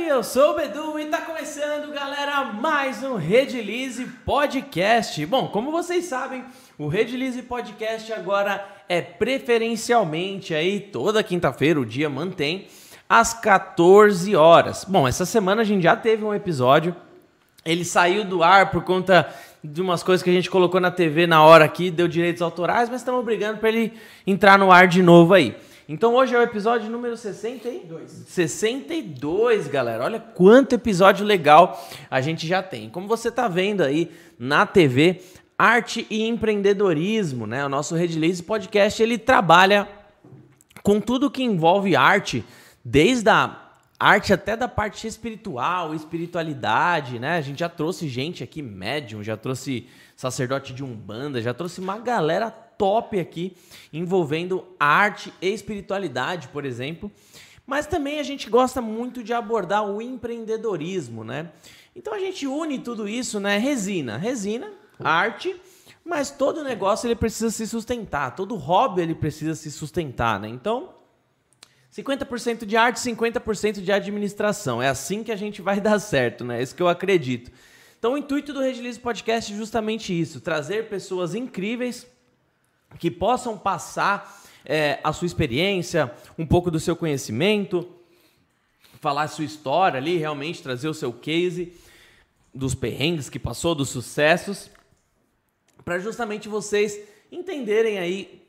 aí, eu sou o Bedu e tá começando, galera, mais um Redilize Podcast. Bom, como vocês sabem, o Redilize Podcast agora é preferencialmente aí toda quinta-feira, o dia mantém, às 14 horas. Bom, essa semana a gente já teve um episódio, ele saiu do ar por conta de umas coisas que a gente colocou na TV na hora aqui, deu direitos autorais, mas estamos brigando para ele entrar no ar de novo aí. Então hoje é o episódio número 62. 62, galera. Olha quanto episódio legal a gente já tem. Como você está vendo aí na TV, arte e empreendedorismo, né? O nosso Redlaze Podcast, ele trabalha com tudo que envolve arte, desde a arte até da parte espiritual, espiritualidade, né? A gente já trouxe gente aqui, médium, já trouxe sacerdote de Umbanda, já trouxe uma galera top aqui envolvendo arte e espiritualidade, por exemplo. Mas também a gente gosta muito de abordar o empreendedorismo, né? Então a gente une tudo isso, né? Resina, resina, arte, mas todo negócio ele precisa se sustentar, todo hobby ele precisa se sustentar, né? Então, 50% de arte, 50% de administração. É assim que a gente vai dar certo, né? É isso que eu acredito. Então, o intuito do Redilize Podcast é justamente isso: trazer pessoas incríveis que possam passar é, a sua experiência, um pouco do seu conhecimento, falar a sua história ali, realmente trazer o seu case dos perrengues que passou, dos sucessos, para justamente vocês entenderem aí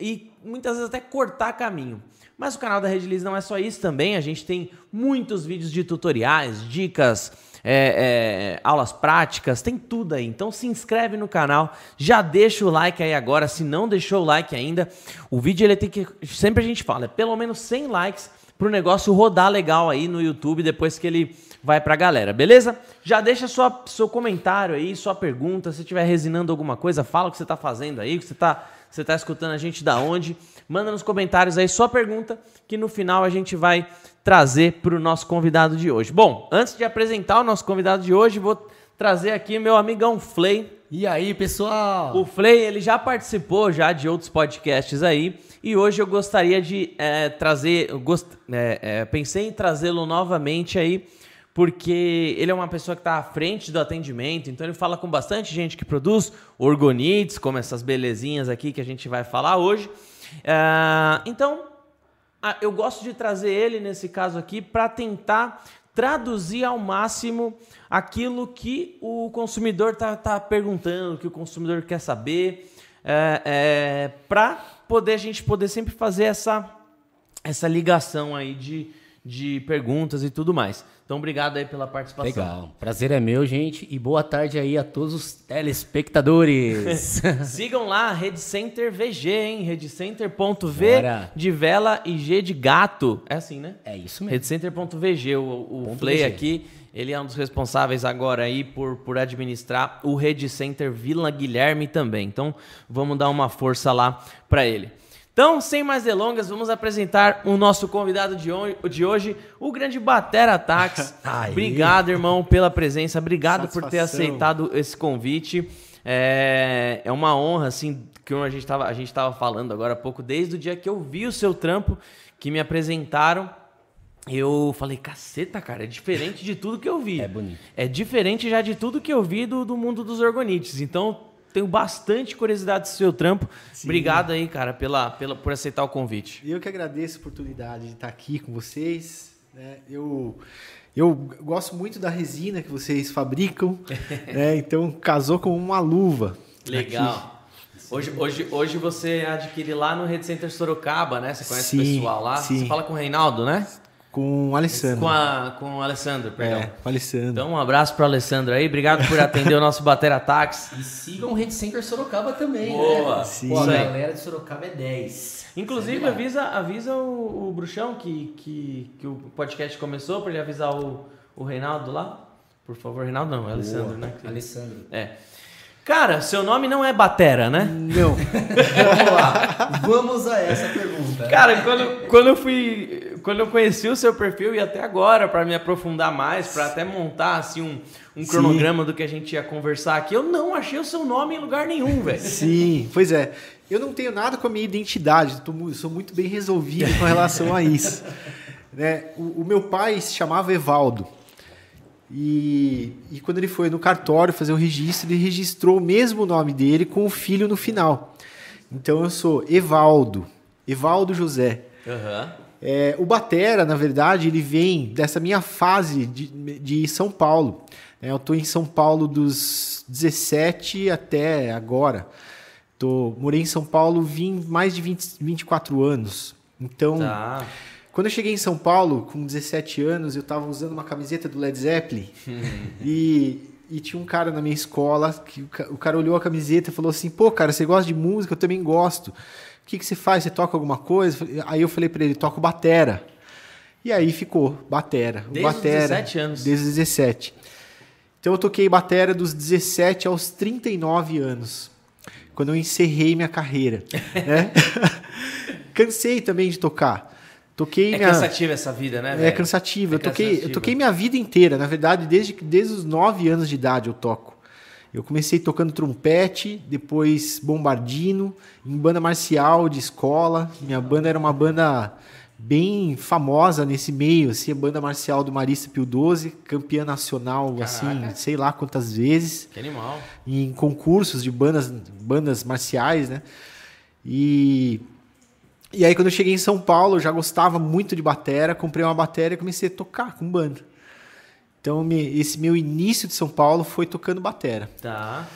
e muitas vezes até cortar caminho. Mas o canal da Redilize não é só isso também, a gente tem muitos vídeos de tutoriais, dicas, é, é, aulas práticas, tem tudo aí. Então se inscreve no canal, já deixa o like aí agora. Se não deixou o like ainda, o vídeo ele tem que. Sempre a gente fala, é pelo menos 100 likes para o negócio rodar legal aí no YouTube depois que ele vai para a galera, beleza? Já deixa sua, seu comentário aí, sua pergunta. Se estiver resinando alguma coisa, fala o que você está fazendo aí, que você está você tá escutando a gente da onde. Manda nos comentários aí sua pergunta, que no final a gente vai trazer para o nosso convidado de hoje. Bom, antes de apresentar o nosso convidado de hoje, vou trazer aqui meu amigão Flay. E aí, pessoal? O Flay, ele já participou já de outros podcasts aí, e hoje eu gostaria de é, trazer, gost, é, é, pensei em trazê-lo novamente aí, porque ele é uma pessoa que está à frente do atendimento, então ele fala com bastante gente que produz orgonites, como essas belezinhas aqui que a gente vai falar hoje. Uh, então, eu gosto de trazer ele, nesse caso aqui, para tentar traduzir ao máximo aquilo que o consumidor está tá perguntando, que o consumidor quer saber, é, é, para poder a gente poder sempre fazer essa, essa ligação aí de, de perguntas e tudo mais. Então, obrigado aí pela participação. Legal. Prazer é meu, gente. E boa tarde aí a todos os telespectadores. Sigam lá, Rede Center VG, hein? Redcenter.v de vela e G de gato. É assim, né? É isso mesmo. Redcenter.vg. O, o Play VG. aqui, ele é um dos responsáveis agora aí por, por administrar o Rede Center Vila Guilherme também. Então, vamos dar uma força lá para ele. Então, sem mais delongas, vamos apresentar o nosso convidado de hoje, o grande Batera Tax. Obrigado, irmão, pela presença. Obrigado Satisfação. por ter aceitado esse convite. É, é uma honra, assim, que a gente estava a gente tava falando agora há pouco, desde o dia que eu vi o seu trampo, que me apresentaram. Eu falei, caceta, cara, é diferente de tudo que eu vi. É bonito. É diferente já de tudo que eu vi do, do mundo dos orgonites. Então, tenho bastante curiosidade do seu trampo. Sim. Obrigado aí, cara, pela, pela, por aceitar o convite. Eu que agradeço a oportunidade de estar aqui com vocês. Né? Eu, eu gosto muito da resina que vocês fabricam, né? então casou com uma luva. Legal. Aqui. Hoje, hoje, hoje você adquire lá no Red Center Sorocaba, né? Você conhece sim, o pessoal lá. Sim. Você fala com o Reinaldo, né? Com o Alessandro. Com, a, com o Alessandro, perdão. É, com o Alessandro. Então, um abraço para o Alessandro aí. Obrigado por atender o nosso Batera Ataques. E sigam o Red Center Sorocaba também, Boa. né? Sim. Pô, a galera de Sorocaba é 10. Inclusive, avisa, avisa o, o Bruxão que, que, que o podcast começou, para ele avisar o, o Reinaldo lá. Por favor, Reinaldo não, é Alessandro, né? Alessandro. É. Cara, seu nome não é Batera, né? Não. Vamos lá. Vamos a essa pergunta. Cara, quando, quando eu fui. Quando eu conheci o seu perfil e até agora, para me aprofundar mais, para até montar assim um, um cronograma do que a gente ia conversar aqui, eu não achei o seu nome em lugar nenhum, velho. Sim, pois é. Eu não tenho nada com a minha identidade, tô, sou muito bem resolvido com relação a isso. Né? O, o meu pai se chamava Evaldo. E, e quando ele foi no cartório fazer o registro, ele registrou o mesmo nome dele com o filho no final. Então eu sou Evaldo, Evaldo José. Aham. É, o Batera, na verdade, ele vem dessa minha fase de, de São Paulo. É, eu estou em São Paulo dos 17 até agora. Tô, morei em São Paulo vim mais de 20, 24 anos. Então, Tá. Quando eu cheguei em São Paulo, com 17 anos, eu estava usando uma camiseta do Led Zeppelin. e, e tinha um cara na minha escola que o ca- o cara olhou a camiseta e falou assim: pô, cara, você gosta de música? Eu também gosto. O que, que você faz? Você toca alguma coisa? Aí eu falei para ele: toco batera. E aí ficou, batera. Desde os batera, 17 anos. Desde os 17. Então eu toquei batera dos 17 aos 39 anos, quando eu encerrei minha carreira. né? Cansei também de tocar. Toquei É minha... cansativa essa vida, né, É velho? cansativo. É eu, toquei, eu cansativo. toquei minha vida inteira, na verdade, desde, desde os 9 anos de idade eu toco. Eu comecei tocando trompete, depois bombardino, em banda marcial de escola. Minha banda era uma banda bem famosa nesse meio, assim, a banda marcial do Marista Pio XII, campeã nacional, assim, Caraca. sei lá quantas vezes Que animal. em concursos de bandas, bandas marciais, né? E, e aí quando eu cheguei em São Paulo, eu já gostava muito de batera, comprei uma batera e comecei a tocar com banda. Então esse meu início de São Paulo foi tocando batera. Tá.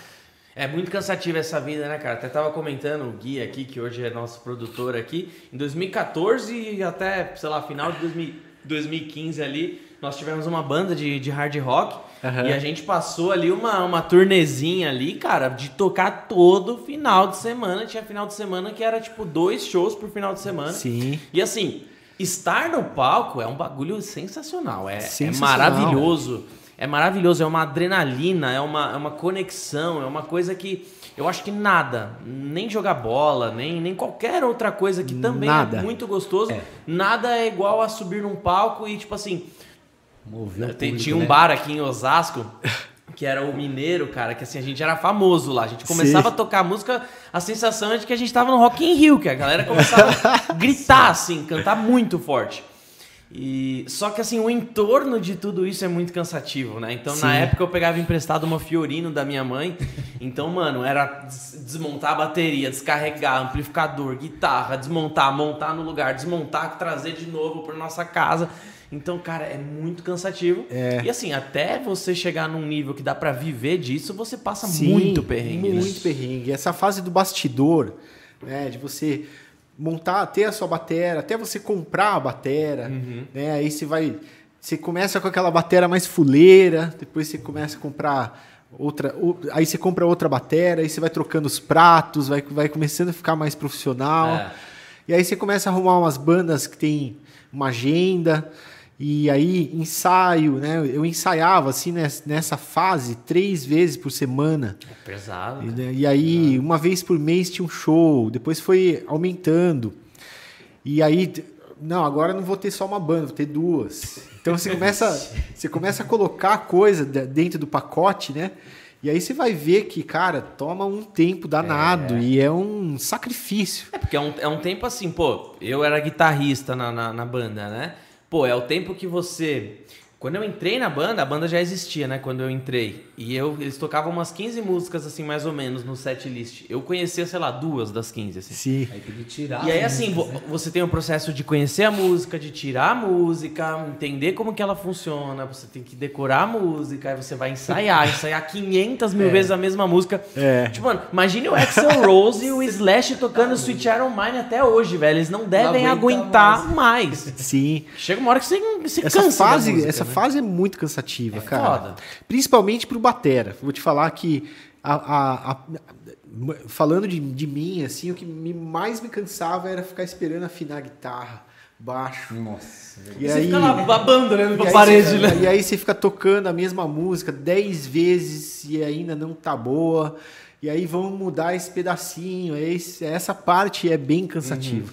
É muito cansativa essa vida, né, cara? Até tava comentando o Gui aqui, que hoje é nosso produtor aqui. Em 2014 e até, sei lá, final de 2000 2015 ali, nós tivemos uma banda de, de hard rock. Aham. E a gente passou ali uma, uma turnezinha ali, cara, de tocar todo final de semana. Tinha final de semana que era tipo dois shows por final de semana. Sim. E assim, estar no palco é um bagulho sensacional. É, é Sensacional. maravilhoso. É maravilhoso, é uma adrenalina, é uma, é uma conexão, é uma coisa que eu acho que nada, nem jogar bola, nem, nem qualquer outra coisa que também Nada. é muito gostoso, nada é igual a subir num palco e tipo assim, Mover o tem- público, tinha um né? bar aqui em Osasco que era o Mineiro, cara, que assim, a gente era famoso lá. A gente começava Sim. a tocar música, a sensação é de que a gente tava no Rock in Rio, que a galera começava a gritar, assim, cantar muito forte. E só que assim, o entorno de tudo isso é muito cansativo, né? Então, na Sim. época eu pegava emprestado uma Fiorino da minha mãe. Então, mano, era des- desmontar a bateria, descarregar amplificador, guitarra, desmontar, montar no lugar, desmontar, trazer de novo para nossa casa. Então, cara, é muito cansativo. É. E assim, até você chegar num nível que dá pra viver disso, você passa Sim, muito perrengue, né? Muito perrengue. Essa fase do bastidor, né, de você montar, ter a sua batera, até você comprar a batera, Uhum. né? Aí você vai, você começa com aquela batera mais fuleira, depois você começa a comprar outra, aí você compra outra batera, aí você vai trocando os pratos, vai, vai começando a ficar mais profissional. É. E aí você começa a arrumar umas bandas que tem uma agenda. E aí, ensaio, né? Eu ensaiava, assim, ness- nessa fase, três vezes por semana. É pesado. E, cara. né, e aí, uma vez por mês tinha um show, depois foi aumentando. E aí, não, agora não vou ter só uma banda, vou ter duas. Então você começa, você começa a colocar coisa de- dentro do pacote, né? E aí você vai ver que, cara, toma um tempo danado e é um sacrifício. É, porque é um, é um tempo assim, pô, eu era guitarrista na, na, na banda, né? Pô, é o tempo que você. Quando eu entrei na banda, a banda já existia, né? Quando eu entrei. E eu, eles tocavam umas 15 músicas, assim, mais ou menos, no set list. Eu conhecia, sei lá, duas das 15, assim. Sim. Aí tem que tirar. E aí, as assim, músicas, né? você tem o processo de conhecer a música, de tirar a música, entender como que ela funciona, você tem que decorar a música, aí você vai ensaiar, ensaiar 500 mil vezes a mesma música. É. Tipo, mano, imagine o Axel Rose e o Slash tocando Sweet Iron Mine até hoje, velho. Eles não devem aguenta aguentar mais. Sim. Chega uma hora que você, você Essa cansa fase, música, essa né? fase é muito cansativa, É cara. foda. Principalmente pro batera. Vou te falar que a- a- a- falando de, de mim, assim, o que me- mais me cansava era ficar esperando afinar a guitarra, baixo. Nossa. E Você aí, fica lá babando, né, aí parede, você, né? E aí você fica tocando a mesma música dez vezes e ainda não tá boa. E aí vão mudar esse pedacinho. Esse, essa parte é bem cansativa.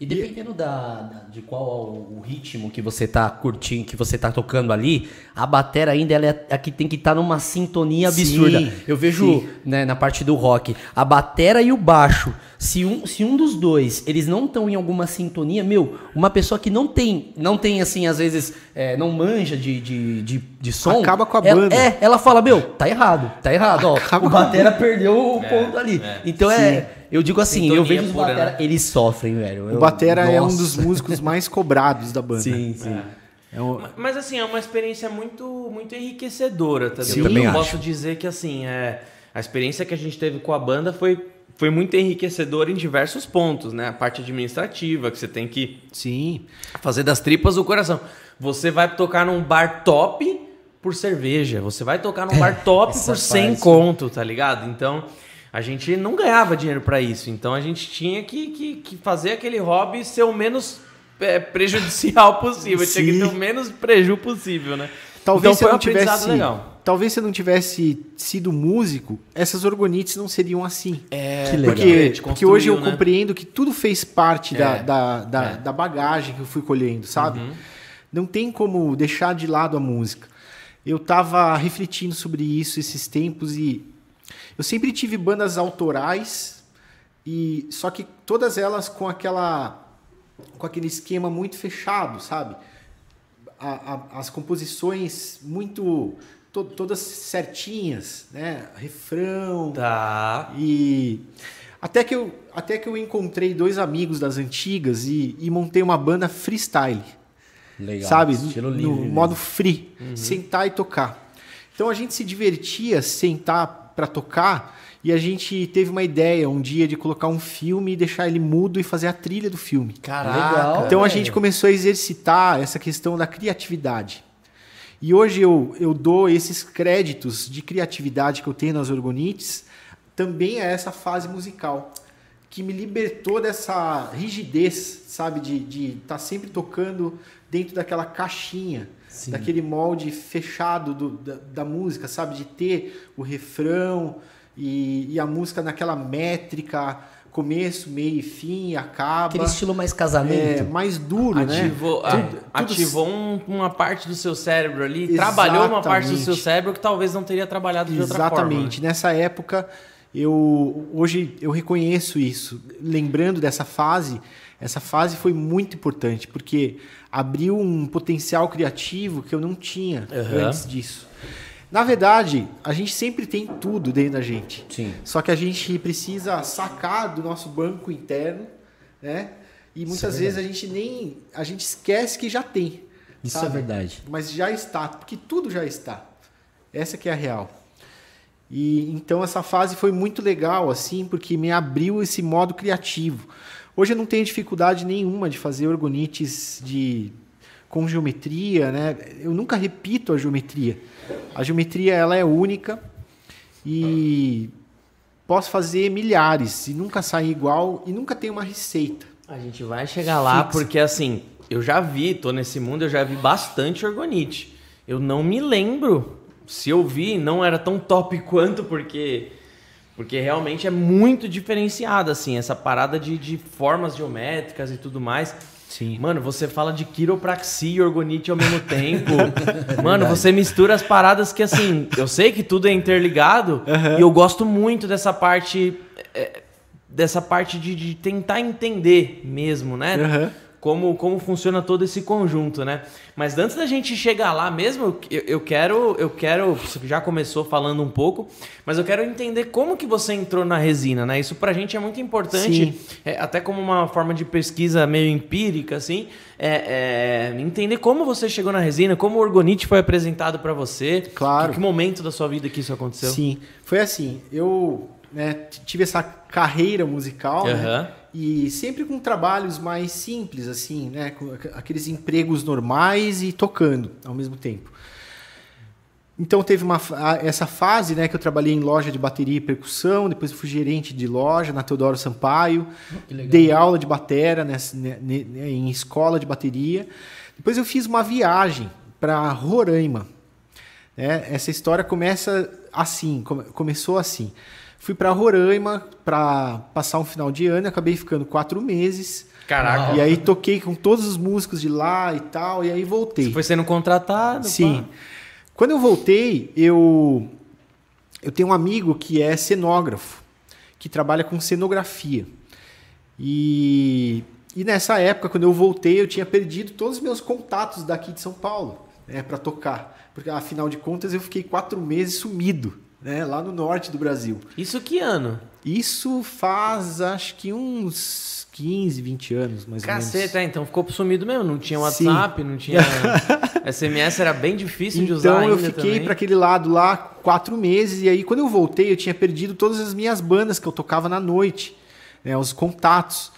E dependendo da, da- de qual o ritmo que você tá curtindo, que você tá tocando ali, a bateria ainda ela é a que tem que estar numa sintonia absurda. Sim, Eu vejo né, na parte do rock, a bateria e o baixo. Se um, se um dos dois eles não estão em alguma sintonia, meu, uma pessoa que não tem, não tem assim, às vezes, é, não manja de, de, de, de som. Acaba com a ela- banda. É, ela fala, meu, tá errado, tá errado, ó. Acaba o com a batera perdeu o ponto ali. Então é. Eu digo assim, eu Sintonia vejo os pura, batera, né? eles sofrem, velho. O Eu- Batera é um dos músicos mais cobrados da banda. Sim, sim. É um- Mas assim, é uma experiência muito, muito enriquecedora também. Sim, eu também posso dizer que assim, é, a experiência que a gente teve com a banda foi, foi muito enriquecedora em diversos pontos, né? A parte administrativa, que você tem que Sim. fazer das tripas o coração. Você vai tocar num bar top por cerveja. Você vai tocar num bar top por 100 parte. conto, tá ligado? Então, a gente não ganhava dinheiro pra isso. Então, a gente tinha que, que, que fazer aquele hobby ser o menos é, prejudicial possível. Tinha que Sim. ter o menos preju possível, né? Talvez então, se foi eu um não aprendizado tivesse, legal. talvez se eu não tivesse sido músico, essas orgonites não seriam assim. É, Que legal. Porque, porque hoje eu né? compreendo que tudo fez parte da, É, da, da, é. da bagagem que eu fui colhendo, sabe? Uhum. Não tem como deixar de lado a música. Eu tava refletindo sobre isso esses tempos e eu sempre tive bandas autorais e só que todas elas com aquela com aquele esquema muito fechado, sabe? A- a- as composições muito to- todas certinhas, né? Refrão, Tá. e até que eu, até que eu encontrei dois amigos das antigas e, e montei uma banda freestyle, Legal. sabe? Estilo no livre. no modo free, sentar e tocar. Então a gente se divertia sentar para tocar e a gente teve uma ideia um dia de colocar um filme e deixar ele mudo e fazer a trilha do filme. Caraca. Legal. Então a gente começou a exercitar essa questão da criatividade. E hoje eu, eu dou esses créditos de criatividade que eu tenho nas Orgonites também a essa fase musical, que me libertou dessa rigidez, sabe, de estar sempre tocando dentro daquela caixinha, Sim. daquele molde fechado do- da, da música, sabe, de ter o refrão e, e a música naquela métrica, começo, meio e fim, acaba. Aquele estilo mais É, casamento. mais duro, Ativou, né? ah, Tudo- tudo- ativou um- uma parte do seu cérebro ali, trabalhou uma parte do seu Exatamente. cérebro que talvez não teria trabalhado de outra forma. né? Exatamente. Nessa época, eu hoje eu reconheço isso. Lembrando dessa fase, essa fase foi muito importante porque abriu um potencial criativo que eu não tinha Aham. antes disso. Na verdade, a gente sempre tem tudo dentro da gente. Sim. Só que a gente precisa sacar do nosso banco interno, né? E muitas é vezes a gente nem a gente esquece que já tem. Isso sabe? é verdade. Mas já está, porque tudo já está. Essa que é a real. E então essa fase foi muito legal assim, porque me abriu esse modo criativo. Hoje eu não tenho dificuldade nenhuma de fazer orgonites de com geometria, né? Eu nunca repito a geometria. A geometria ela é única e posso fazer milhares e nunca sair igual e nunca tem uma receita. A gente vai chegar lá Fixa. porque assim, eu já vi, tô nesse mundo, eu já vi bastante orgonite. Eu não me lembro se eu vi, não era tão top quanto porque porque realmente é muito diferenciado assim, essa parada de, de formas geométricas e tudo mais. Sim. Mano, você fala de quiropraxia e orgonite ao mesmo tempo. Mano, você mistura as paradas que, assim, eu sei que tudo é interligado e eu gosto muito dessa parte. é, dessa parte de, de tentar entender mesmo, né? Aham. Como, como funciona todo esse conjunto, né? Mas antes da gente chegar lá mesmo, eu, eu quero, eu quero, você já começou falando um pouco, mas eu quero entender como que você entrou na resina, né? Isso pra gente é muito importante, é, até como uma forma de pesquisa meio empírica, assim, é, é, entender como você chegou na resina, como o orgonite foi apresentado pra você, Claro. que, que momento da sua vida que isso aconteceu? Sim, foi assim. Eu né, tive essa carreira musical né, Aham. E sempre com trabalhos mais simples, assim, né, com aqu- aqueles empregos normais e tocando ao mesmo tempo. Então teve uma, essa fase né, que eu trabalhei em loja de bateria e percussão, depois fui gerente de loja na Teodoro Sampaio, legal. dei aula de batera nessa- né, em escola de bateria. Depois eu fiz uma viagem para Roraima. né? Essa história começa assim, come- começou assim. Fui para Roraima para passar um final de ano, acabei ficando quatro meses. Caraca. E aí toquei com todos os músicos de lá e tal, e aí voltei. Você foi sendo contratado? Sim. pá. Quando eu voltei, eu eu tenho um amigo que é cenógrafo, que trabalha com cenografia. E, e nessa época, quando eu voltei, eu tinha perdido todos os meus contatos daqui de São Paulo né, para tocar. Porque, afinal de contas, eu fiquei quatro meses sumido, né, lá no norte do Brasil. Isso que ano? Isso faz, acho que uns 15, 20 anos, mais ou menos. Caceta, então ficou sumido mesmo. Não tinha Sim. WhatsApp, não tinha. SMS era bem difícil de usar Então eu fiquei para aquele lado lá quatro meses e aí quando eu voltei eu tinha perdido todas as minhas bandas que eu tocava na noite, né, os contatos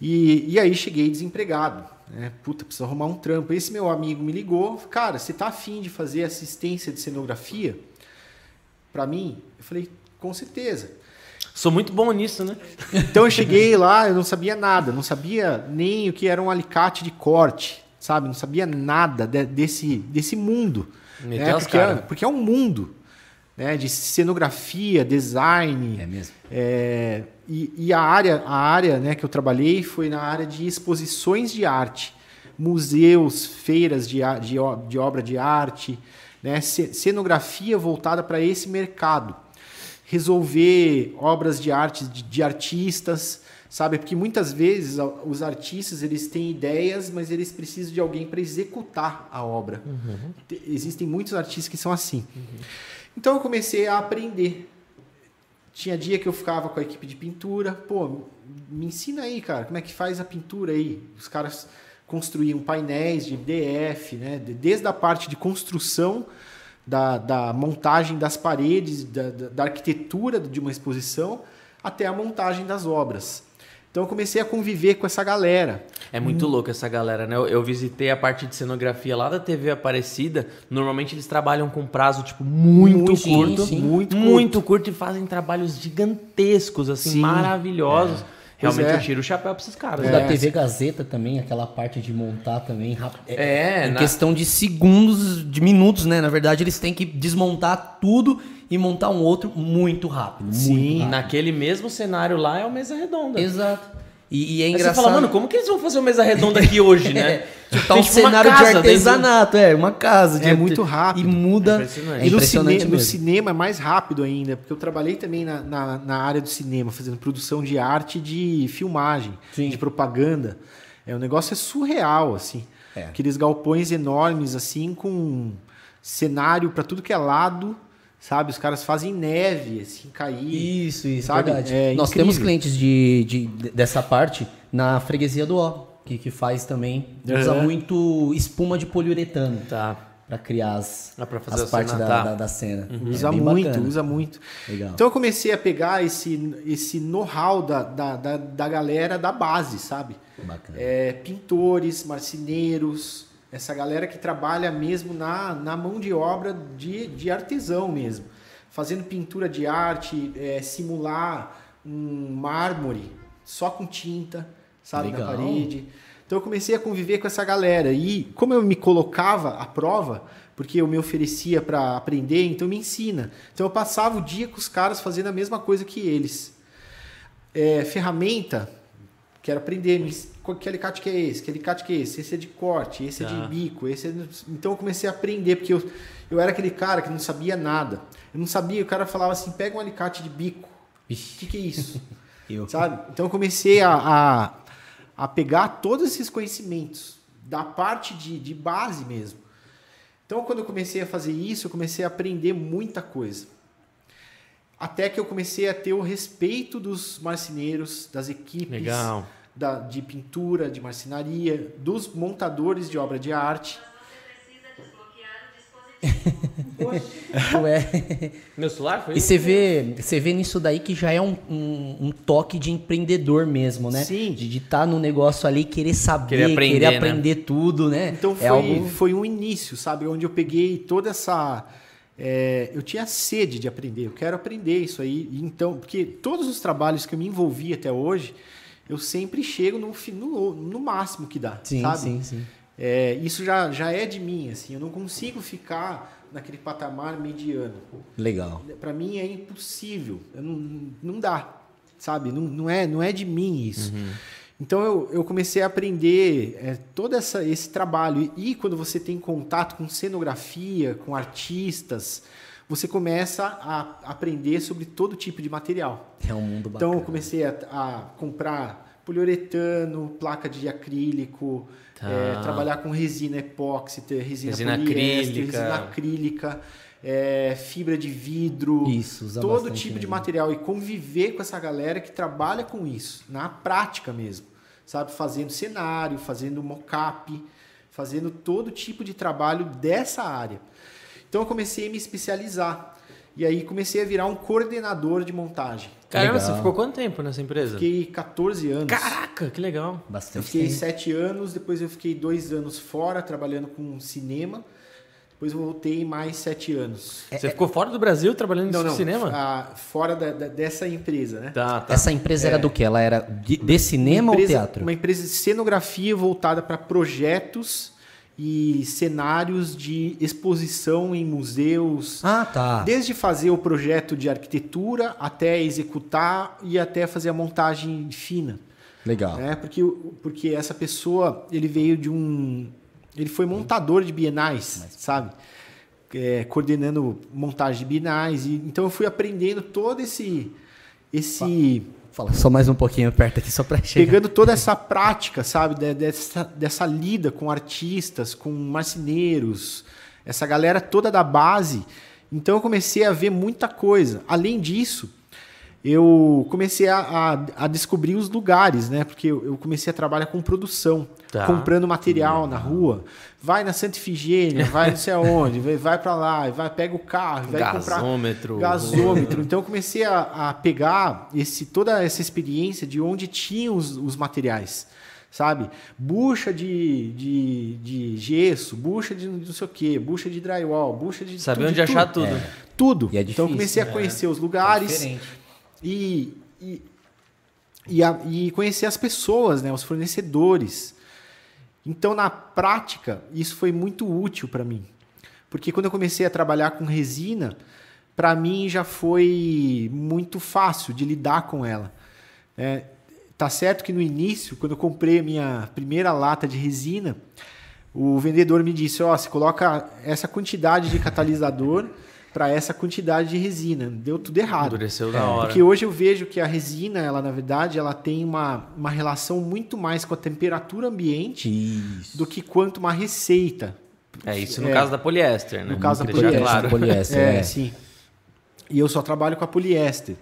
e, e aí cheguei desempregado. Né? Puta, preciso arrumar um trampo. Esse meu amigo me ligou, cara, você tá afim de fazer assistência de cenografia para mim? Eu falei, com certeza. Sou muito bom nisso, né? Então eu cheguei lá, eu não sabia nada, não sabia nem o que era um alicate de corte, sabe? Não sabia nada de- desse, desse mundo. Né? porque, é, porque é um mundo né? de cenografia, design. É mesmo? é, e, e a área, a área né, que eu trabalhei foi na área de exposições de arte, museus, feiras de, de, de obra de arte, né, ce- cenografia voltada para esse mercado. Resolver obras de arte de, de artistas, sabe? Porque muitas vezes os artistas eles têm ideias, mas eles precisam de alguém para executar a obra. Te- Existem muitos artistas que são assim. Então eu comecei a aprender. Tinha dia que eu ficava com a equipe de pintura, pô, me ensina aí, cara, como é que faz a pintura aí? Os caras construíam painéis de DF, né? de- Desde a parte de construção da, da montagem das paredes, da, da- arquitetura de uma exposição, até a montagem das obras. Então eu comecei a conviver com essa galera. É muito louco essa galera, né? Eu, eu visitei a parte de cenografia lá da TV Aparecida. Normalmente eles trabalham com prazo, tipo, muito, Muito, curto. sim, muito muito curto. e fazem trabalhos gigantescos, assim, Sim. maravilhosos. Pois Realmente é. eu tiro o chapéu pra esses caras. O né? da TV Gazeta também, aquela parte de montar também rápido. É, em na- questão de segundos, de minutos, né? Na verdade, eles têm que desmontar tudo e montar um outro muito rápido. Sim. Muito rápido. naquele mesmo cenário lá é o Mesa Redonda. Exato. E, e é Aí engraçado. você fala, mano, como que eles vão fazer o Mesa Redonda aqui hoje, né? Tipo, tá um tipo, uma cenário de casa dentro- artesanato, é, uma casa. De É arte- muito rápido. E muda. Impressionante. É E no, cine- no cinema é mais rápido ainda, porque eu trabalhei também na, na, na área do cinema, fazendo produção de arte e de filmagem, Sim. de propaganda. É, o negócio é surreal, assim. É. Aqueles galpões enormes, assim, com cenário para tudo que é lado, sabe? Os caras fazem neve, assim, cair. Isso, isso, Sabe? verdade. É Nós incrível. temos clientes de, de- dessa parte na freguesia do O, que, que faz também. Usa muito espuma de poliuretano Tá. para criar as, Ah, pra fazer as a partes cena, da, tá. da, da cena. É Usa muito, bacana. usa muito. Legal. Então eu comecei a pegar esse, esse know-how da, da, da, da galera da base, sabe? Bacana. É, pintores, marceneiros, essa galera que trabalha mesmo na, na mão de obra de, de artesão mesmo. Fazendo pintura de arte, é, simular um mármore só com tinta, sabe, Legal. na parede. Então eu comecei a conviver com essa galera. E como eu me colocava à prova, porque eu me oferecia para aprender, então me ensina. Então eu passava o dia com os caras fazendo a mesma coisa que eles. É, ferramenta, quero aprender. me Que alicate que é esse? Que alicate que é esse? Esse é de corte, esse é Tá. de bico, esse é... Então eu comecei a aprender, porque eu, eu era aquele cara que não sabia nada. Eu não sabia, o cara falava assim, pega um alicate de bico. O que, que é isso? Eu. Sabe? Então eu comecei a, a, a pegar todos esses conhecimentos da parte de, de base mesmo. Então quando eu comecei a fazer isso, eu comecei a aprender muita coisa. Até que eu comecei a ter o respeito dos marceneiros, das equipes Legal. Da, de pintura, de marcenaria, dos montadores de obra de arte. Ué. Meu celular foi E você vê, você vê nisso daí que já é um, um, um toque de empreendedor mesmo, né? Sim. De estar no negócio ali, querer saber, Querer querer aprender, aprender, né? tudo, né? Então foi, é algo... foi um início, sabe? Onde eu peguei toda essa. é, eu tinha sede de aprender, eu quero aprender isso aí. Então, porque todos os trabalhos que eu me envolvi até hoje, eu sempre chego no, no, no máximo que dá, Sim, sabe? sim, sim. É, isso já, já é de mim, assim, eu não consigo ficar naquele patamar mediano. Legal. Para mim é impossível, eu não, não dá, sabe? Não, não, é, não é de mim isso. Então eu, eu comecei a aprender é, todo essa, esse trabalho. E quando você tem contato com cenografia, com artistas, você começa a aprender sobre todo tipo de material. É um mundo Então bacana. eu comecei a, a comprar poliuretano, placa de acrílico, Tá. é, trabalhar com resina epóxi, resina, Resina acrílica. resina acrílica, é, fibra de vidro, Isso, todo tipo de material e conviver com essa galera que trabalha com isso, na prática mesmo, sabe? Fazendo cenário, fazendo mocap, fazendo todo tipo de trabalho dessa área. Então eu comecei a me especializar e aí comecei a virar um coordenador de montagem. Caramba, Legal. você ficou quanto tempo nessa empresa? Fiquei 14 anos. Caraca, que legal. Eu Bastante fiquei tempo. sete anos, depois eu fiquei dois anos fora trabalhando com cinema. Depois eu voltei mais sete anos. Você ficou fora do Brasil trabalhando Não, no não. cinema? ah, fora da- da- dessa empresa, né? Tá, tá. Essa empresa era do que? Ela era de, de cinema empresa, ou teatro? Uma empresa de cenografia voltada para projetos e cenários de exposição em museus. Ah, tá. Desde fazer o projeto de arquitetura até executar e até fazer a montagem fina. Legal. né? Porque, porque essa pessoa, ele veio de um... Ele foi montador de bienais, sabe? É, coordenando montagem de bienais. E, então eu fui aprendendo todo esse... esse Fala só mais um pouquinho perto aqui, só pra chegar. pegando toda essa prática, sabe? de- Dessa, dessa lida com artistas, com marceneiros, essa galera toda da base. Então eu comecei a ver muita coisa. Além disso, eu comecei a, a, a descobrir os lugares, né? Porque eu, eu comecei a trabalhar com produção, Tá. comprando material na rua. Vai na Santa Ifigênia, vai não sei aonde, vai, vai para lá, vai pega o carro, vai comprar Gasômetro. gasômetro. Então eu comecei a, a pegar esse, toda essa experiência de onde tinham os, os materiais, sabe? Bucha de, de, de gesso, bucha de não sei o quê, bucha de drywall, bucha de Saber onde de achar tudo. tudo. Tudo. E é então eu difícil, comecei a né? conhecer os É lugares diferente. E, e, a- e conhecer as pessoas, né, os fornecedores. Então, na prática, isso foi muito útil para mim. Porque quando eu comecei a trabalhar com resina, para mim já foi muito fácil de lidar com ela. É, tá certo que no início, quando eu comprei a minha primeira lata de resina, o vendedor me disse: Ó, você coloca essa quantidade de catalisador para essa quantidade de resina. Deu tudo errado. Endureceu na hora. Porque hoje eu vejo que a resina, ela na verdade, ela tem uma, uma relação muito mais com a temperatura ambiente Isso. do que quanto uma receita. É isso no É. caso da poliéster, né? No caso da poliéster. claro. Poliéster, É, é. sim. E eu só trabalho com a poliéster.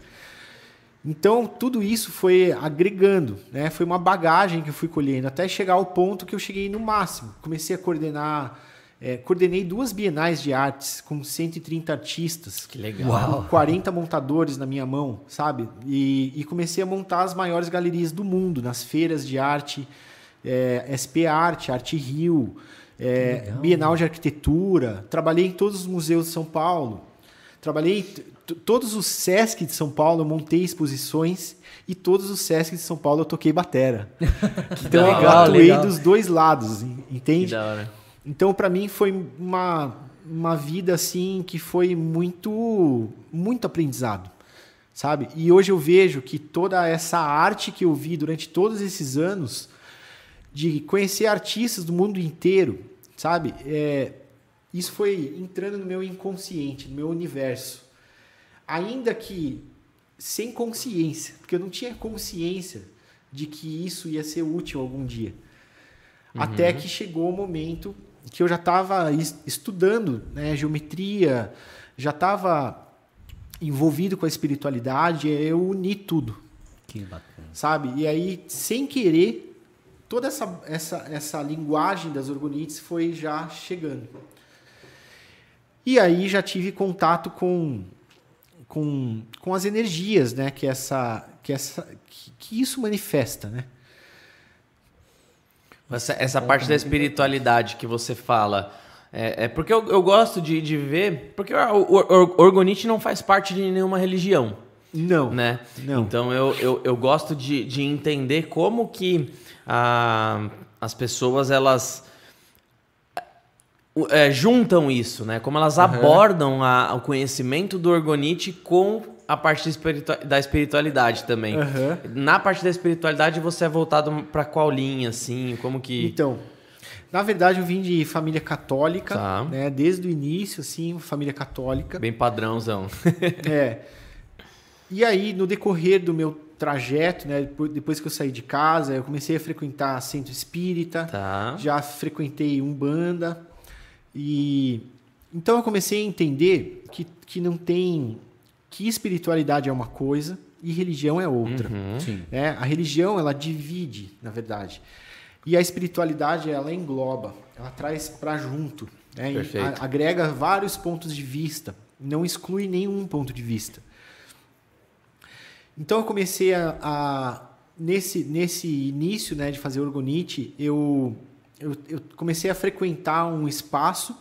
Então, tudo isso foi agregando, né? Foi uma bagagem que eu fui colhendo até chegar ao ponto que eu cheguei no máximo. Comecei a coordenar, é, coordenei duas bienais de artes com 130 artistas. Que legal. Uau. com 40 montadores na minha mão, sabe? E, e comecei a montar as maiores galerias do mundo, nas feiras de arte, é, SP Arte, Arte Rio, é, legal. Bienal de Arquitetura. Trabalhei em todos os museus de São Paulo. Trabalhei todos os Sesc de São Paulo, eu montei exposições e todos os Sesc de São Paulo eu toquei batera. então eu legal, atuei legal. dos dois lados, en- Que entende? da hora. Então, para mim, foi uma, uma vida assim que foi muito, muito aprendizado, sabe? E hoje eu vejo que toda essa arte que eu vi durante todos esses anos, de conhecer artistas do mundo inteiro, sabe? É, isso foi entrando no meu inconsciente, no meu universo. Ainda que sem consciência, porque eu não tinha consciência de que isso ia ser útil algum dia. Até que chegou o momento que eu já estava estudando né, geometria, já estava envolvido com a espiritualidade, eu uni tudo, Que bacana. sabe? E aí, sem querer, toda essa, essa, essa linguagem das orgonites foi já chegando. E aí já tive contato com, com, com as energias, né? Que, essa, que, essa, que, que isso manifesta, né? Essa, essa parte da espiritualidade que você fala. É, é porque eu, eu gosto de, de ver. Porque o, o, o Orgonite não faz parte de nenhuma religião. Não. né? Não. Então eu, eu, eu gosto de, de entender como que ah, as pessoas elas é, juntam isso, né? Como elas abordam a- o conhecimento do Orgonite com a parte da espiritualidade também. Aham. Na parte da espiritualidade, você é voltado pra qual linha, assim? Como que. Então, na verdade, eu vim de família católica, Tá. né? Desde o início, assim, família católica. Bem padrãozão. É. E aí, no decorrer do meu trajeto, né? depo- Depois que eu saí de casa, eu comecei a frequentar centro espírita. Tá. Já frequentei Umbanda. E então eu comecei a entender que, que não tem. Que espiritualidade é uma coisa e religião é outra. Sim. né? A religião, ela divide, na verdade. E a espiritualidade, ela engloba, ela traz para junto. Né? E a- agrega vários pontos de vista, não exclui nenhum ponto de vista. Então eu comecei a, a- nesse nesse início, né, de fazer orgonite, eu, eu eu comecei a frequentar um espaço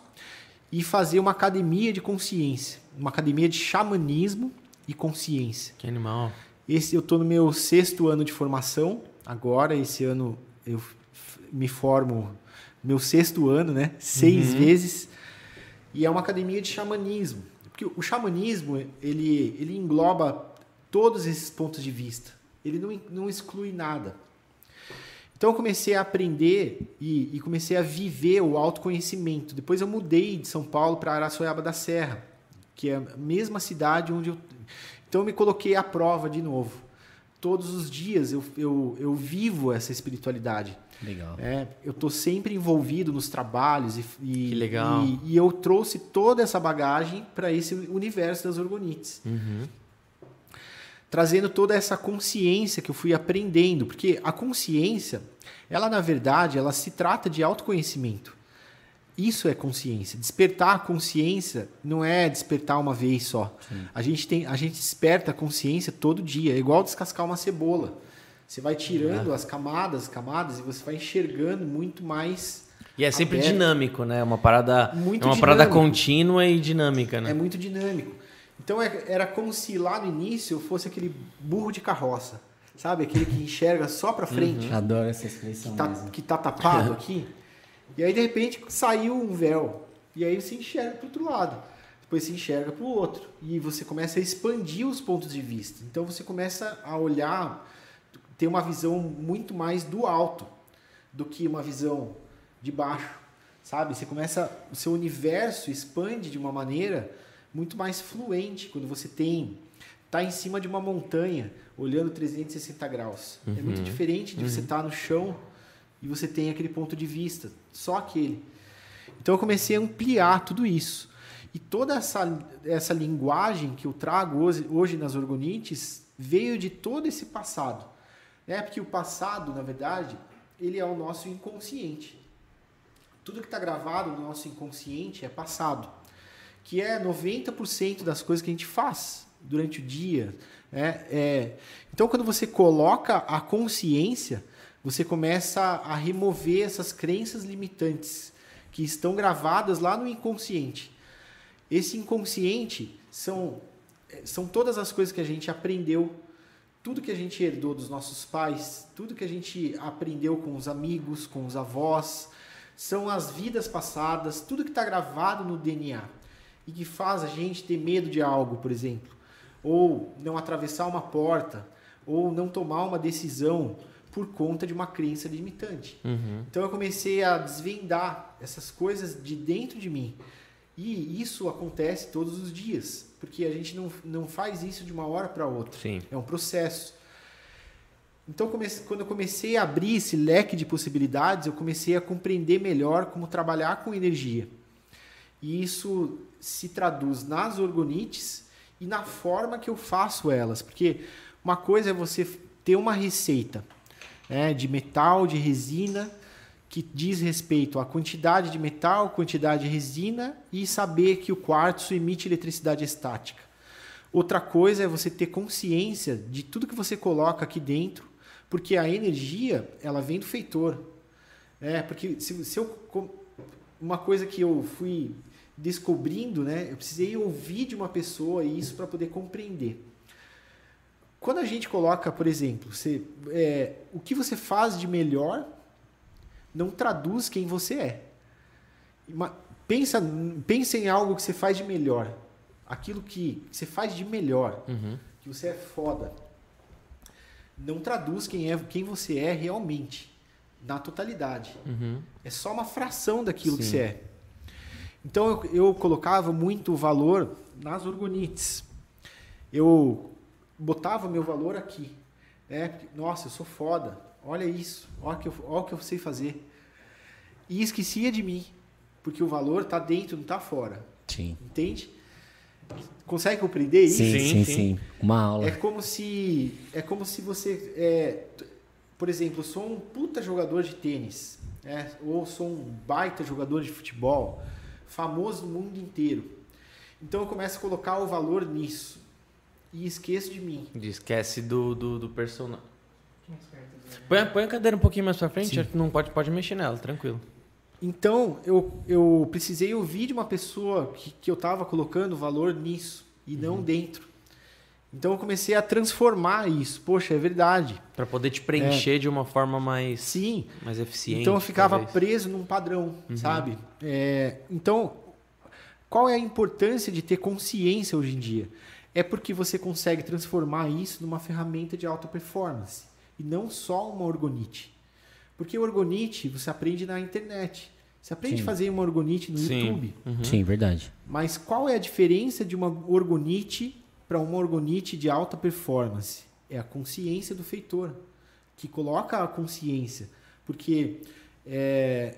e fazer uma academia de consciência, uma academia de xamanismo e consciência. Que animal. Esse eu estou no meu sexto ano de formação agora. Esse ano eu me formo meu sexto ano, né? Seis vezes. E é uma academia de xamanismo. Porque o xamanismo ele ele engloba todos esses pontos de vista. Ele não, não exclui nada. Então eu comecei a aprender e, e comecei a viver o autoconhecimento. Depois eu mudei de São Paulo para Araçoiaba da Serra, que é a mesma cidade onde eu. Então eu me coloquei à prova de novo. Todos os dias eu, eu, eu vivo essa espiritualidade. Legal. É, eu estou sempre envolvido nos trabalhos e, e- Que legal. E, e eu trouxe toda essa bagagem para esse universo das orgonites Uhum. trazendo toda essa consciência que eu fui aprendendo, porque a consciência, ela na verdade, ela se trata de autoconhecimento. Isso é consciência. Despertar a consciência não é despertar uma vez só. A gente tem, a gente desperta a consciência todo dia, é igual descascar uma cebola. Você vai tirando as camadas, camadas e você vai enxergando muito mais. E é sempre aberto. dinâmico, né? Uma parada, Muito é uma parada dinâmico. contínua e dinâmica, né? É muito dinâmico. Então é- era como se lá no início eu fosse aquele burro de carroça, sabe? Aquele que enxerga só para frente. Adoro essa expressão tá, mesmo. que tá tapado aqui. E aí, de repente, saiu um véu. E aí você enxerga para outro lado. Depois você enxerga para o outro. E você começa a expandir os pontos de vista. Então você começa a olhar, ter uma visão muito mais do alto do que uma visão de baixo. Sabe? Você começa. O seu universo expande de uma maneira muito mais fluente quando você tem. Tá em cima de uma montanha, olhando 360 graus. É muito diferente de você estar no chão e você tem aquele ponto de vista, só aquele. Então eu comecei a ampliar tudo isso. E toda essa, essa linguagem que eu trago hoje, hoje nas orgonites veio de todo esse passado. Né? Porque o passado, na verdade, ele é o nosso inconsciente. Tudo que está gravado no nosso inconsciente é passado, que é 90% das coisas que a gente faz durante o dia. né? É, então, quando você coloca a consciência, você começa a remover essas crenças limitantes que estão gravadas lá no inconsciente. Esse inconsciente são, são todas as coisas que a gente aprendeu, tudo que a gente herdou dos nossos pais, tudo que a gente aprendeu com os amigos, com os avós, são as vidas passadas, tudo que está gravado no DNA e que faz a gente ter medo de algo, por exemplo, ou não atravessar uma porta, ou não tomar uma decisão por conta de uma crença limitante. Uhum. Então eu comecei a desvendar essas coisas de dentro de mim. E isso acontece todos os dias, porque a gente não, não faz isso de uma hora para outra. Sim. É um processo. Então, comece- quando eu comecei a abrir esse leque de possibilidades, eu comecei a compreender melhor como trabalhar com energia. E isso se traduz nas orgonites e na forma que eu faço elas. Porque uma coisa é você ter uma receita né, de metal, de resina, que diz respeito à quantidade de metal, quantidade de resina e saber que o quartzo emite eletricidade estática. Outra coisa é você ter consciência de tudo que você coloca aqui dentro, porque a energia ela vem do feitor. É, porque se, se eu uma coisa que eu fui descobrindo, né, eu precisei ouvir de uma pessoa isso para poder compreender. Quando a gente coloca, por exemplo, você, é, o que você faz de melhor não traduz quem você é. Pensa, pensa em algo que você faz de melhor. Aquilo que você faz de melhor. Uhum. Que você é foda. Não traduz quem, é, quem você é realmente. Na totalidade. Uhum. É só uma fração daquilo que Sim. você é. Então eu, eu colocava muito valor nas orgonites. Eu botava meu valor aqui. Né? Nossa, eu sou foda. Olha isso. Olha o que eu, olha o que eu sei fazer. E esquecia de mim. Porque o valor está dentro, não está fora. Sim. Entende? Consegue compreender isso? Sim, Sim, sim, sim. Uma aula. É como se é como se você é, por exemplo, eu sou um puta jogador de tênis, né? ou sou um baita jogador de futebol, famoso no mundo inteiro. Então eu começo a colocar o valor nisso e esqueço de mim. Esquece do, do, do personagem. Põe, põe a cadeira um pouquinho mais pra frente, que não pode, pode mexer nela, tranquilo. Então eu, eu precisei ouvir de uma pessoa que, que eu estava colocando valor nisso e não dentro. Então eu comecei a transformar isso. Poxa, é verdade. Pra poder te preencher de uma forma mais, Sim, mais eficiente. Então eu ficava talvez. preso num padrão, sabe? É, então, qual é a importância de ter consciência hoje em dia? É porque você consegue transformar isso numa ferramenta de alta performance e não só uma orgonite. Porque orgonite você aprende na internet. Você aprende Sim. a fazer uma orgonite no Sim. YouTube. Uhum. Sim, verdade. Mas qual é a diferença de uma orgonite para uma orgonite de alta performance? É a consciência do feitor, que coloca a consciência. Porque é,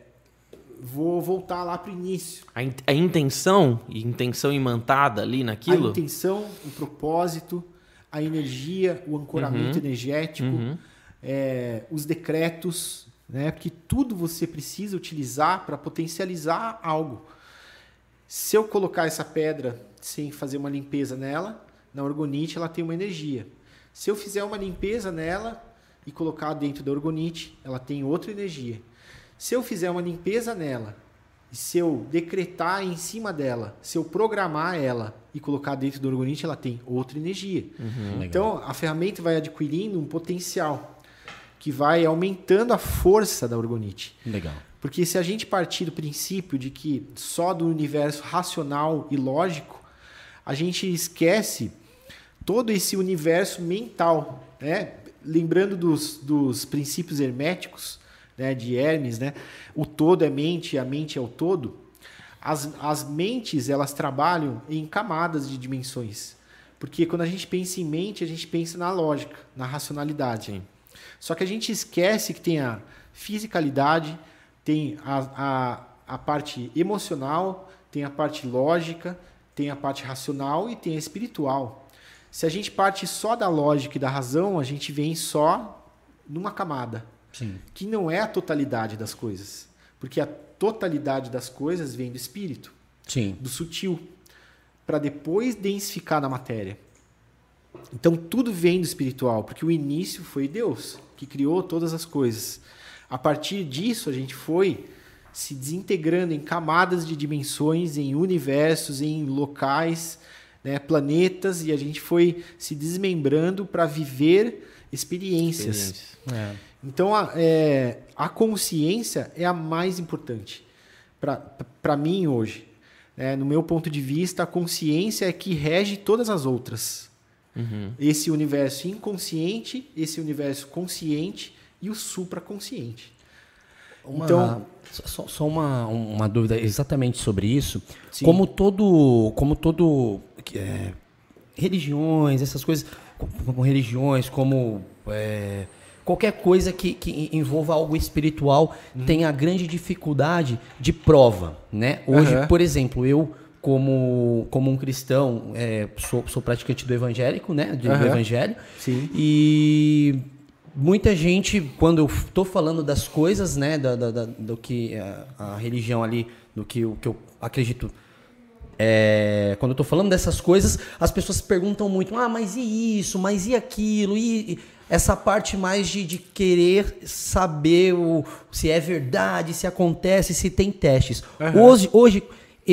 vou voltar lá para o início. A, in- a intenção, e intenção imantada ali A naquilo. intenção, o propósito, a energia, o ancoramento energético, Uhum. é, os decretos, né? Porque tudo você precisa utilizar para potencializar algo. Se eu colocar essa pedra sem fazer uma limpeza nela, na orgonite ela tem uma energia. Se eu fizer uma limpeza nela e colocar dentro da orgonite, ela tem outra energia. Se eu fizer uma limpeza nela, e se eu decretar em cima dela, se eu programar ela e colocar dentro da orgonite, ela tem outra energia. Legal. Então, a ferramenta vai adquirindo um potencial que vai aumentando a força da orgonite. Legal. Porque se a gente partir do princípio de que só do universo racional e lógico, a gente esquece todo esse universo mental, né? Lembrando dos, dos princípios herméticos, né? De Hermes, né? O todo é mente, a mente é o todo. As, as mentes, elas trabalham em camadas de dimensões. Porque quando a gente pensa em mente, a gente pensa na lógica, na racionalidade. Sim. Só que a gente esquece que tem a fisicalidade, tem a, a, a parte emocional, tem a parte lógica, tem a parte racional e tem a espiritual. Se a gente parte só da lógica e da razão, a gente vem só numa camada, Sim. que não é a totalidade das coisas. Porque a totalidade das coisas vem do espírito, Sim. do sutil, para depois densificar na matéria. Então tudo vem do espiritual, porque o início foi Deus que criou todas as coisas. A partir disso a gente foi se desintegrando em camadas de dimensões, em universos, em locais, né, planetas, e a gente foi se desmembrando para viver experiências. Experiência. É. Então, a, é, a consciência é a mais importante para mim hoje. né? no meu ponto de vista, a consciência é que rege todas as outras. Uhum. Esse universo inconsciente, esse universo consciente e o supraconsciente. Uma, Então- só, só uma, uma dúvida exatamente sobre isso. Sim. Como todo, como todo é, religiões, essas coisas, como, como religiões, como é, qualquer coisa que, que envolva algo espiritual Uhum. tem a grande dificuldade de prova, né? Hoje, Aham. por exemplo, eu como, como um cristão é, sou, sou praticante do evangélico, né? Do, do Aham. evangelho. Sim. E muita gente, quando eu tô falando das coisas, né, da, da- da- do que a, a religião ali, do que, o que eu acredito, é, quando eu tô falando dessas coisas, as pessoas perguntam muito, ah, mas e isso, mas e aquilo, e, e essa parte mais de, de querer saber o, se é verdade, se acontece, se tem testes. Aham. Hoje, hoje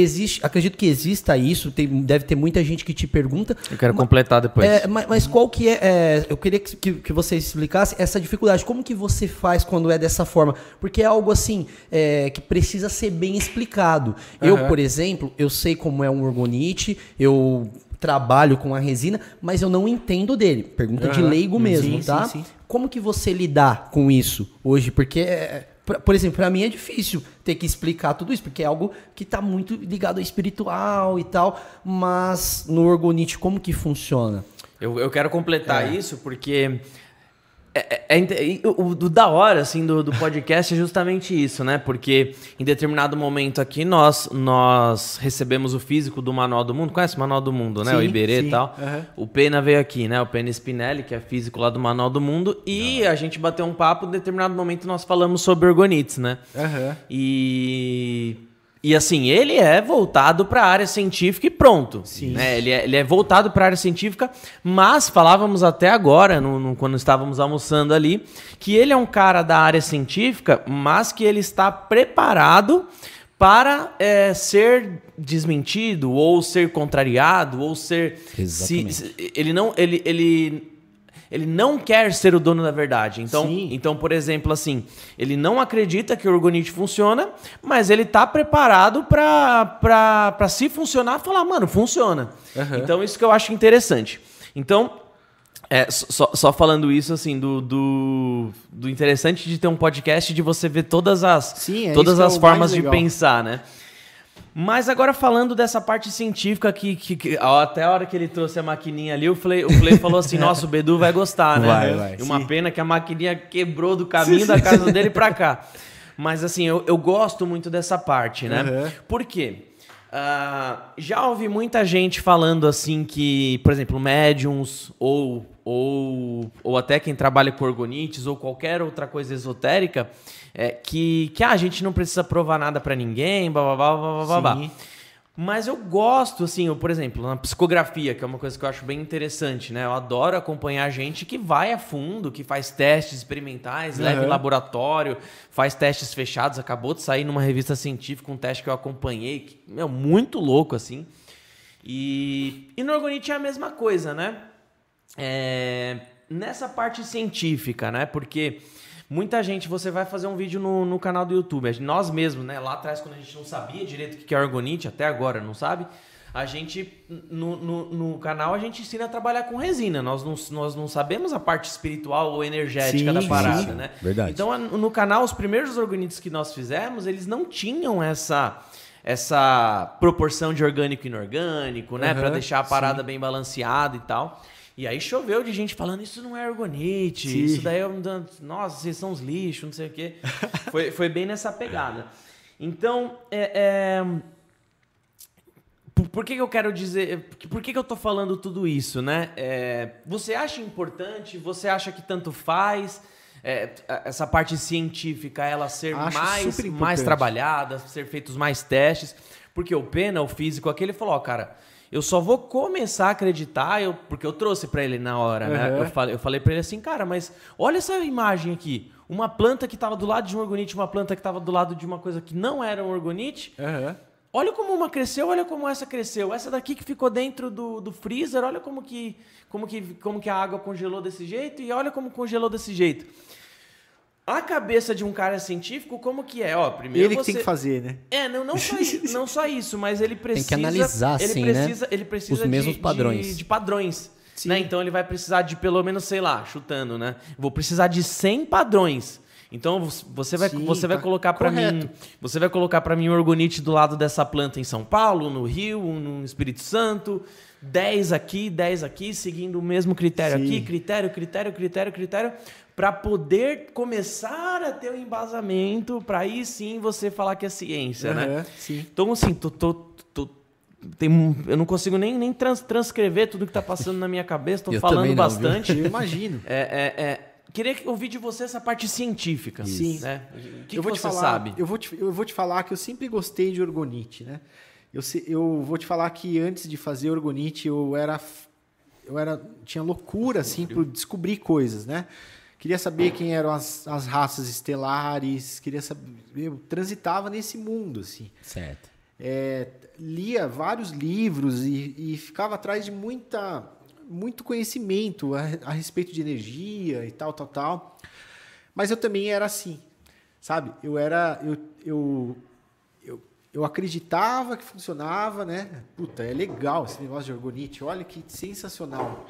existe, acredito que exista isso, tem, deve ter muita gente que te pergunta. Eu quero completar depois. É, mas, mas qual que é, é, Eu queria que, que, que você explicasse essa dificuldade. Como que você faz quando é dessa forma? Porque é algo assim é, que precisa ser bem explicado. Eu, Aham. por exemplo, eu sei como é um orgonite, eu trabalho com a resina, mas eu não entendo dele. Pergunta de Aham. leigo Sim, mesmo, sim, tá? sim. Como que você lidar com isso hoje? Porque, é, por exemplo, para mim é difícil ter que explicar tudo isso, porque é algo que está muito ligado ao espiritual e tal. Mas no orgonite, como que funciona? Eu, eu quero completar isso porque é, é- é o, o da hora assim do, do podcast é justamente isso, né? Porque em determinado momento aqui nós nós recebemos o físico do Manual do Mundo. Conhece o Manual do Mundo, né? o Sim, Iberê sim, e tal. aham. O Pena veio aqui, né? O Pena Spinelli, que é físico lá do Manual do Mundo, e a gente bateu um papo, em determinado momento nós falamos sobre orgonites, né? Aham. E, e assim, ele é voltado para a área científica e pronto. Sim. Né? Ele, é, ele é voltado para a área científica, mas falávamos até agora, no, no- quando estávamos almoçando ali, que ele é um cara da área científica, mas que ele está preparado para é, ser desmentido, ou ser contrariado, ou ser. Exatamente. se- se- ele não. Ele, ele, ele não quer ser o dono da verdade. Então, Sim. então, por exemplo, assim, ele não acredita que o orgonite funciona, mas ele tá preparado para se funcionar, falar, mano, funciona. Aham. Então, isso que eu acho interessante. Então, é, só, só falando isso, assim, do, do, do interessante de ter um podcast de você ver todas as, Sim, é todas é as o formas de pensar, né? Mas agora falando dessa parte científica que, que, que- ó, até a hora que ele trouxe a maquininha ali, o Flay, o Flay falou assim, nossa, o Bedu vai gostar, né? Vai, vai, E uma sim. pena que a maquininha quebrou do caminho da casa dele pra cá. Mas assim, eu, eu gosto muito dessa parte, né? Aham. Por quê? Ah, já ouvi muita gente falando assim que, por exemplo, médiums ou, ou, ou até quem trabalha com orgonites ou qualquer outra coisa esotérica, é, que, que ah, a gente não precisa provar nada pra ninguém, blá blá blá blá blá blá. Sim. Mas eu gosto, assim, eu, por exemplo, na psicografia, que é uma coisa que eu acho bem interessante, né? Eu adoro acompanhar gente que vai a fundo, que faz testes experimentais, leva em laboratório, faz testes fechados. Acabou de sair numa revista científica um teste que eu acompanhei, que, meu, muito louco, assim. E, e no Orgonite é a mesma coisa, né? É, nessa parte científica, né? Porque muita gente, você vai fazer um vídeo no, no canal do YouTube, nós mesmos, né? Lá atrás, quando a gente não sabia direito o que é orgonite, até agora não sabe, a gente, no, no, no canal, a gente ensina a trabalhar com resina. Nós não, nós não sabemos a parte espiritual ou energética Sim, da sim. parada, né? Verdade. Então, no canal, os primeiros orgonites que nós fizemos, eles não tinham essa essa proporção de orgânico e inorgânico, né? Aham, Pra deixar a parada bem balanceada e tal. E aí choveu de gente falando, isso não é orgonite, Sim. isso daí é um... Nossa, vocês são uns lixos, não sei o quê. foi, foi bem nessa pegada. Então, é... é, Por, por que, que eu quero dizer. Por que, que eu tô falando tudo isso, né? É, você acha importante? Você acha que tanto faz? é, essa parte científica ela ser Acho mais, mais trabalhada, ser feitos mais testes. Porque o Pena, o físico aqui, ele falou: ó, cara, eu só vou começar a acreditar, eu, porque eu trouxe pra ele na hora, né? Uhum. Eu falei, eu falei para ele assim, cara, mas olha essa imagem aqui. Uma planta que tava do lado de um orgonite, uma planta que tava do lado de uma coisa que não era um orgonite. Aham. Olha como uma cresceu, olha como essa cresceu. Essa daqui que ficou dentro do, do freezer, olha como que, como, que, como que a água congelou desse jeito e olha como congelou desse jeito. A cabeça de um cara científico, como que é? Ó, primeiro Ele que você... tem que fazer, né? É, não, não, só, i- não só isso, mas ele precisa... analisar, ele sim, né? precisa, Ele precisa Os de- mesmos de, padrões. De, padrões. Sim. Né? Então ele vai precisar de pelo menos, sei lá, chutando, né? Vou precisar de 100 padrões. Então você vai, Sim, você vai tá colocar para mim, você vai colocar para mim um orgonite do lado dessa planta em São Paulo, no Rio, no Espírito Santo, 10 aqui, 10 aqui, seguindo o mesmo critério Sim. aqui, critério, critério, critério, critério, para poder começar a ter um embasamento, para aí sim você falar que é ciência, né? Aham, Sim. Então, assim, tô, tô, tô- tem, eu não consigo nem, nem trans- transcrever tudo que tá passando na minha cabeça, tô Eu falando não, viu? bastante. Eu imagino. É, é, é, queria que- ouvir de você essa parte científica. Sim. Né? O que, eu que vou você te falar, sabe? Eu vou te, eu vou te falar que eu sempre gostei de orgonite, né? Eu, eu vou te falar que antes de fazer orgonite eu era eu era tinha loucura assim por descobrir coisas, né? Queria saber quem eram as, as raças estelares, queria saber, eu transitava nesse mundo assim. Certo. é, lia vários livros e, e ficava atrás de muita, muito conhecimento a, a respeito de energia e tal, tal, tal. Mas eu também era assim, sabe? Eu era, eu, eu, eu, eu acreditava que funcionava, né? Puta, é legal esse negócio de orgonite, olha que sensacional.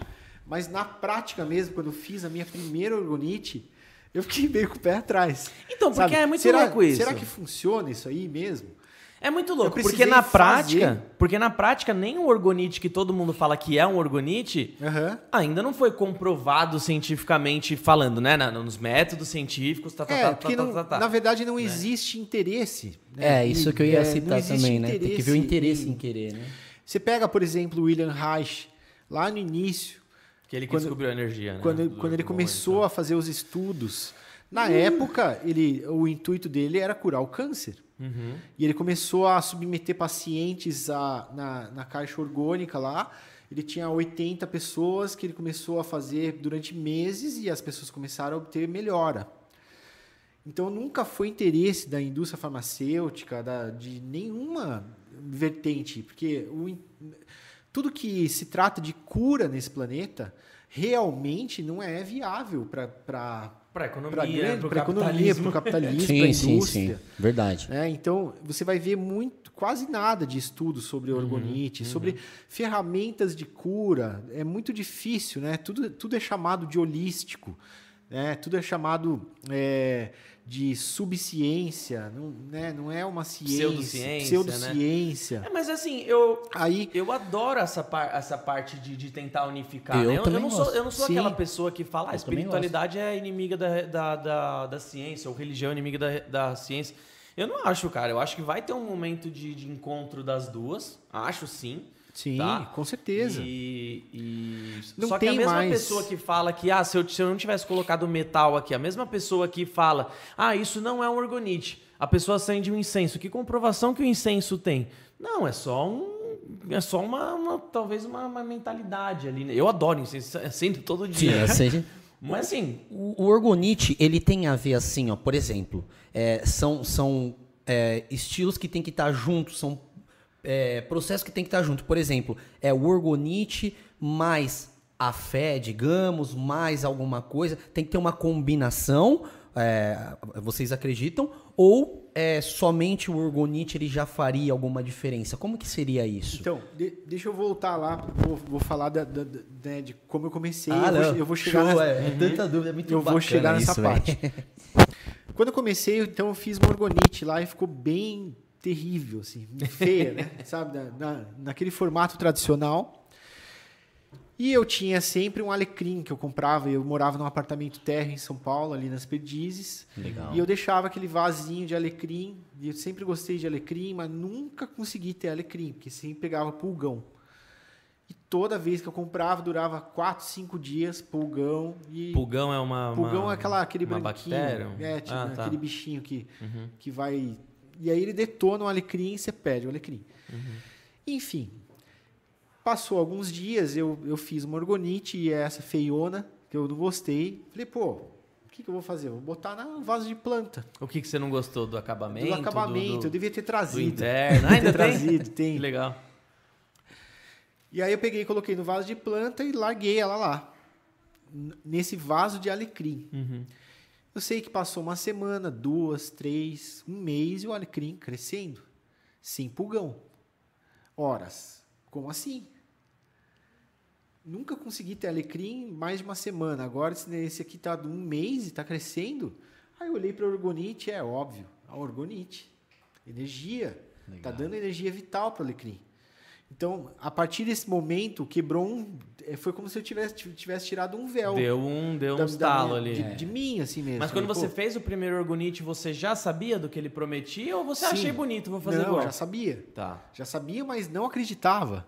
Mas na prática mesmo, quando eu fiz a minha primeira orgonite, eu fiquei meio com o pé atrás. Então, porque sabe? é muito será, louco isso. Será que funciona isso aí mesmo? É muito louco, porque na fazer. prática, porque na prática nem o orgonite que todo mundo fala que é um orgonite, Aham. ainda não foi comprovado cientificamente falando, né, nos métodos científicos, tá, tá, É, tá, porque tá, não- tá, tá. na verdade não existe interesse. né? É, isso E, que eu ia é, citar também, né? Tem que ver o interesse em- em querer, né? Você pega, por exemplo, o William Reich, lá no início, que ele que quando- descobriu a energia, né? quando, do quando ele começou a fazer os estudos. Na época, ele, o intuito dele era curar o câncer. Uhum. E ele começou a submeter pacientes a- na, na caixa orgânica lá. Ele tinha 80 pessoas que ele começou a fazer durante meses e as pessoas começaram a obter melhora. Então nunca foi interesse da indústria farmacêutica, da, de nenhuma vertente, porque o tudo que se trata de cura nesse planeta realmente não é viável para para economia, pro a economia, para o capitalismo, para a Sim, sim, indústria. sim. Verdade. né? Então, você vai ver muito, quase nada de estudo sobre Uhum, orgonite, sobre ferramentas de cura. É muito difícil, né? Tudo, tudo é chamado de holístico, né? Tudo é chamado é, de subciência, não, né? não é uma ciência. Pseudociência, né? Pseudociência. É, mas assim, eu, Aí, eu adoro essa, par- essa parte de, de tentar unificar. Eu né? eu, também não sou, gosto. eu não sou Sim. aquela pessoa que fala ah, a Eu espiritualidade é inimiga da, da, da, da ciência, ou religião é inimiga da, da ciência. Eu não acho, cara. Eu acho que vai ter um momento de, de encontro das duas. Acho sim. Sim, Tá. com certeza. E, e- Não Só que a mesma mais. pessoa que fala que, ah, se eu, se eu não tivesse colocado metal aqui, a mesma pessoa que fala, ah, isso não é um orgonite, a pessoa acende um incenso. Que comprovação que o incenso tem? Não, é só um. É só uma, uma- talvez uma, uma mentalidade ali. né? Eu adoro incenso, acendo todo Sim, dia. seja, Mas assim, O, o orgonite, ele tem a ver assim, ó, por exemplo, é, são, são é, estilos que tem que estar juntos, são é, processos que tem que estar junto. Por exemplo, é o orgonite mais a fé, digamos, mais alguma coisa, tem que ter uma combinação, é, vocês acreditam? Ou é, somente o orgonite ele já faria alguma diferença? Como que seria isso? Então, de- deixa eu voltar lá, vou, vou falar da- da- da- né, de como eu comecei. eu, Ah, não. vou, eu vou chegar Show, nessa, é, é tanta dúvida, é muito eu vou chegar nessa isso, parte. Quando eu comecei, então eu fiz uma orgonite lá e ficou bem terrível, assim, feia, né? Sabe, na, na- naquele formato tradicional. E eu tinha sempre um alecrim que eu comprava. Eu morava num apartamento térreo em São Paulo, ali nas Perdizes. Legal. E eu deixava aquele vasinho de alecrim. E eu sempre gostei de alecrim, mas nunca consegui ter alecrim, porque sempre pegava pulgão. E toda vez que eu comprava, durava 4, 5 dias, pulgão. E pulgão é uma. pulgão uma- é aquela, aquele uma branquinho. bactéria? É, tipo, Ah, tá. aquele bichinho que, Uhum. que vai. E aí ele detona o alecrim e você perde o alecrim. Uhum. Enfim. Passou alguns dias, eu, eu fiz uma orgonite e é essa feiona, que eu não gostei. Falei, pô, o que, que eu vou fazer? Vou botar na vaso de planta. O que, que você não gostou do acabamento? Do acabamento, do- eu devia ter do trazido. interno. Ah, ainda ter tem? trazido, Que tem. legal. E aí eu peguei e coloquei no vaso de planta e larguei ela lá. Nesse vaso de alecrim. Uhum. Eu sei que passou uma semana, duas, três, um mês e o alecrim crescendo. Sem pulgão. Horas. Como assim? Nunca consegui ter alecrim mais de uma semana. Agora esse, aqui tá de um mês e está crescendo. Aí eu olhei para a orgonite, é óbvio. A orgonite. Energia. Está dando energia vital para o alecrim. Então, a partir desse momento, quebrou um. É, Foi como se eu tivesse, tivesse tirado um véu. Deu um, deu um da estalo minha- ali. De, de mim, assim mesmo. Mas quando você fez o primeiro orgonite, você já sabia do que ele prometia ou você Sim. achei bonito, vou fazer não, igual? já sabia. Tá. Já sabia, mas não acreditava.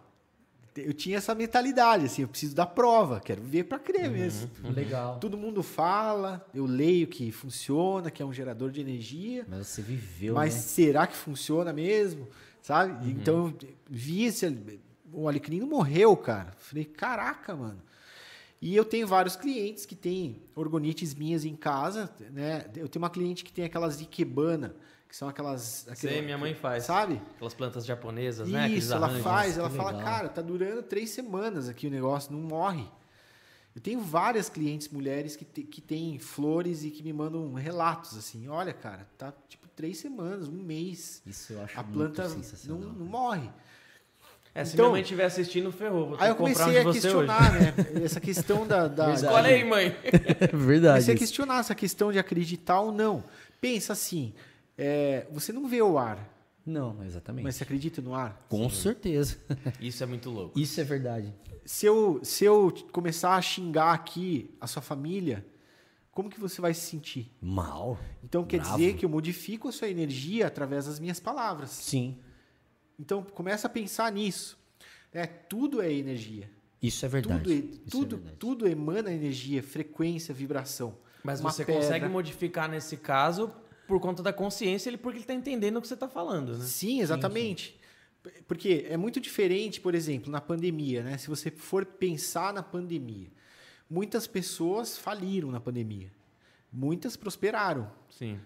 Eu tinha essa mentalidade, assim, eu preciso da prova, quero ver para crer mesmo. Legal. Todo mundo fala, eu leio que funciona, que é um gerador de energia, Mas você viveu, mas né? será que funciona mesmo? Sabe? Então eu vi esse. O Alecrim não morreu, cara. Falei, caraca, mano. E eu tenho vários clientes que têm orgonites minhas em casa, né? Eu tenho uma cliente que tem aquelas ikebana, que são aquelas. Sei, aquela- minha mãe faz. Sabe? Aquelas plantas japonesas, né? Aqueles Isso, ela arranjos. faz, ela que fala, legal. cara, tá durando três semanas aqui o negócio, não morre. Eu tenho várias clientes mulheres que, te- que têm flores e que me mandam relatos assim, olha, cara, tá tipo três semanas, um mês. Isso eu acho A muito planta não, sensacional. não morre. É, se Então- minha mãe estiver assistindo, ferrou. Aí eu um comecei de a você hoje. questionar, né? Essa questão da. da. Olha aí, mãe. Verdade. Comecei a questionar essa questão de acreditar ou não. Pensa assim: é, você não vê o ar, Não, exatamente. mas você acredita no ar? Com certeza. Isso é muito louco. Isso é verdade. Se eu, se eu começar a xingar aqui a sua família, como que você vai se sentir? Mal. Então quer Bravo. dizer que eu modifico a sua energia através das minhas palavras. Sim. Então começa a pensar nisso. né? tudo é energia. Isso é verdade. Tudo, é- Isso é tudo, verdade. tudo emana energia, frequência, vibração. Mas Uma você pedra. consegue modificar nesse caso por conta da consciência, ele porque ele tá entendendo o que você tá falando, né? Sim, exatamente. Porque é muito diferente, por exemplo, na pandemia, né? Se você for pensar na pandemia, muitas pessoas faliram na pandemia. Muitas prosperaram Sim.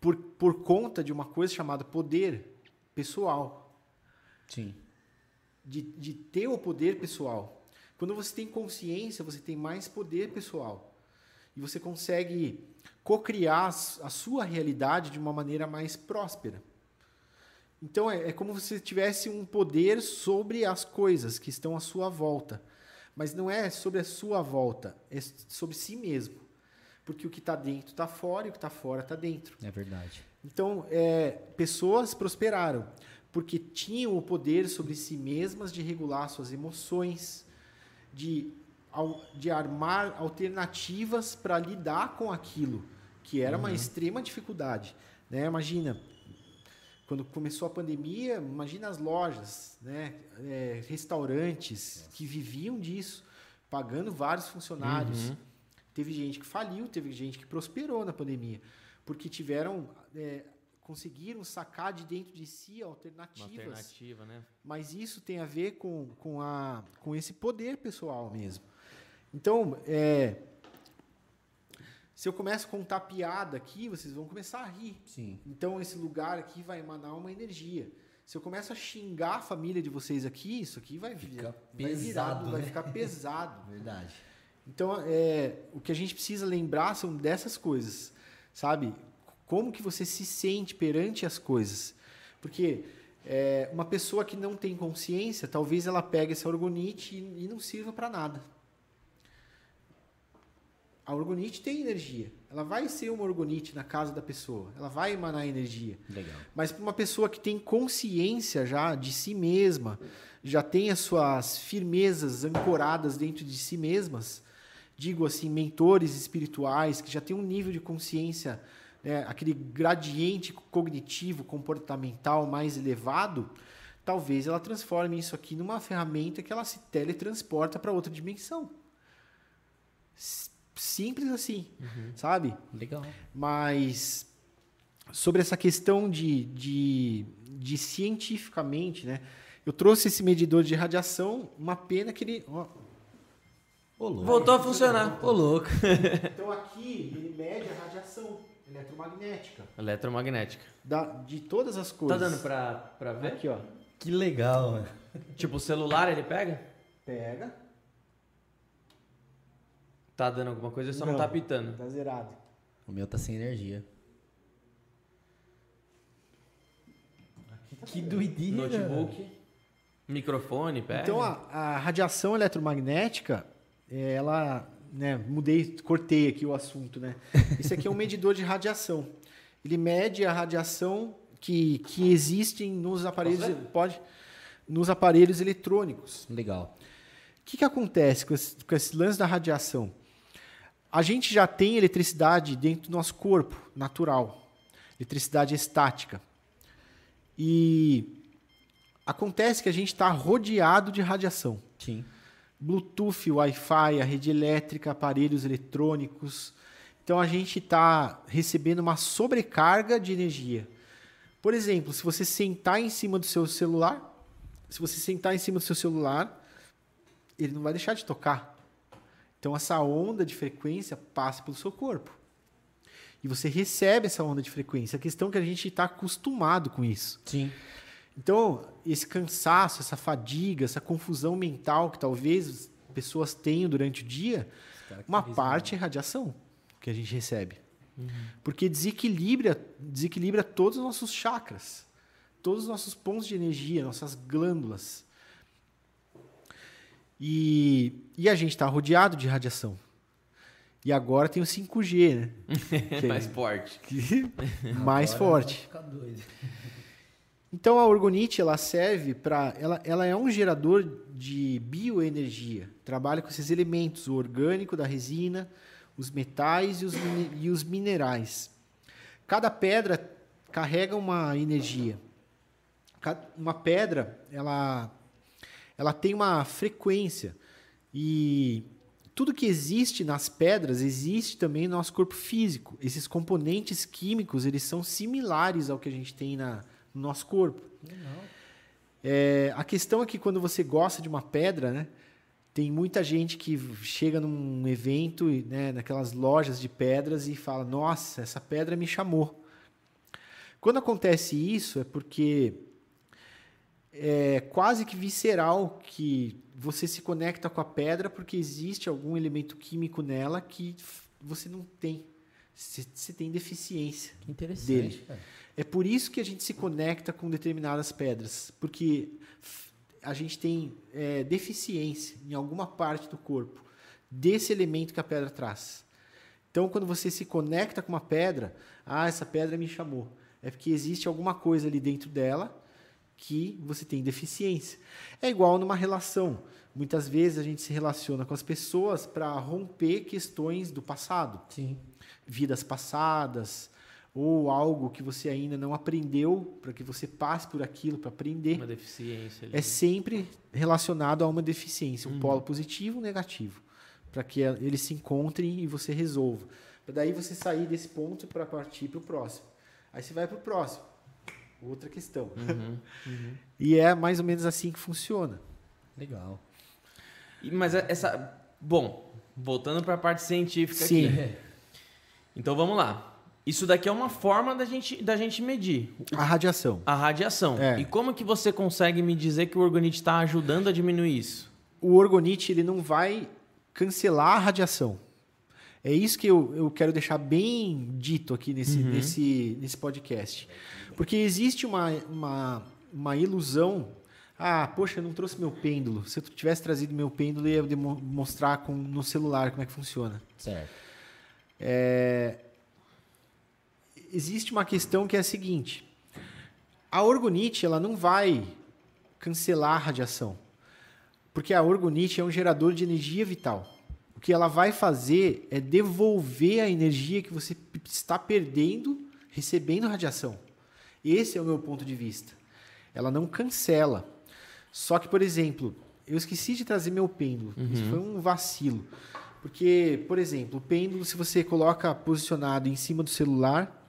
por, por conta de uma coisa chamada poder pessoal, Sim. de, de ter o poder pessoal. Quando você tem consciência, você tem mais poder pessoal. E você consegue cocriar a sua realidade de uma maneira mais próspera. Então é, é como se você tivesse um poder sobre as coisas que estão à sua volta. Mas não é sobre a sua volta, é sobre si mesmo. Porque o que está dentro está fora e o que está fora está dentro. É verdade. Então, é, pessoas prosperaram porque tinham o poder sobre si mesmas de regular suas emoções, de, de armar alternativas para lidar com aquilo, que era uma extrema dificuldade. Né? Imagina, quando começou a pandemia, imagina as lojas, né? É, restaurantes que viviam disso, pagando vários funcionários. Teve gente que faliu, teve gente que prosperou na pandemia, porque tiveram, é, conseguiram sacar de dentro de si Uma alternativas. alternativa, né? Mas isso tem a ver com, com, a, com esse poder pessoal mesmo. Então, é, se eu começo a contar piada aqui, vocês vão começar a rir. Sim. Então esse lugar aqui vai emanar uma energia. Se eu começo a xingar a família de vocês aqui, isso aqui vai, vir- Fica vai pesado, vai né? ficar pesado. Verdade. Então é, o que a gente precisa lembrar são dessas coisas, sabe? Como que você se sente perante as coisas? Porque é, uma pessoa que não tem consciência, talvez ela pegue essa orgonite e, e não sirva para nada. A orgonite tem energia. Ela vai ser uma orgonite na casa da pessoa. Ela vai emanar energia. Legal. Mas para uma pessoa que tem consciência já de si mesma, já tem as suas firmezas ancoradas dentro de si mesmas, digo assim, mentores espirituais que já têm um nível de consciência, né, aquele gradiente cognitivo, comportamental mais elevado, talvez ela transforme isso aqui numa ferramenta que ela se teletransporta para outra dimensão. Simples assim, sabe? Legal. Mas sobre essa questão de, de, de cientificamente, né? Eu trouxe esse medidor de radiação, uma pena que ele. Ô. Voltou a funcionar. Ô, louco. então aqui ele mede a radiação eletromagnética Eletromagnética. da, de todas as Tá coisas. dando pra, pra ver? Aqui, ó. Que legal, mano. Tipo, o celular ele pega? Pega. Tá dando alguma coisa, só não, Não. tá pitando. Tá zerado. O meu tá sem energia. Que doideira. Notebook, microfone, pega. Então a, a radiação eletromagnética, ela, né, mudei, cortei aqui o assunto, né? Esse aqui é um medidor de radiação. Ele mede a radiação que, que existem nos aparelhos, pode, nos aparelhos eletrônicos. Legal. O que, que acontece com esse, com esse lance da radiação? A gente já tem eletricidade dentro do nosso corpo, natural. Eletricidade estática. E acontece que a gente está rodeado de radiação. Sim. Bluetooth, Wi-Fi, a rede elétrica, aparelhos eletrônicos. Então a gente está recebendo uma sobrecarga de energia. Por exemplo, se você sentar em cima do seu celular, se você sentar em cima do seu celular, ele não vai deixar de tocar. Então essa onda de frequência passa pelo seu corpo. E você recebe essa onda de frequência. A questão é que a gente está acostumado com isso. Sim. Então, esse cansaço, essa fadiga, essa confusão mental que talvez pessoas tenham durante o dia, uma parte é radiação que a gente recebe. Porque desequilibra, desequilibra todos os nossos chakras, todos os nossos pontos de energia, nossas glândulas. E, e a gente está rodeado de radiação. E agora tem o 5G, né? Que é- Mais forte. que- mais Agora forte. Então a orgonite ela serve para ela, ela é um gerador de bioenergia. Trabalha com esses elementos, o orgânico da resina, os metais e os, e os minerais. Cada pedra carrega uma energia. Uma pedra ela ela tem uma frequência e tudo que existe nas pedras existe também no nosso corpo físico. Esses componentes químicos eles são similares ao que a gente tem na, no nosso corpo. É, a questão é que quando você gosta de uma pedra, né, tem muita gente que chega num evento, né, naquelas lojas de pedras e fala: Nossa, essa pedra me chamou. Quando acontece isso é porque é quase que visceral que você se conecta com a pedra porque existe algum elemento químico nela que você não tem. Você tem deficiência. Que interessante, Dele. cara. É por isso que a gente se conecta com determinadas pedras, porque a gente tem é, deficiência em alguma parte do corpo desse elemento que a pedra traz. Então, quando você se conecta com uma pedra, ah, essa pedra me chamou. É porque existe alguma coisa ali dentro dela que você tem deficiência. É igual numa relação. Muitas vezes a gente se relaciona com as pessoas para romper questões do passado Sim. vidas passadas ou algo que você ainda não aprendeu para que você passe por aquilo para aprender Uma deficiência ali. é sempre relacionado a uma deficiência um polo positivo um negativo para que eles se encontrem e você resolva para daí você sair desse ponto para partir para o próximo aí você vai para o próximo outra questão e é mais ou menos assim que funciona Legal. E- Mas é- essa. Bom, voltando para a parte científica Sim. aqui. Então vamos lá. Isso daqui é uma forma da gente, da gente medir a radiação a radiação. É. E como que você consegue me dizer que o orgonite está ajudando a diminuir isso? o orgonite ele não vai cancelar a radiação. É isso que eu, eu quero deixar bem dito aqui nesse, nesse, nesse podcast. Porque existe uma, uma, uma ilusão. Ah, poxa, eu não trouxe meu pêndulo. Se eu tivesse trazido meu pêndulo, eu ia mostrar com, no celular como é que funciona. Certo. Existe uma questão que é a seguinte: a orgonite ela não vai cancelar a radiação, porque a orgonite é um gerador de energia vital. O que ela vai fazer é devolver a energia que você está perdendo recebendo radiação. Esse é o meu ponto de vista. Ela não cancela. Só que, por exemplo, eu esqueci de trazer meu pêndulo. Isso foi um vacilo. Porque, por exemplo, o pêndulo, se você coloca posicionado em cima do celular,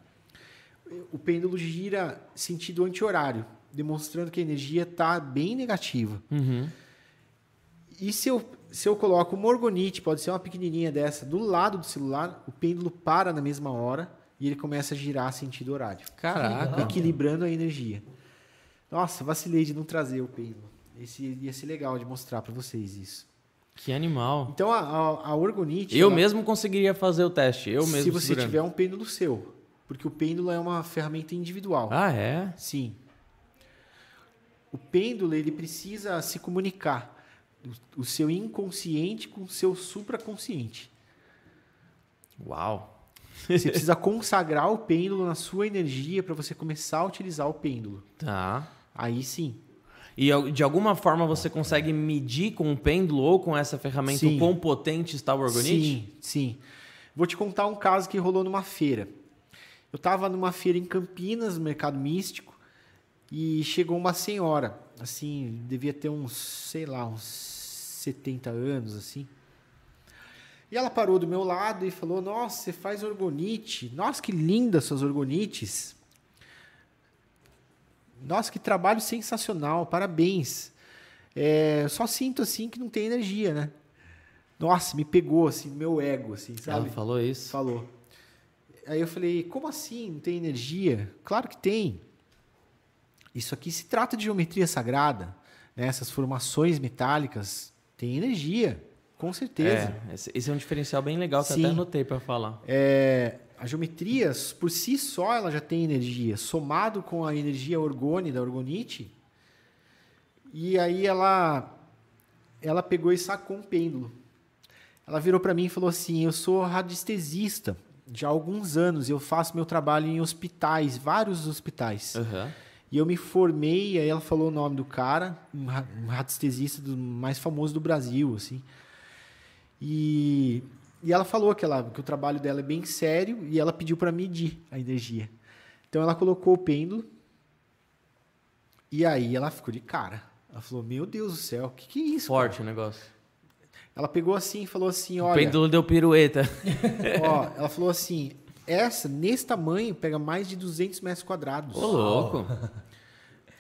o pêndulo gira sentido anti-horário, demonstrando que a energia está bem negativa. E se eu, se eu coloco uma orgonite, pode ser uma pequenininha dessa, do lado do celular, o pêndulo para na mesma hora e ele começa a girar sentido horário, Caraca. equilibrando a energia. Nossa, vacilei de não trazer o pêndulo. Esse ia ser legal de mostrar para vocês isso. Que animal. Então a, a, a orgonite. Eu ela- mesmo conseguiria fazer o teste. Eu mesmo. se você segurando. tiver um pêndulo seu, porque o pêndulo é uma ferramenta individual. Ah, é? Sim. O pêndulo ele precisa se comunicar o, seu inconsciente com o seu supraconsciente. Uau. Você precisa consagrar o pêndulo na sua energia para você começar a utilizar o pêndulo. Tá. Aí sim. E de alguma forma você consegue medir com o pêndulo ou com essa ferramenta Sim. o quão potente está o orgonite? Sim, sim. Vou te contar um caso que rolou numa feira. Eu estava numa feira em Campinas, no Mercado Místico, e chegou uma senhora, assim, devia ter uns, sei lá, uns 70 anos, assim. E ela parou do meu lado e falou: Nossa, você faz orgonite. Nossa, que lindas suas orgonites. Nossa, que trabalho sensacional, parabéns. É, só sinto assim que não tem energia, né? Nossa, me pegou assim, meu ego, assim, sabe? Ela falou isso. Falou. Aí eu falei, como assim? Não tem energia? Claro que tem. Isso aqui se trata de geometria sagrada. Né? Essas formações metálicas têm energia, com certeza. É, esse é um diferencial bem legal que eu Sim. até anotei pra falar. É, a geometria, por si só, ela já tem energia. Somado com a energia orgone da orgonite, e aí ela, ela pegou e sacou um pêndulo. Ela virou para mim e falou assim: Eu sou radiestesista já há alguns anos. Eu faço meu trabalho em hospitais, vários hospitais. Aham. E eu me formei, aí ela falou o nome do cara, um ra- radiestesista do mais famoso do Brasil, assim. E, e ela falou que, ela, que o trabalho dela é bem sério e ela pediu para medir a energia. Então ela colocou o pêndulo e aí ela ficou de cara. Ela falou: Meu Deus do céu, o que, que é isso? cara?" Forte o negócio. Ela pegou assim e falou assim: O Olha, pêndulo deu pirueta. ó, ela falou assim: Essa, nesse tamanho, pega mais de 200 metros quadrados. Ô, louco.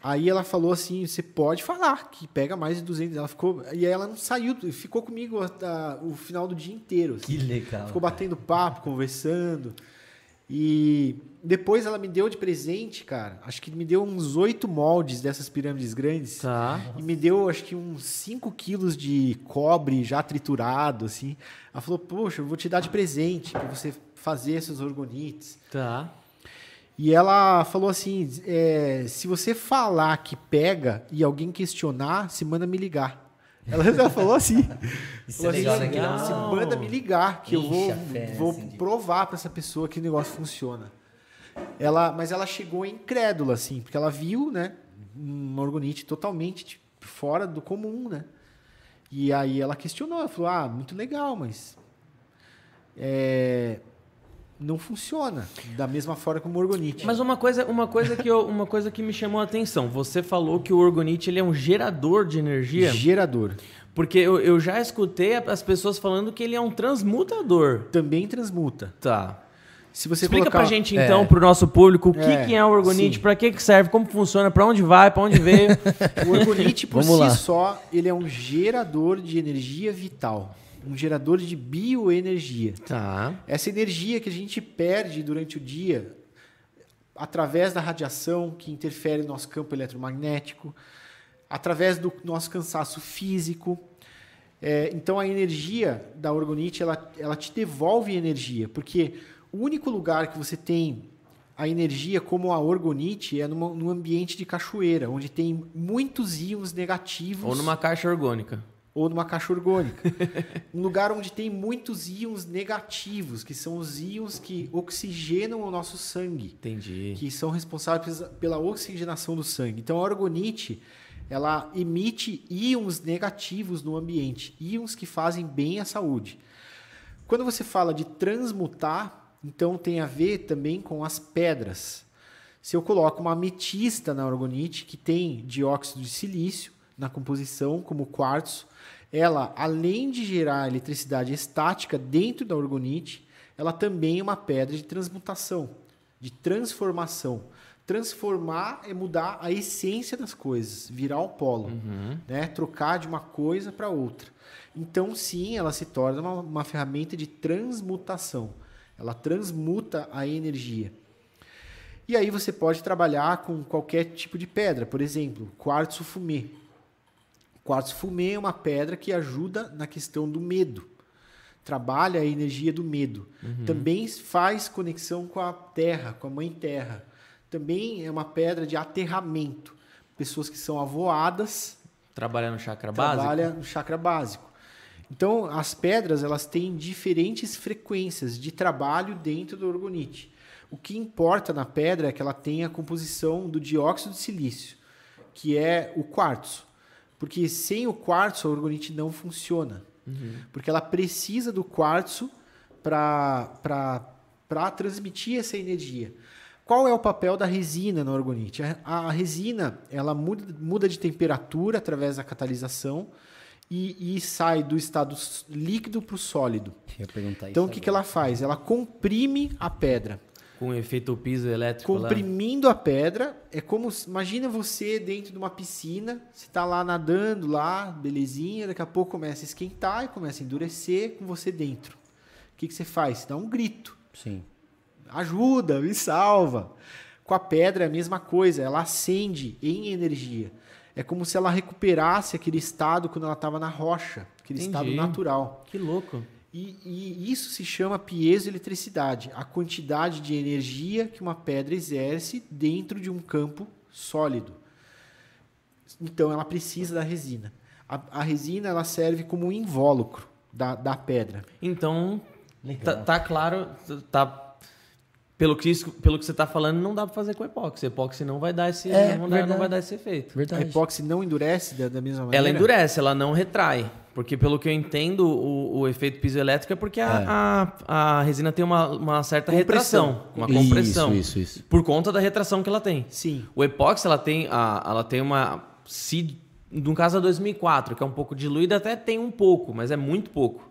Aí ela falou assim: você pode falar que pega mais de 200. Ela ficou. E aí ela não saiu, ficou comigo a- o final do dia inteiro. assim. Que legal. Ficou batendo papo, conversando. E depois ela me deu de presente, cara. Acho que me deu uns oito moldes dessas pirâmides grandes. Tá. E me deu, acho que uns 5 quilos de cobre já triturado, assim. Ela falou, poxa, eu vou te dar de presente para você fazer esses orgonites. Tá. E ela falou assim: é, se você falar que pega e alguém questionar, se manda me ligar. Ela, ela falou assim: Isso é falou legal, assim, né? Legal. se manda me ligar, que eu vou, fé, né, vou assim, provar para essa pessoa que o negócio funciona. Ela, mas ela chegou incrédula, assim, porque ela viu, né, um orgonite totalmente tipo, fora do comum, né? E aí ela questionou, ela falou: ah, muito legal, mas. é, não funciona da mesma forma como o orgonite. Mas uma coisa, uma coisa que eu, uma coisa que me chamou a atenção, você falou que o orgonite ele é um gerador de energia, Gerador. porque eu, eu já escutei as pessoas falando que ele é um transmutador. Também transmuta. Tá. Se você Explica colocar... pra gente É. então, pro nosso público, o que, É, que é o orgonite, pra que, que serve, como funciona, pra onde vai, pra onde veio. O orgonite, por Vamos si lá. só, ele é um gerador de energia vital. Um gerador de bioenergia. tá. Essa energia que a gente perde durante o dia através da radiação que interfere no nosso campo eletromagnético, através do nosso cansaço físico. É, então a energia da orgonite ela, ela te devolve energia, porque o único lugar que você tem a energia como a orgonite é numa, num ambiente de cachoeira, onde tem muitos íons negativos Ou numa caixa orgânica. Ou numa caixa orgânica. um lugar onde tem muitos íons negativos, que são os íons que oxigenam o nosso sangue, Entendi. que são responsáveis pela oxigenação do sangue. Então a orgonite, ela emite íons negativos no ambiente, íons que fazem bem à saúde. Quando você fala de transmutar, então tem a ver também com as pedras. Se eu coloco uma ametista na orgonite, que tem dióxido de silício na composição, como quartzo, ela, além de gerar eletricidade estática dentro da orgonite, ela também é uma pedra de transmutação, de transformação. Transformar é mudar a essência das coisas, virar o polo, né? trocar de uma coisa para outra. Então, sim, ela se torna uma, uma ferramenta de transmutação. Ela transmuta a energia. E aí você pode trabalhar com qualquer tipo de pedra, por exemplo, quartzo fumê. Quartzo fumê é uma pedra que ajuda na questão do medo. Trabalha a energia do medo. Também faz conexão com a terra, com a mãe terra. Também é uma pedra de aterramento. Pessoas que são avoadas Trabalha no chakra básico? trabalha no chakra básico. Então, as pedras elas têm diferentes frequências de trabalho dentro do orgonite. O que importa na pedra é que ela tem a composição do dióxido de silício, que é o quartzo. Porque sem o quartzo a orgonite não funciona. Porque ela precisa do quartzo para transmitir essa energia. Qual é o papel da resina na orgonite? A, a resina ela muda, muda de temperatura através da catalisação e, e sai do estado líquido para o sólido. Então o que, que ela faz? Ela comprime a pedra. Com o efeito piso elétrico lá. Comprimindo a pedra, é como. se- Imagina você dentro de uma piscina, você está lá nadando, lá, belezinha, daqui a pouco começa a esquentar e começa a endurecer com você dentro. O que, que você faz? Você dá um grito. Sim. ajuda, me salva. Com a pedra é a mesma coisa, ela acende em energia. É como se ela recuperasse aquele estado quando ela estava na rocha, aquele Entendi. estado natural. Que louco. E, e isso se chama piezoeletricidade, a quantidade de energia que uma pedra exerce dentro de um campo sólido. Então ela precisa da resina. A, a resina ela serve como um invólucro da, da pedra. Então, tá, tá claro, tá. Pelo que, isso- pelo que você tá falando, não dá pra fazer com epóxi. Epóxi não vai dar esse, É, não, dá- não vai dar esse efeito. A Verdade. epóxi não endurece da, da mesma maneira? Ela endurece, ela não retrai. Porque pelo que eu entendo, o, o efeito pisoelétrico é porque a, a, a resina tem uma, uma certa Compressão. retração, uma compressão. Isso, isso, isso. Por conta da retração que ela tem. Sim. O epóxi, ela tem, a, ela tem uma... Se, no caso da 2004, que é um pouco diluída, até tem um pouco, mas é muito pouco.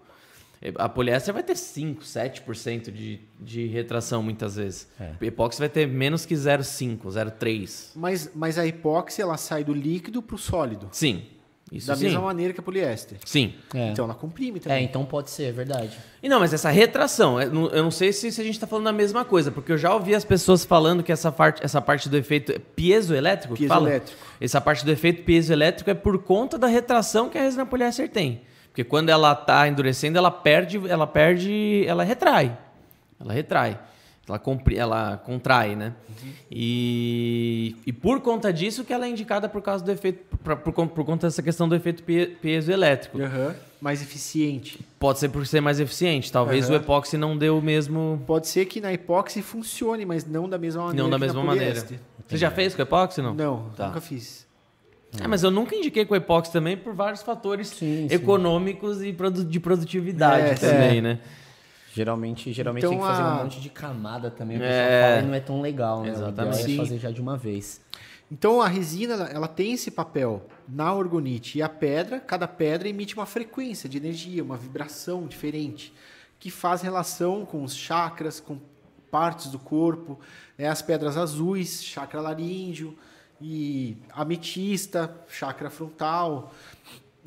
A poliéster vai ter 5, 7% de, de retração muitas vezes. É. O epóxi vai ter menos que 0,5, 0,3. Mas, mas a epóxi ela sai do líquido para o sólido. Sim, isso da sim. mesma maneira que a poliéster. Sim. É. Então ela comprime É, também. então pode ser, é verdade. E não, mas essa retração, eu não- eu não sei se, se a gente está falando da mesma coisa, porque eu já ouvi as pessoas falando que essa parte, essa parte do efeito piezoelétrico, que fala? Piezoelétrico. essa parte do efeito piezoelétrico é por conta da retração que a resina poliéster tem. Porque quando ela está endurecendo, ela perde, ela perde, ela retrai. Ela retrai. Ela, compri, ela contrai, né? E, e por conta disso que ela é indicada por causa do efeito, pra- por, con- por conta dessa questão do efeito pie- piezoelétrico. Aham. Mais eficiente. Pode ser por ser mais eficiente. Talvez Aham. o epóxi não dê o mesmo. Pode ser que na epóxi funcione, mas não da mesma maneira. Não da mesma maneira. poliéster. Você já fez com epóxi, não? Não, Tá. nunca fiz. É, mas eu nunca indiquei com epóxi também por vários fatores Sim, sim. econômicos e produ- de produtividade É, também, é. né? Geralmente, geralmente Então, tem que fazer a- um monte de camada também. O pessoal É. fala e não é tão legal, né? Exatamente. Ideal Sim. é fazer já de uma vez. Então a resina ela, ela tem esse papel na orgonite e a pedra, cada pedra emite uma frequência de energia, uma vibração diferente que faz relação com os chakras, com partes do corpo, né? as pedras azuis, chakra laríngeo e ametista, chakra frontal,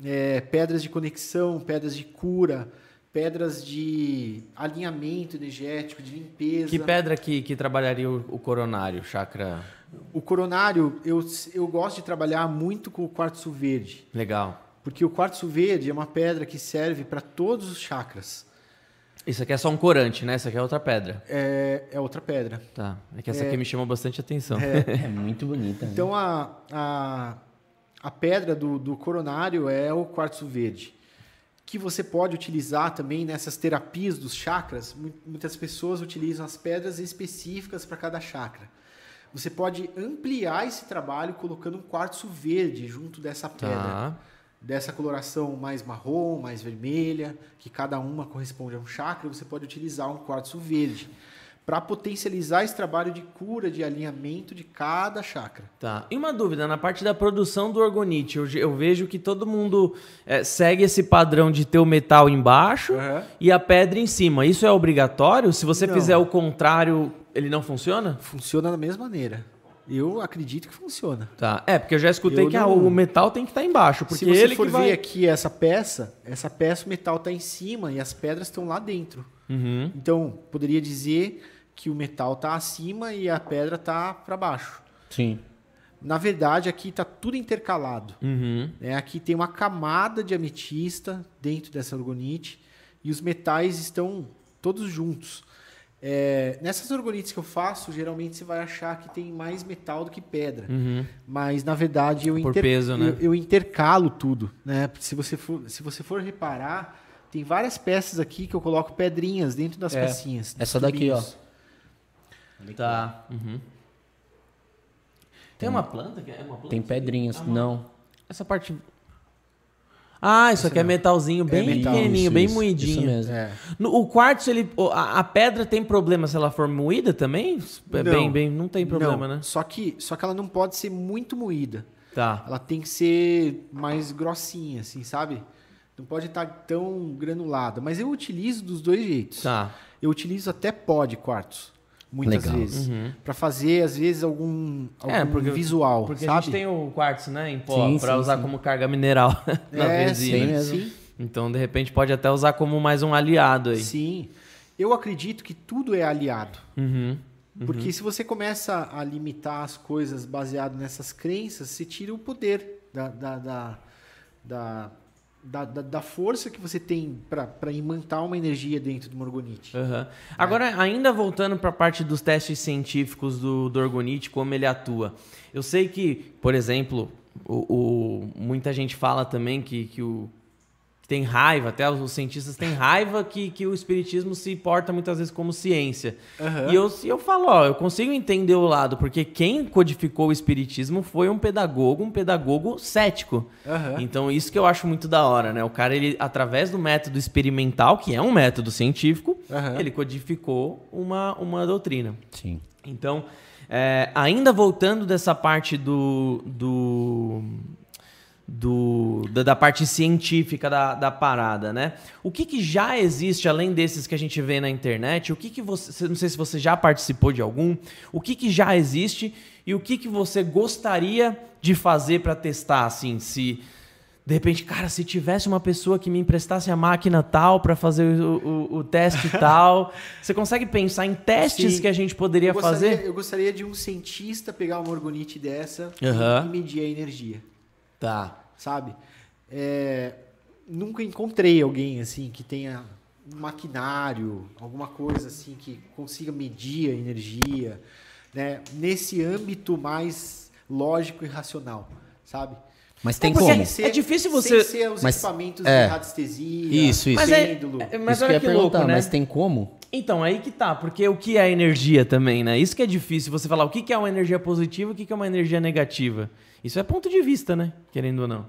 é, pedras de conexão, pedras de cura, pedras de alinhamento energético, de limpeza. Que pedra que, que trabalharia o, o coronário, chakra? O coronário, eu, eu gosto de trabalhar muito com o quartzo verde, Legal. porque o quartzo verde é uma pedra que serve para todos os chakras. Isso aqui é só um corante, né? Isso aqui é outra pedra. É, é outra pedra. Tá. É que essa aqui me chamou bastante atenção. É muito bonita. né? Então a, a, a pedra do, do coronário é o quartzo verde, que você pode utilizar também nessas terapias dos chakras. Mu- Muitas pessoas utilizam as pedras específicas para cada chakra. Você pode ampliar esse trabalho colocando um quartzo verde junto dessa pedra. Tá. Dessa coloração mais marrom, mais vermelha, que cada uma corresponde a um chakra, você pode utilizar um quartzo verde para potencializar esse trabalho de cura, de alinhamento de cada chakra. Tá. E uma dúvida, na parte da produção do orgonite, eu, eu vejo que todo mundo é, segue esse padrão de ter o metal embaixo Aham. e a pedra em cima. Isso é obrigatório? Se você Não. fizer o contrário, ele não funciona? Funciona da mesma maneira. Eu acredito que funciona. Tá. É, porque eu já escutei Eu que ah, não- o metal tem que estar embaixo, porque Se você ele for que vai... ver aqui essa peça, essa peça o metal está em cima e as pedras estão lá dentro. Uhum. Então, poderia dizer que o metal está acima e a pedra está para baixo. Sim. Na verdade, aqui está tudo intercalado. Uhum. né? Aqui tem uma camada de ametista dentro dessa orgonite e os metais estão todos juntos. É, nessas orgonites que eu faço, geralmente você vai achar que tem mais metal do que pedra. Uhum. Mas, na verdade, eu, inter- peso, né? eu, eu intercalo tudo. Né? Se, você for, se você for reparar, tem várias peças aqui que eu coloco pedrinhas dentro das É. pecinhas. Essa daqui, ó. Tá. Uhum. Tem uma planta? que É uma planta? Tem pedrinhas. Ah, Não. Essa parte... Ah, isso aqui é metalzinho bem metal. pequenininho, Isso, bem isso, moidinho. Isso mesmo. É. No- o quartzo, ele, a, a pedra tem problema se ela for moída também? É Não. bem, bem, não tem problema, Não, né? Só que, só que ela não pode ser muito moída. Tá. Ela tem que ser mais grossinha, assim, sabe? Não pode estar tão granulada. Mas eu utilizo dos dois jeitos. Tá. Eu utilizo até pó de quartzo, muitas Legal. vezes. Uhum. Pra fazer, às vezes, algum, algum É, porque- visual, Porque sabe? a gente tem o quartzo, né, em pó, Sim, pra sim, usar sim. como carga mineral na é, resina. sim Então, de repente, pode até usar como mais um aliado aí. sim. eu acredito que tudo é aliado. Uhum. Porque se você começa a limitar as coisas baseado nessas crenças, você tira o poder da, da, da, da, da, da- da força que você tem para imantar uma energia dentro do Morgonite. Aham. Agora, ainda voltando para a parte dos testes científicos do, do Orgonite, como ele atua. Eu sei que, por exemplo, o, o- muita gente fala também que, que o que tem raiva, até os cientistas têm raiva que, que o espiritismo se porta muitas vezes como ciência. Aham. E eu, eu falo, ó, eu consigo entender o lado, porque quem codificou o espiritismo foi um pedagogo, um pedagogo cético. Aham. Então, isso que eu acho muito da hora, né? O cara, ele, através do método experimental, que é um método científico, Aham. ele codificou uma, uma doutrina. Sim. Então, é, ainda voltando dessa parte do. do do, da, da parte científica da, da parada, né? O que, que já existe, além desses que a gente vê na internet? O que, que você. Não sei se você já participou de algum. O que, que já existe e o que, que você gostaria de fazer para testar, assim? Se. De repente, cara, se tivesse uma pessoa que me emprestasse a máquina tal para fazer o, o- o teste tal, você consegue pensar em testes Sim. que a gente poderia eu gostaria, fazer? Eu gostaria de um cientista pegar uma Morgonite dessa Aham. e medir a energia. Tá. sabe? É, nunca encontrei alguém assim que tenha um maquinário, alguma coisa assim que consiga medir a energia, né? Nesse âmbito mais lógico e racional, sabe? Mas tem É porque como? É difícil você- sem ser os Mas- equipamentos é. de radiestesia, Isso, isso. Mas é- pêndulo. é- mas Isso olha que eu ia que perguntar, louco, né? mas tem como? Então, aí que tá, porque o que é energia também, né? Isso que é difícil, você falar o que é uma energia positiva e o que é uma energia negativa. Isso é ponto de vista, né? Querendo ou não.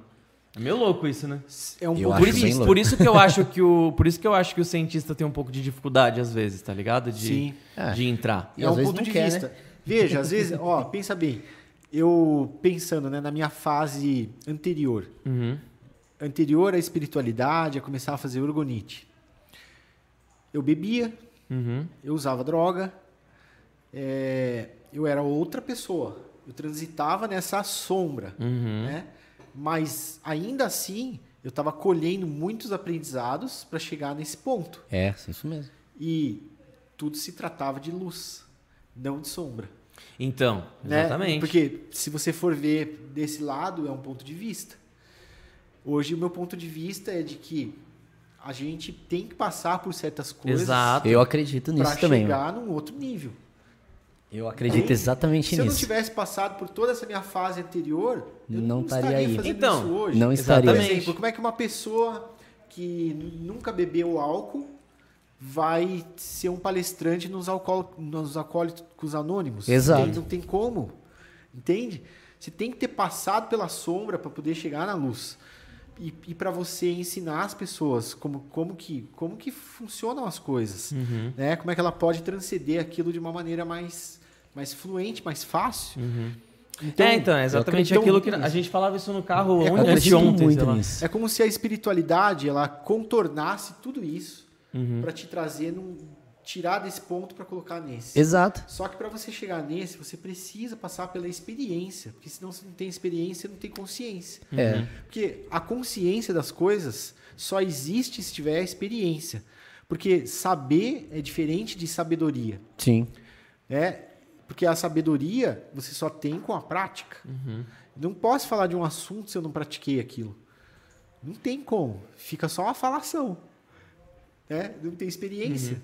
É meio louco isso, né? É um Eu ponto bem vista. Por isso que eu acho que o, por isso que eu acho que o cientista tem um pouco de dificuldade às vezes, tá ligado? De, Sim. É. de entrar. E é um ponto de quer, vista. né? Veja, às vezes, ó, pensa bem. Eu pensando, né, na minha fase anterior, Uhum. anterior à espiritualidade, a começar a fazer orgonite. Eu bebia, Uhum. eu usava droga, é, eu era outra pessoa. Eu transitava nessa sombra, Uhum. né? Mas ainda assim, eu estava colhendo muitos aprendizados para chegar nesse ponto. É, isso mesmo. E tudo se tratava de luz, não de sombra. Então, né? exatamente. Porque se você for ver desse lado, é um ponto de vista. Hoje, o meu ponto de vista é de que a gente tem que passar por certas coisas Exato. Eu acredito para nisso também. chegar num outro nível. Eu acredito exatamente Se eu não nisso. tivesse passado por toda essa minha fase anterior, eu Não não, estaria estaria aí. fazendo Então, isso hoje. não estaria. Por Exatamente. exemplo, como é que uma pessoa que nunca bebeu álcool vai ser um palestrante nos, alcoól, nos alcoólicos anônimos? Exato. Não tem como. Entende? Você tem que ter passado pela sombra para poder chegar na luz. E, e para você ensinar as pessoas como, como, que, como que funcionam as coisas. Uhum. Né? Como é que ela pode transcender aquilo de uma maneira mais, mais fluente, mais fácil. Então, é, então, é exatamente acredito aquilo que a gente falava isso no carro É, antes de ontem. É como se a espiritualidade ela contornasse tudo isso Uhum. para te trazer num, tirar desse ponto para colocar nesse. Exato. Só que para você chegar nesse, você precisa passar pela experiência, porque senão você não tem experiência, não tem consciência. É. Porque a consciência das coisas só existe se tiver a experiência. Porque saber é diferente de sabedoria. Sim. né? Porque a sabedoria você só tem com a prática. Não posso falar de um assunto se eu não pratiquei aquilo. Não tem como. Fica só uma falação. Né? Não tem experiência.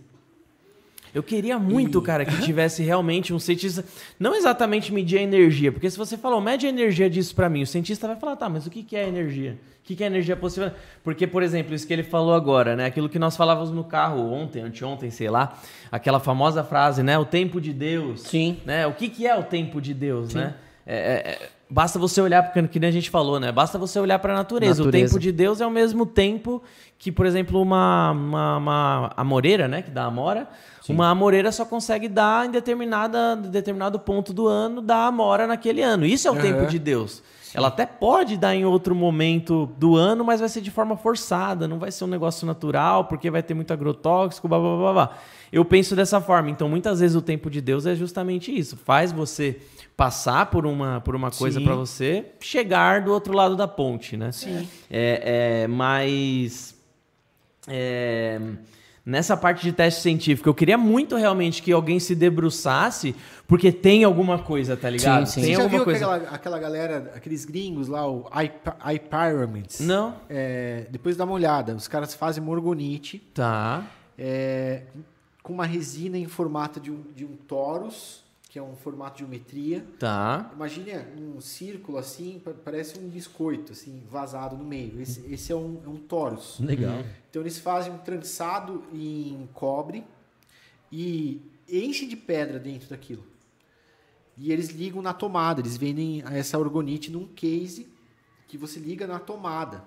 Eu queria muito, cara, que tivesse realmente um cientista. Não exatamente medir a energia, porque se você falou, mede a energia disso pra mim, o cientista vai falar, tá, mas o que que é energia? O que que é energia positiva? Porque, por exemplo, isso que ele falou agora, né? Aquilo que nós falávamos no carro ontem, anteontem, sei lá, aquela famosa frase, né? O tempo de Deus. Sim. Né? O que que é o tempo de Deus, né? É, é, é, basta você olhar, porque que nem a gente falou, né? Basta você olhar pra natureza. O Natureza. tempo de Deus é o mesmo tempo que, por exemplo, uma, uma, uma amoreira, né? Que dá amora. Uma amoreira só consegue dar em determinada, determinado ponto do ano, dar amora naquele ano. Isso é o Aham. tempo de Deus. Ela até pode dar em outro momento do ano, mas vai ser de forma forçada, não vai ser um negócio natural, porque vai ter muito agrotóxico, blá blá blá blá. Eu penso dessa forma. Então, muitas vezes o tempo de Deus é justamente isso. Faz você passar por uma, por uma coisa Sim. para você chegar do outro lado da ponte, né? Sim. É, é, mas. é, nessa parte de teste científico. Eu queria muito realmente que alguém se debruçasse, porque tem alguma coisa, tá ligado? Sim, sim. Tem Você já alguma viu coisa. aquela, aquela galera, aqueles gringos lá, o iPyramids? Não? É, depois dá uma olhada. Os caras fazem morgonite Tá. é, com uma resina em formato de um, de um torus, que é um formato de geometria. Tá. Imagine um círculo assim, pa- parece um biscoito, assim, vazado no meio. Esse, esse é um, é um torus. Legal. Então eles fazem um trançado em cobre e enchem de pedra dentro daquilo. E eles ligam na tomada, eles vendem essa orgonite num case que você liga na tomada.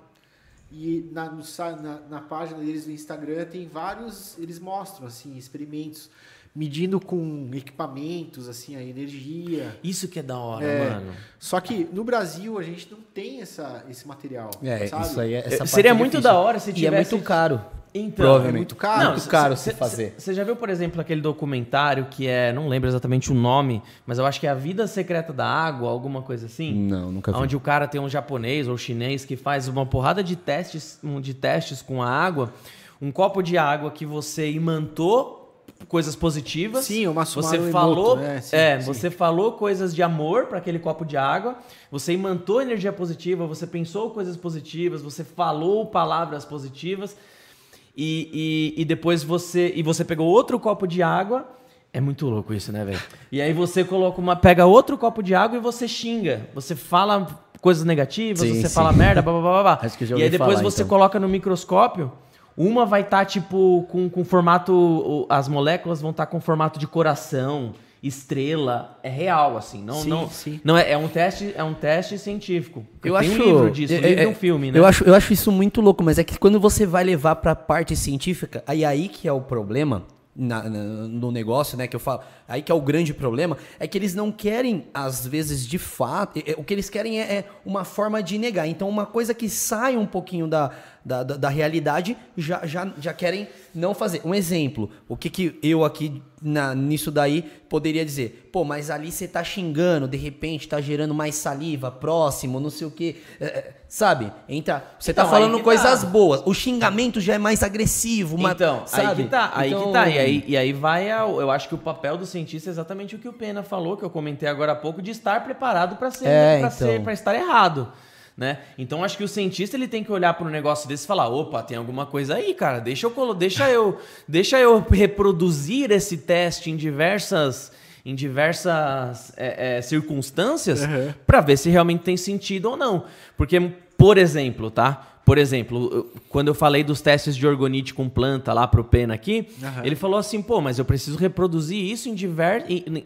E na, no na, na página deles no Instagram tem vários, eles mostram assim experimentos medindo com equipamentos assim a energia. Isso que é da hora, É. mano. Só que no Brasil a gente não tem essa, esse material. É, sabe? isso aí é, essa parte Seria é muito difícil. da hora se E é tivesse- muito caro. Então, Provavelmente. é muito caro. Muito caro se fazer. Você já viu, por exemplo, aquele documentário que é, não lembro exatamente o nome, mas eu acho que é A Vida Secreta da Água, alguma coisa assim? Não, nunca vi. Onde o cara tem um japonês ou chinês que faz uma porrada de testes, de testes com a água, um copo de água que você imantou coisas positivas. Sim, uma Você falou, Emoto, né? Sim, é, sim. você falou coisas de amor para aquele copo de água, você imantou energia positiva, você pensou coisas positivas, você falou palavras positivas e, e, e depois você e você pegou outro copo de água. É muito louco isso, né, velho? E aí você coloca uma, pega outro copo de água e você xinga, você fala coisas negativas, Sim, você fala merda, blá, blá, blá, blá. Acho que eu já E aí ouvi depois falar, você então. coloca no microscópio, uma vai estar tipo com, com formato, as moléculas vão estar com formato de coração, estrela, é real assim, não Sim, não, sim. não é, é um teste, é um teste científico. Eu Tem acho um livro disso, é- um livro é- um filme, né? Eu acho, eu acho isso muito louco, mas é que quando você vai levar pra parte científica, aí aí que é o problema na- na- no negócio, né? Que eu falo, aí que é o grande problema, é que eles não querem, às vezes, de fato, é- é- o que eles querem é, é uma forma de negar. Então, uma coisa que sai um pouquinho da, da, da- da realidade, já, já, já querem não fazer. Um exemplo, o que, que eu aqui na, nisso daí poderia dizer? Pô, mas ali você tá xingando, de repente tá gerando mais saliva, próximo, não sei o quê. É, é, sabe? Entra, você tá Então, falando aí que coisas tá. boas. O xingamento já é mais agressivo, mas, Então, sabe? aí que tá, aí Então- que tá. E aí, e aí vai, ao- eu acho que o papel do cientista é exatamente o que o Pena falou, que eu comentei agora há pouco, de estar preparado para ser, É, pra então. ser, para estar errado. Né? Então acho que o cientista ele tem que olhar para um negócio desse e falar, opa, tem alguma coisa aí, cara. Deixa eu deixa eu, deixa eu reproduzir esse teste em diversas em diversas é, é, circunstâncias Uhum. para ver se realmente tem sentido ou não. Porque, por exemplo, tá? Por exemplo, quando eu falei dos testes de orgonite com planta lá pro Pena aqui, Aham. ele falou assim, pô, mas eu preciso reproduzir isso em,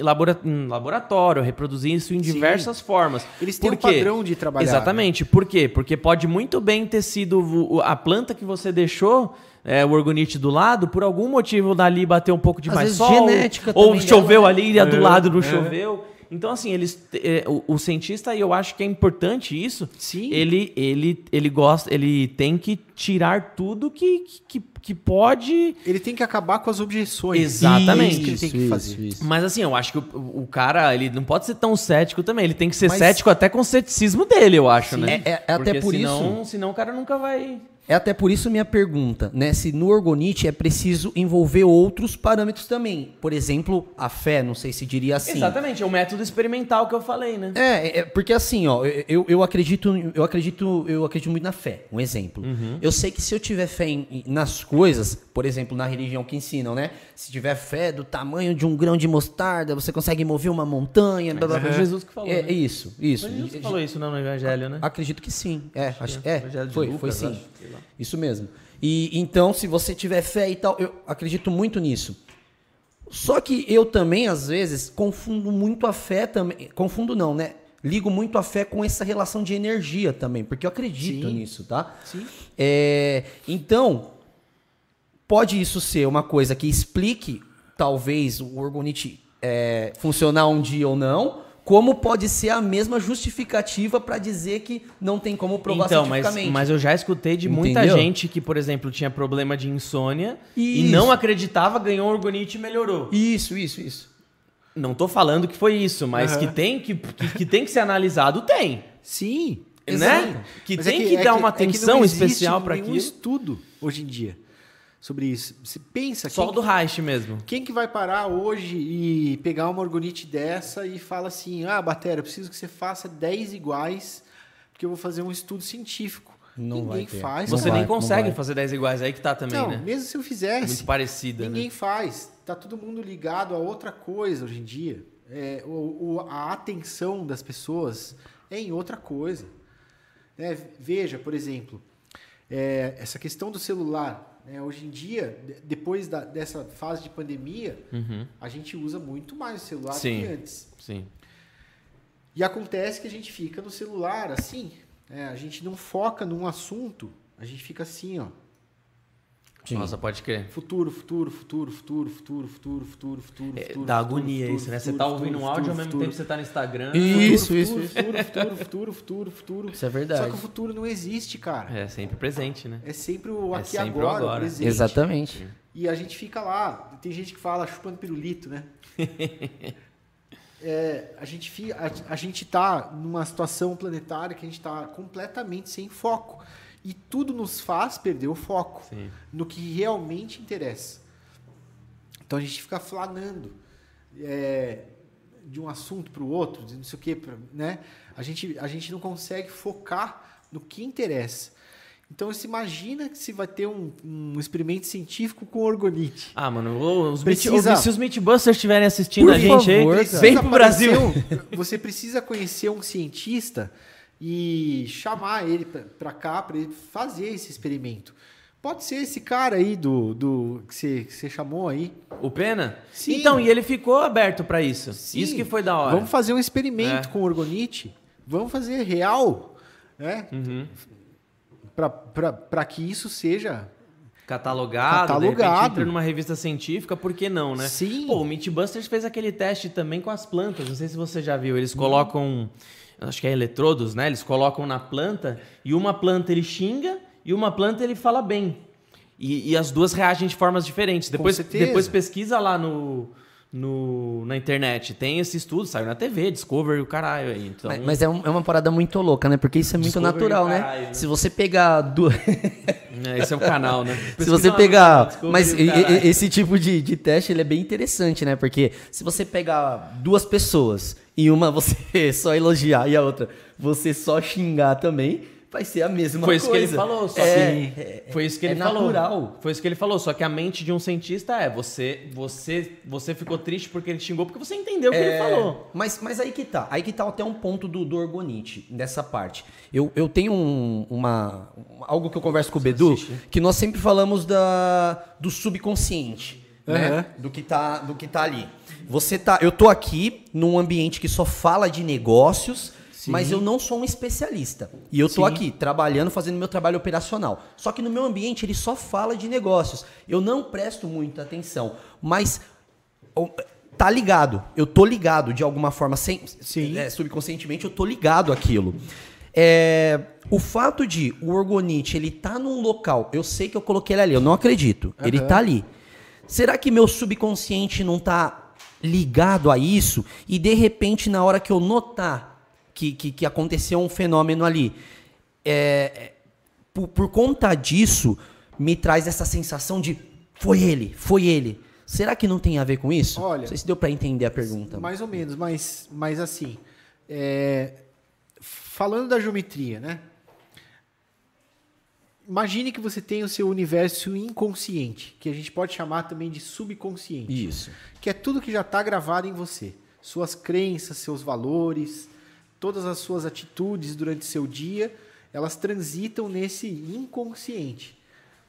labora- laboratório, reproduzir isso em Sim. diversas formas. Eles têm Por um quê? padrão de trabalhar, né? Exatamente. Por quê? Porque pode muito bem ter sido a planta que você deixou, é, o orgonite do lado, por algum motivo dali bateu um pouco de Às mais sol, genética ou também choveu dela, ali e a do É, lado não é. choveu. Então, assim, eles, é, o, o cientista, e eu acho que é importante isso, Sim. ele, ele, ele gosta, ele tem que tirar tudo que, que, que pode. Ele tem que acabar com as objeções. Exatamente. Isso que ele tem que Isso, fazer. isso. Mas assim, eu acho que o, o cara, ele não pode ser tão cético também. Ele tem que ser Mas- cético até com o ceticismo dele, eu acho, Sim. né? É- é- é até por senão, Senão o cara nunca vai. É até por isso minha pergunta, né? Se no orgonite é preciso envolver outros parâmetros também. Por exemplo, a fé, não sei se diria assim. Exatamente, é o método experimental que eu falei, né? É, é, porque assim, ó, eu, eu acredito, eu acredito, eu acredito muito na fé. Um exemplo. Uhum. Eu sei que se eu tiver fé em- nas coisas, por exemplo, na religião que ensinam, né? Se tiver fé do tamanho de um grão de mostarda, você consegue mover uma montanha. blá, blá, blá. Jesus que falou. É, né? é isso, isso. Foi Jesus que falou isso não, no Evangelho, né? Acredito que sim. É, acho, é. é, Evangelho de foi, foi sim. acho. Isso mesmo. E então, se você tiver fé e tal, eu acredito muito nisso. Só que eu também, às vezes, confundo muito a fé também. Confundo não, né? Ligo muito a fé com essa relação de energia também, porque eu acredito Sim. nisso, tá? Sim. É, então, pode isso ser uma coisa que explique, talvez, o orgonite é, funcionar um dia ou não, como pode ser a mesma justificativa para dizer que não tem como provar Então, mas, cientificamente. mas eu já escutei de muita Entendeu? gente que, por exemplo, tinha problema de insônia e Isso. não acreditava, ganhou orgonite e melhorou. Isso, isso, isso. Não tô falando que foi isso, mas Aham. que, tem que, que, que tem que ser analisado, tem. Sim. Né? exato. Que Mas tem é que dar uma é que atenção não existe especial nenhum aquilo. estudo hoje em dia. Sobre isso. Você pensa Só do Reich mesmo. quem que vai parar hoje e pegar uma orgonite dessa e fala assim: "Ah, Batera, eu preciso que você faça 10 iguais, porque eu vou fazer um estudo científico". Não Ninguém faz. Não Você vai, nem não consegue fazer 10 iguais, aí que tá também, Não, né? mesmo se eu fizesse, Muito parecida, ninguém né? faz. Tá todo mundo ligado a outra coisa hoje em dia. É, o, o- a atenção das pessoas é em outra coisa. né? veja, por exemplo, é, essa questão do celular. Né? Hoje em dia, de- depois da- dessa fase de pandemia, Uhum. a gente usa muito mais o celular do que antes. Sim. E acontece que a gente fica no celular assim. né? A gente não foca num assunto, a gente fica assim, ó. Sim. Nossa, pode crer. Futuro, futuro, futuro, futuro, futuro, futuro, futuro, futuro, É, futuro. dá futuro, agonia futuro, isso, né? Você tá futuro, ouvindo um áudio futuro, ao mesmo futuro. tempo você tá no Instagram. Isso, Futuro, isso, futuro, isso. Futuro, futuro, futuro, futuro, futuro. Isso é verdade. Só que o futuro não existe, cara. É sempre presente, né? É sempre o É aqui sempre o agora, o agora. presente. Exatamente. E a gente fica lá. Tem gente que fala chupando pirulito, né? É, a, gente fica, a, a gente tá numa situação planetária que a gente está completamente sem foco. E tudo nos faz perder o foco Sim. no que realmente interessa. Então a gente fica flanando é, de um assunto para o outro, de não sei o quê, né? A gente, a gente não consegue focar no que interessa. Então você imagina que se vai ter um, um experimento científico com orgonite. Ah, mano, os Precisa- Meat- se os Meatbusters estiverem assistindo a gente favor, aí, vem pro Brasil. você precisa conhecer um cientista e chamar ele para cá para ele fazer esse experimento. Pode ser esse cara aí do, do que, você, que você chamou aí. O Pena? Sim. Então, e ele ficou aberto pra isso. Sim. Isso que foi da hora. Vamos fazer um experimento É. com orgonite. Vamos fazer real, né? Uhum. Para que isso seja Catalogado, Catalogado. de repente entra numa revista científica, por que não, né? Sim. Pô, o Meatbusters fez aquele teste também com as plantas, não sei se você já viu, eles colocam, acho que é eletrodos, né? Eles colocam na planta e uma planta ele xinga e uma planta ele fala bem. E, e as duas reagem de formas diferentes. Depois, depois pesquisa lá no, no, na internet, tem esse estudo, saiu na TV, Discovery, o caralho aí. Então, Mas, mas é, um- é uma parada muito louca, né? Porque isso é muito Discovery natural, né? caralho, né? Se você pegar duas. é, esse é o canal, né? Se Pesquisa você lá no pegar. Discovery Mas esse tipo de, de teste ele é bem interessante, né? Porque se você pegar duas pessoas e uma você só elogiar e a outra você só xingar também, vai ser a mesma Foi coisa. isso que ele falou, só É, que é- foi isso que é ele falou. natural. Foi isso que ele falou, só que a mente de um cientista é você você você ficou triste porque ele xingou porque você entendeu o que ele É, falou. Mas, mas aí que tá. Aí que tá até um ponto do, do orgonite, dessa parte. Eu, eu tenho um- uma, um- algo que eu converso com o Bedu, que nós sempre falamos da, do subconsciente. Né? Do, que tá, do que tá ali. Você tá. Eu tô aqui num ambiente que só fala de negócios. Mas eu não sou um especialista. E eu tô Sim. aqui trabalhando, fazendo meu trabalho operacional. Só que no meu ambiente ele só fala de negócios. Eu não presto muita atenção. Mas tá ligado. Eu tô ligado de alguma forma, sem, Sim. é, subconscientemente eu tô ligado àquilo. É, o fato de o orgonite ele tá num local, eu sei que eu coloquei ele ali, eu não acredito. Ele tá ali. Será que meu subconsciente não tá ligado a isso e de repente na hora que eu notar que, que, que aconteceu um fenômeno ali, é, é, por, por conta disso, me traz essa sensação de foi ele, foi ele. Será que não tem a ver com isso? Olha, não sei se deu pra entender a pergunta. Mais ou menos, mas, mas assim, é, falando da geometria, né? Imagine que você tem o seu universo inconsciente, que a gente pode chamar também de subconsciente, Isso. que é tudo que já está gravado em você. Suas crenças, seus valores, todas as suas atitudes durante seu dia, elas transitam nesse inconsciente.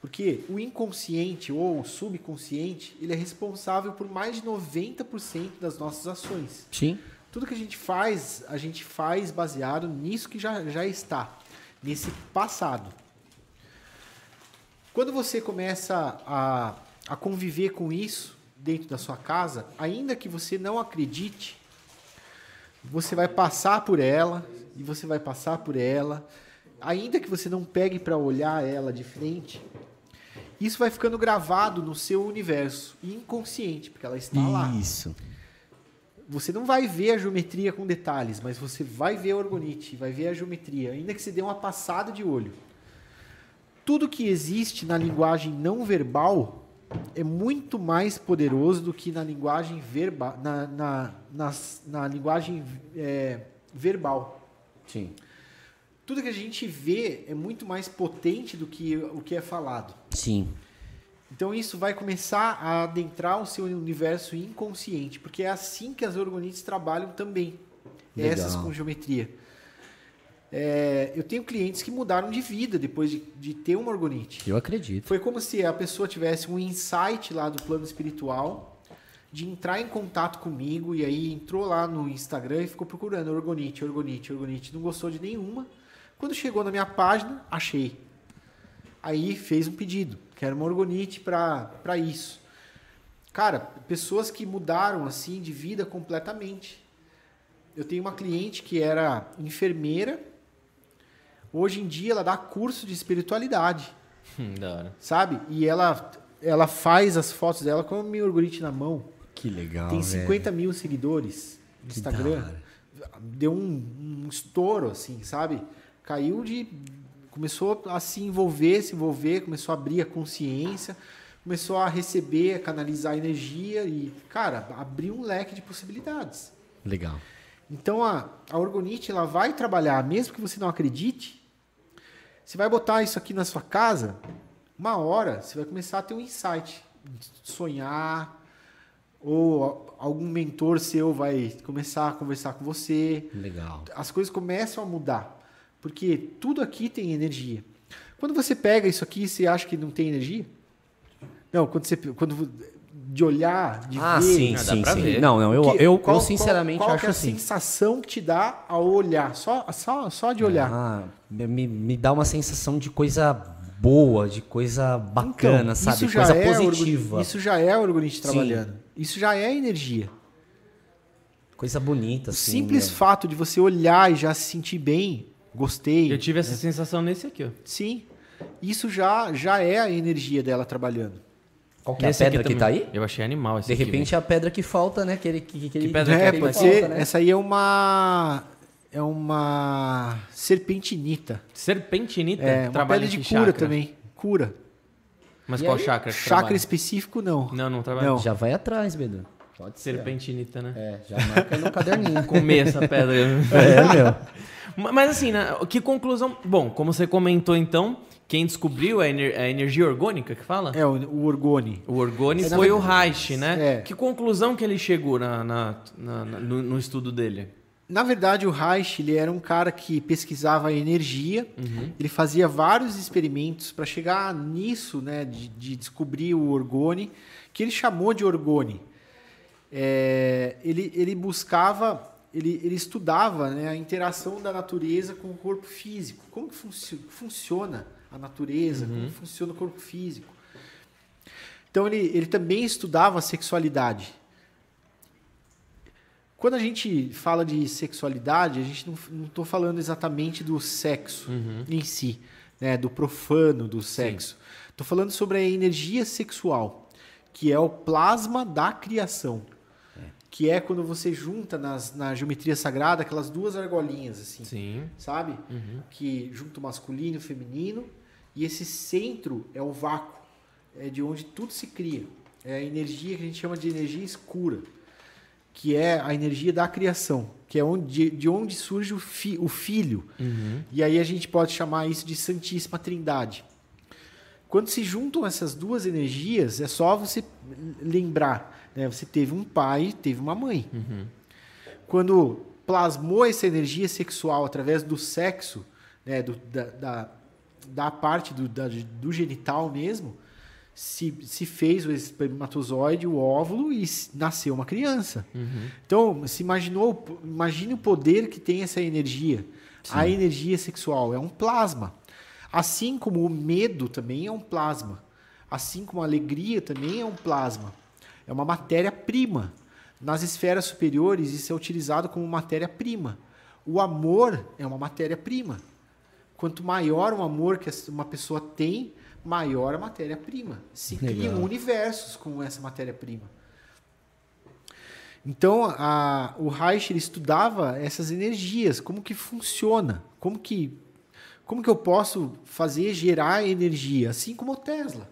Porque o inconsciente ou o subconsciente, ele é responsável por mais de 90% das nossas ações. Sim. Tudo que a gente faz, a gente faz baseado nisso que já, já está, nesse passado. Quando você começa a, a conviver com isso dentro da sua casa, ainda que você não acredite, você vai passar por ela e você vai passar por ela, ainda que você não pegue para olhar ela de frente, isso vai ficando gravado no seu universo inconsciente, porque ela está lá. Isso. Você não vai ver a geometria com detalhes, mas você vai ver a orgonite, vai ver a geometria, ainda que você dê uma passada de olho. Tudo que existe na linguagem não verbal é muito mais poderoso do que na linguagem verbal, na, na, na, na linguagem é, verbal. Sim. Tudo que a gente vê é muito mais potente do que o que é falado. Sim. Então isso vai começar a adentrar o seu universo inconsciente, porque é assim que as orgonites trabalham também. Legal. Essas com geometria. É, eu tenho clientes que mudaram de vida depois de, de ter uma orgonite. Eu acredito. Foi como se a pessoa tivesse um insight lá do plano espiritual de entrar em contato comigo e aí entrou lá no Instagram e ficou procurando orgonite, orgonite, orgonite. Não gostou de nenhuma. Quando chegou na minha página, achei. Aí fez um pedido, quero uma orgonite para isso. Cara, pessoas que mudaram assim de vida completamente. Eu tenho uma cliente que era enfermeira. Hoje em dia ela dá curso de espiritualidade, Hum, da hora. sabe? E ela ela faz as fotos dela com a minha orgonite na mão. Que legal. Tem 50 mil seguidores no Que Instagram. da hora. Deu um, um estouro, assim, sabe? Caiu de. Começou a se envolver, se envolver, começou a abrir a consciência, começou a receber, a canalizar energia e, cara, abriu um leque de possibilidades. Legal. Então a, a orgonite ela vai trabalhar, mesmo que você não acredite, você vai botar isso aqui na sua casa, uma hora você vai começar a ter um insight, sonhar, ou algum mentor seu vai começar a conversar com você. Legal. As coisas começam a mudar, porque tudo aqui tem energia. Quando você pega isso aqui, você acha que não tem energia? Não, quando você quando de olhar, de Ah, ver, sim, Ah, sim, sim. ver. Não, não, eu, que- eu, qual- eu sinceramente qual, qual acho que é a assim. sensação que te dá ao olhar, só, só, só de olhar. Ah, me, me dá uma sensação de coisa boa, de coisa bacana, Então, sabe? isso já Coisa é positiva. Isso já é o Sim. trabalhando. Isso já é energia. Coisa bonita, O assim. simples né? fato de você olhar e já se sentir bem, gostei. Eu tive essa sensação nesse aqui, ó. Sim. Isso já, já é a energia dela trabalhando. Qual que é a Nesse aqui pedra que tá também. aí? Eu achei animal esse De aqui, repente é a pedra que falta, né? Que, ele, que, que, ele- pedra É, que pode falta, ser. né? Essa aí é uma. É uma serpentinita. Serpentinita É, uma trabalha pedra de em cura chakra. também. Cura. Mas E qual aí? chakra que Chakra trabalha? específico, não. Não, não trabalha. Não. Já vai atrás, Bedu. Pode ser. Serpentinita, né? É, já marca aí no caderninho. Comer essa pedra. é, meu. Ma- Mas assim, né, que conclusão. Bom, como você comentou então, quem descobriu a, ener- a energia orgânica que fala? É, o, o orgone. O Orgone É, na foi o Reich, né? É. Que conclusão que ele chegou na, na- na- na- no, no estudo dele? Na verdade, o Reich ele era um cara que pesquisava a energia, ele fazia vários experimentos para chegar nisso, né, de, de descobrir o orgone, que ele chamou de orgone. É, ele, ele buscava, ele, ele estudava né, a interação da natureza com o corpo físico, como que funci- funciona a natureza, como funciona o corpo físico. Então ele, ele também estudava a sexualidade. Quando a gente fala de sexualidade, a gente não estou falando exatamente do sexo em si, né, do profano do sexo. Estou falando sobre a energia sexual, que é o plasma da criação. Que é quando você junta nas, na geometria sagrada aquelas duas argolinhas, assim Sim. sabe? Que junta o masculino e o feminino. E esse centro é o vácuo, é de onde tudo se cria. É a energia que a gente chama de energia escura, que é a energia da criação, que é onde, de onde surge o, fi, o filho. E aí a gente pode chamar isso de Santíssima Trindade. Quando se juntam essas duas energias, é só você lembrar, né? Você teve um pai, teve uma mãe. Quando plasmou essa energia sexual através do sexo, né? do- da, da, da parte do, da- do genital mesmo, se, se fez o espermatozoide, o óvulo e nasceu uma criança. Então, se imaginou, imagine o poder que tem essa energia. A energia sexual é um plasma. Assim como o medo também é um plasma. Assim como a alegria também é um plasma. É uma matéria-prima. Nas esferas superiores, isso é utilizado como matéria-prima. O amor é uma matéria-prima. Quanto maior o amor que uma pessoa tem, maior a matéria-prima. Se criam Legal. universos com essa matéria-prima. Então, a, o Reich ele estudava essas energias, como que funciona, como que, Como que eu posso fazer gerar energia? Assim como o Tesla.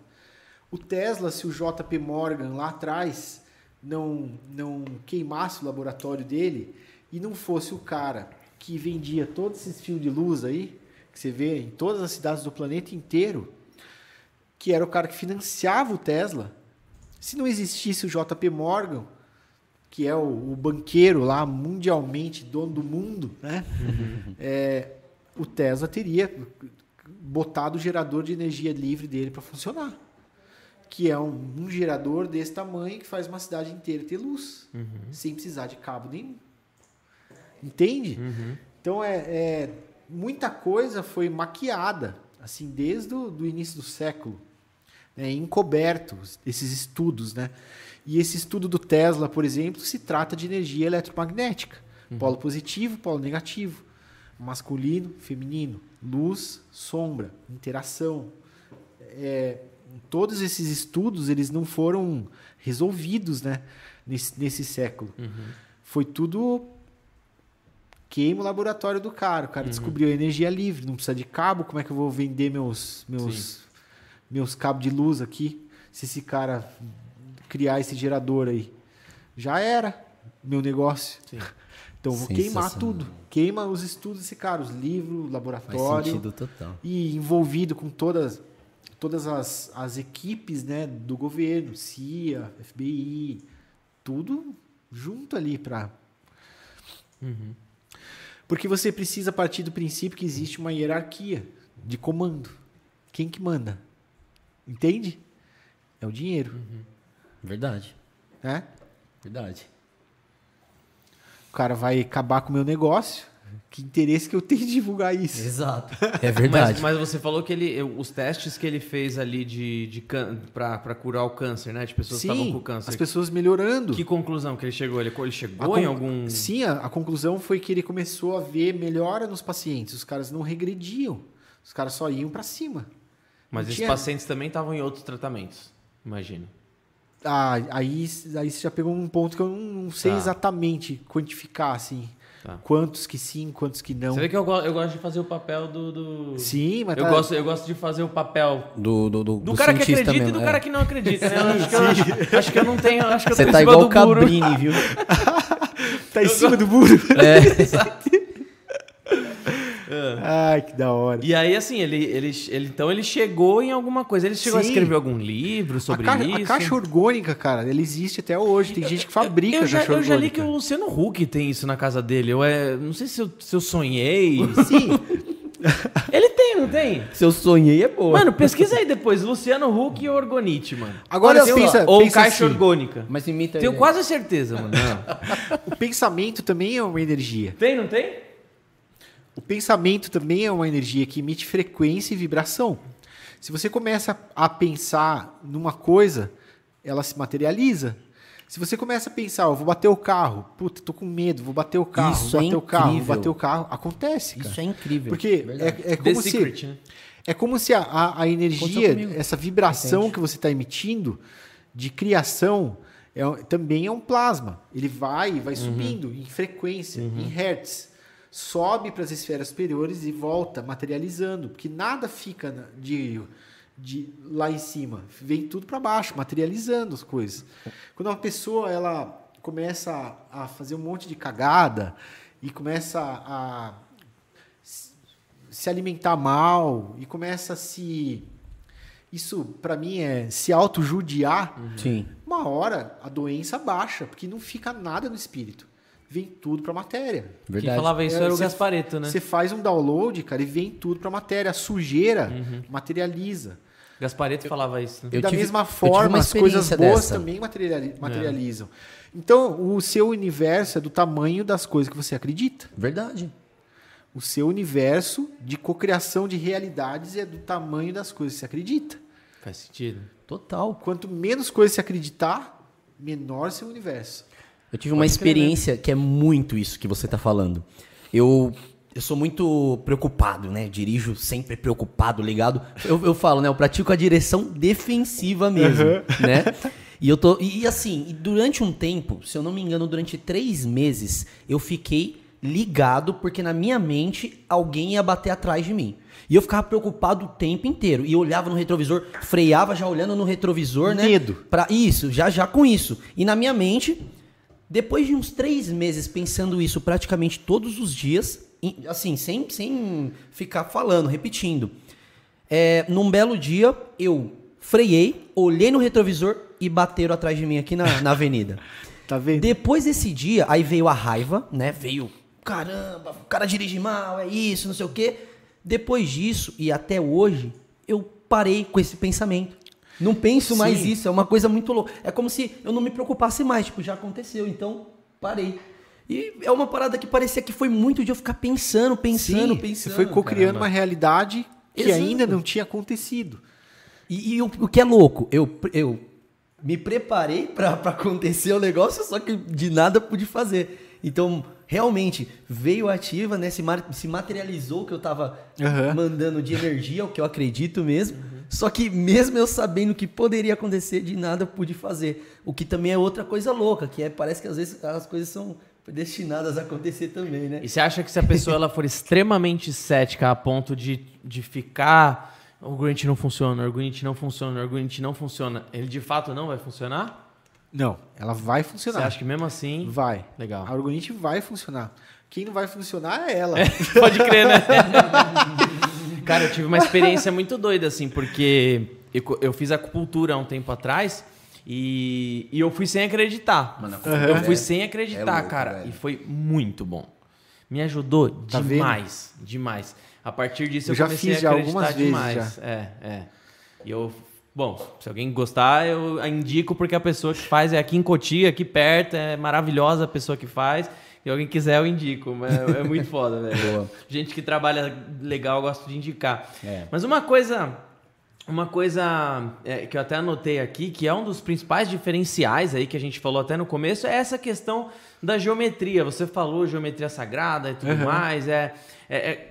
O Tesla, se o JP Morgan lá atrás não, não queimasse o laboratório dele e não fosse o cara que vendia todos esses fios de luz aí, que você vê em todas as cidades do planeta inteiro, que era o cara que financiava o Tesla, se não existisse o JP Morgan, que é o, o banqueiro lá mundialmente dono do mundo, né? É, o Tesla teria botado o gerador de energia livre dele para funcionar. Que é um, um, gerador desse tamanho que faz uma cidade inteira ter luz, uhum. sem precisar de cabo nenhum. Entende? Uhum. Então é, é, muita coisa foi maquiada, assim, desde o do início do século, né, encobertos esses estudos, né? E esse estudo do Tesla, por exemplo, se trata de energia eletromagnética, uhum. polo positivo, polo negativo masculino, feminino, luz, sombra, interação. É, todos esses estudos eles não foram resolvidos né, nesse, nesse século. Uhum. Foi tudo queima o laboratório do cara. O cara uhum. descobriu a energia livre, não precisa de cabo. Como é que eu vou vender meus, meus, meus cabos de luz aqui? Se esse cara criar esse gerador aí. Já era meu negócio. Sim. Então vou queimar tudo. Queima os estudos desse cara, os livros, laboratório. Faz sentido total. E envolvido com todas, todas as, as equipes né, do governo, CIA, FBI, tudo junto ali para. Uhum. Porque você precisa partir do princípio que existe uma hierarquia de comando. Quem que manda? Entende? É o dinheiro. Uhum. Verdade. É? Verdade cara vai acabar com o meu negócio. Que interesse que eu tenho de divulgar isso? Exato. É verdade. mas, mas, você falou que ele, os testes que ele fez ali de, de para curar o câncer, né? De pessoas sim, que estavam com câncer. As pessoas melhorando. Que conclusão que ele chegou? Ele, ele chegou em algum. Sim, a, a, conclusão foi que ele começou a ver melhora nos pacientes. Os caras não regrediam. Os caras só iam para cima. Mas não esses tinha... pacientes também estavam em outros tratamentos, imagino. Ah, aí, aí você já pegou um ponto que eu não sei tá. exatamente quantificar, assim. Tá. Quantos que sim, quantos que não. Você vê que eu, eu gosto de fazer o papel do. do... Sim, mas. Eu, tá... gosto, eu gosto de fazer o papel. Do, do, do, do cara que acredita mesmo, e do é. cara que não acredita. Né? acho, que eu, acho, que eu, não tenho. Acho que eu Você tá igual o Cabrini, viu? tá em eu cima do muro. É. Exato. Ai, que da hora. E aí, assim, ele, ele, ele, então ele chegou em alguma coisa. Ele chegou Sim. a escrever algum livro sobre a isso? A caixa orgânica, cara, ela existe até hoje. Tem gente que fabrica eu já, caixa orgânica. Eu já li que o Luciano Huck tem isso na casa dele. Eu é, não sei se eu, se eu sonhei. Sim. Ele tem, não tem? Se eu sonhei é boa. Mano, pesquisa aí depois. Luciano Huck e Orgonite, mano. Agora pensa, Ou pensa caixa assim. orgânica. Mas imita Tenho ele. quase certeza, mano. o pensamento também é uma energia. Tem, não tem? O pensamento também é uma energia que emite frequência e vibração. Se você começa a pensar numa coisa, ela se materializa. Se você começa a pensar, eu vou bater o carro, puta, tô com medo, vou bater o carro, Isso vou bater é o carro, vou bater o carro, acontece, cara. Isso é incrível. Porque é, é como The se Secret, né? é como se a, a, a energia, essa vibração Entende? que você está emitindo de criação é, também é um plasma. Ele vai, vai subindo em frequência, em hertz sobe para as esferas superiores e volta materializando, porque nada fica de, de lá em cima, vem tudo para baixo, materializando as coisas. Quando uma pessoa ela começa a, a fazer um monte de cagada e começa a se- se alimentar mal e começa a se isso para mim é se autojudiar, Sim. uma hora a doença baixa, porque não fica nada no espírito. Vem tudo para matéria. Verdade. Quem falava isso É, era o Gaspareto, né? Você faz um download, cara, e vem tudo para matéria. A sujeira Uhum. materializa. Gaspareto falava isso, né? Eu da tive- mesma eu forma, as coisas boas dessa. também materiali- materializam. Então, o seu universo é do tamanho das coisas que você acredita. Verdade. O seu universo de cocriação de realidades é do tamanho das coisas que você acredita. Faz sentido. Total. Quanto menos coisas você acreditar, menor seu universo. Eu tive uma experiência que é muito isso que você tá falando. Eu, eu sou muito preocupado, né? Dirijo sempre preocupado, ligado. Eu, eu falo, né? Eu pratico a direção defensiva mesmo, né? E eu tô. E, e assim, durante um tempo, se eu não me engano, durante três meses, eu fiquei ligado, porque na minha mente alguém ia bater atrás de mim. E eu ficava preocupado o tempo inteiro. E olhava no retrovisor, freava já olhando no retrovisor, né? Medo. Pra, isso, já já com isso. E na minha mente, depois de uns três meses pensando isso praticamente todos os dias, assim, sem, sem ficar falando, repetindo. É, num belo dia, eu freiei, olhei no retrovisor e bateram atrás de mim aqui na, na avenida. Tá vendo? Depois desse dia, aí veio a raiva, né? Veio, caramba, o cara dirige mal, é isso, não sei o quê. Depois disso, e até hoje, eu parei com esse pensamento. Não penso mais Sim. isso, é uma coisa muito louca. É como se eu não me preocupasse mais, tipo, já aconteceu, então parei. E é uma parada que parecia que foi muito de eu ficar pensando, pensando, Sim, pensando. você foi co-criando uma realidade que Exato. ainda não tinha acontecido. E, e o, o que é louco, eu, eu me preparei pra acontecer o negócio, só que de nada pude fazer. Então, realmente, veio ativa, né? Se, se materializou o que eu tava Aham. mandando de energia, o que eu acredito mesmo. Só que mesmo eu sabendo que poderia acontecer, de nada eu pude fazer. O que também é outra coisa louca, que é, parece que às vezes as coisas são destinadas a acontecer também, né? E você acha que se a pessoa ela for extremamente cética a ponto de, de ficar. O Grinch não funciona, o Grinch não funciona, o Grinch não funciona. Ele de fato não vai funcionar? Não, ela vai Você funcionar. acha que mesmo assim. Vai. Legal. A Orgonite vai funcionar. Quem não vai funcionar é ela. Pode crer, né? Cara, eu tive uma experiência muito doida, assim, porque eu, eu fiz acupuntura há um tempo atrás e, e eu fui sem acreditar. Mano, Eu fui é- sem é acreditar, louco, cara. velho. E foi muito bom. Me ajudou Tá vendo? demais, demais. A partir disso eu, Eu já comecei fiz a já acreditar algumas vezes demais. já. É, é. E eu, bom, se alguém gostar, eu indico porque a pessoa que faz é aqui em Cotia, aqui perto, é maravilhosa a pessoa que faz. Se alguém quiser, eu indico. mas É, é muito foda, velho. Gente que trabalha legal, eu gosto de indicar. É. Mas uma coisa, uma coisa é, que eu até anotei aqui, que é um dos principais diferenciais aí que a gente falou até no começo, é essa questão da geometria. Você falou geometria sagrada e tudo Uhum. mais. É, é- é-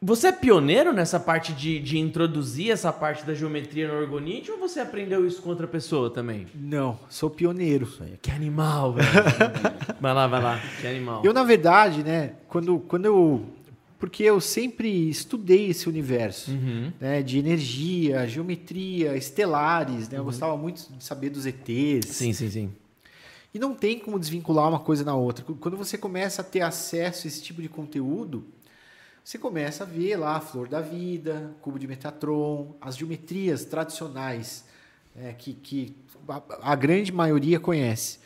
Você é pioneiro nessa parte de, de introduzir essa parte da geometria no Orgonite ou você aprendeu isso com outra pessoa também? Não, sou pioneiro. Que animal, velho. vai lá, vai lá. Que animal. Eu, na verdade, né, quando, quando eu. Porque eu sempre estudei esse universo Uhum. né, de energia, geometria, estelares, né? Eu gostava muito de saber dos ETs. Sim, sim, sim. E não tem como desvincular uma coisa na outra. Quando você começa a ter acesso a esse tipo de conteúdo, você começa a ver lá a flor da vida, cubo de Metatron, as geometrias tradicionais né, que, que a, a grande maioria conhece.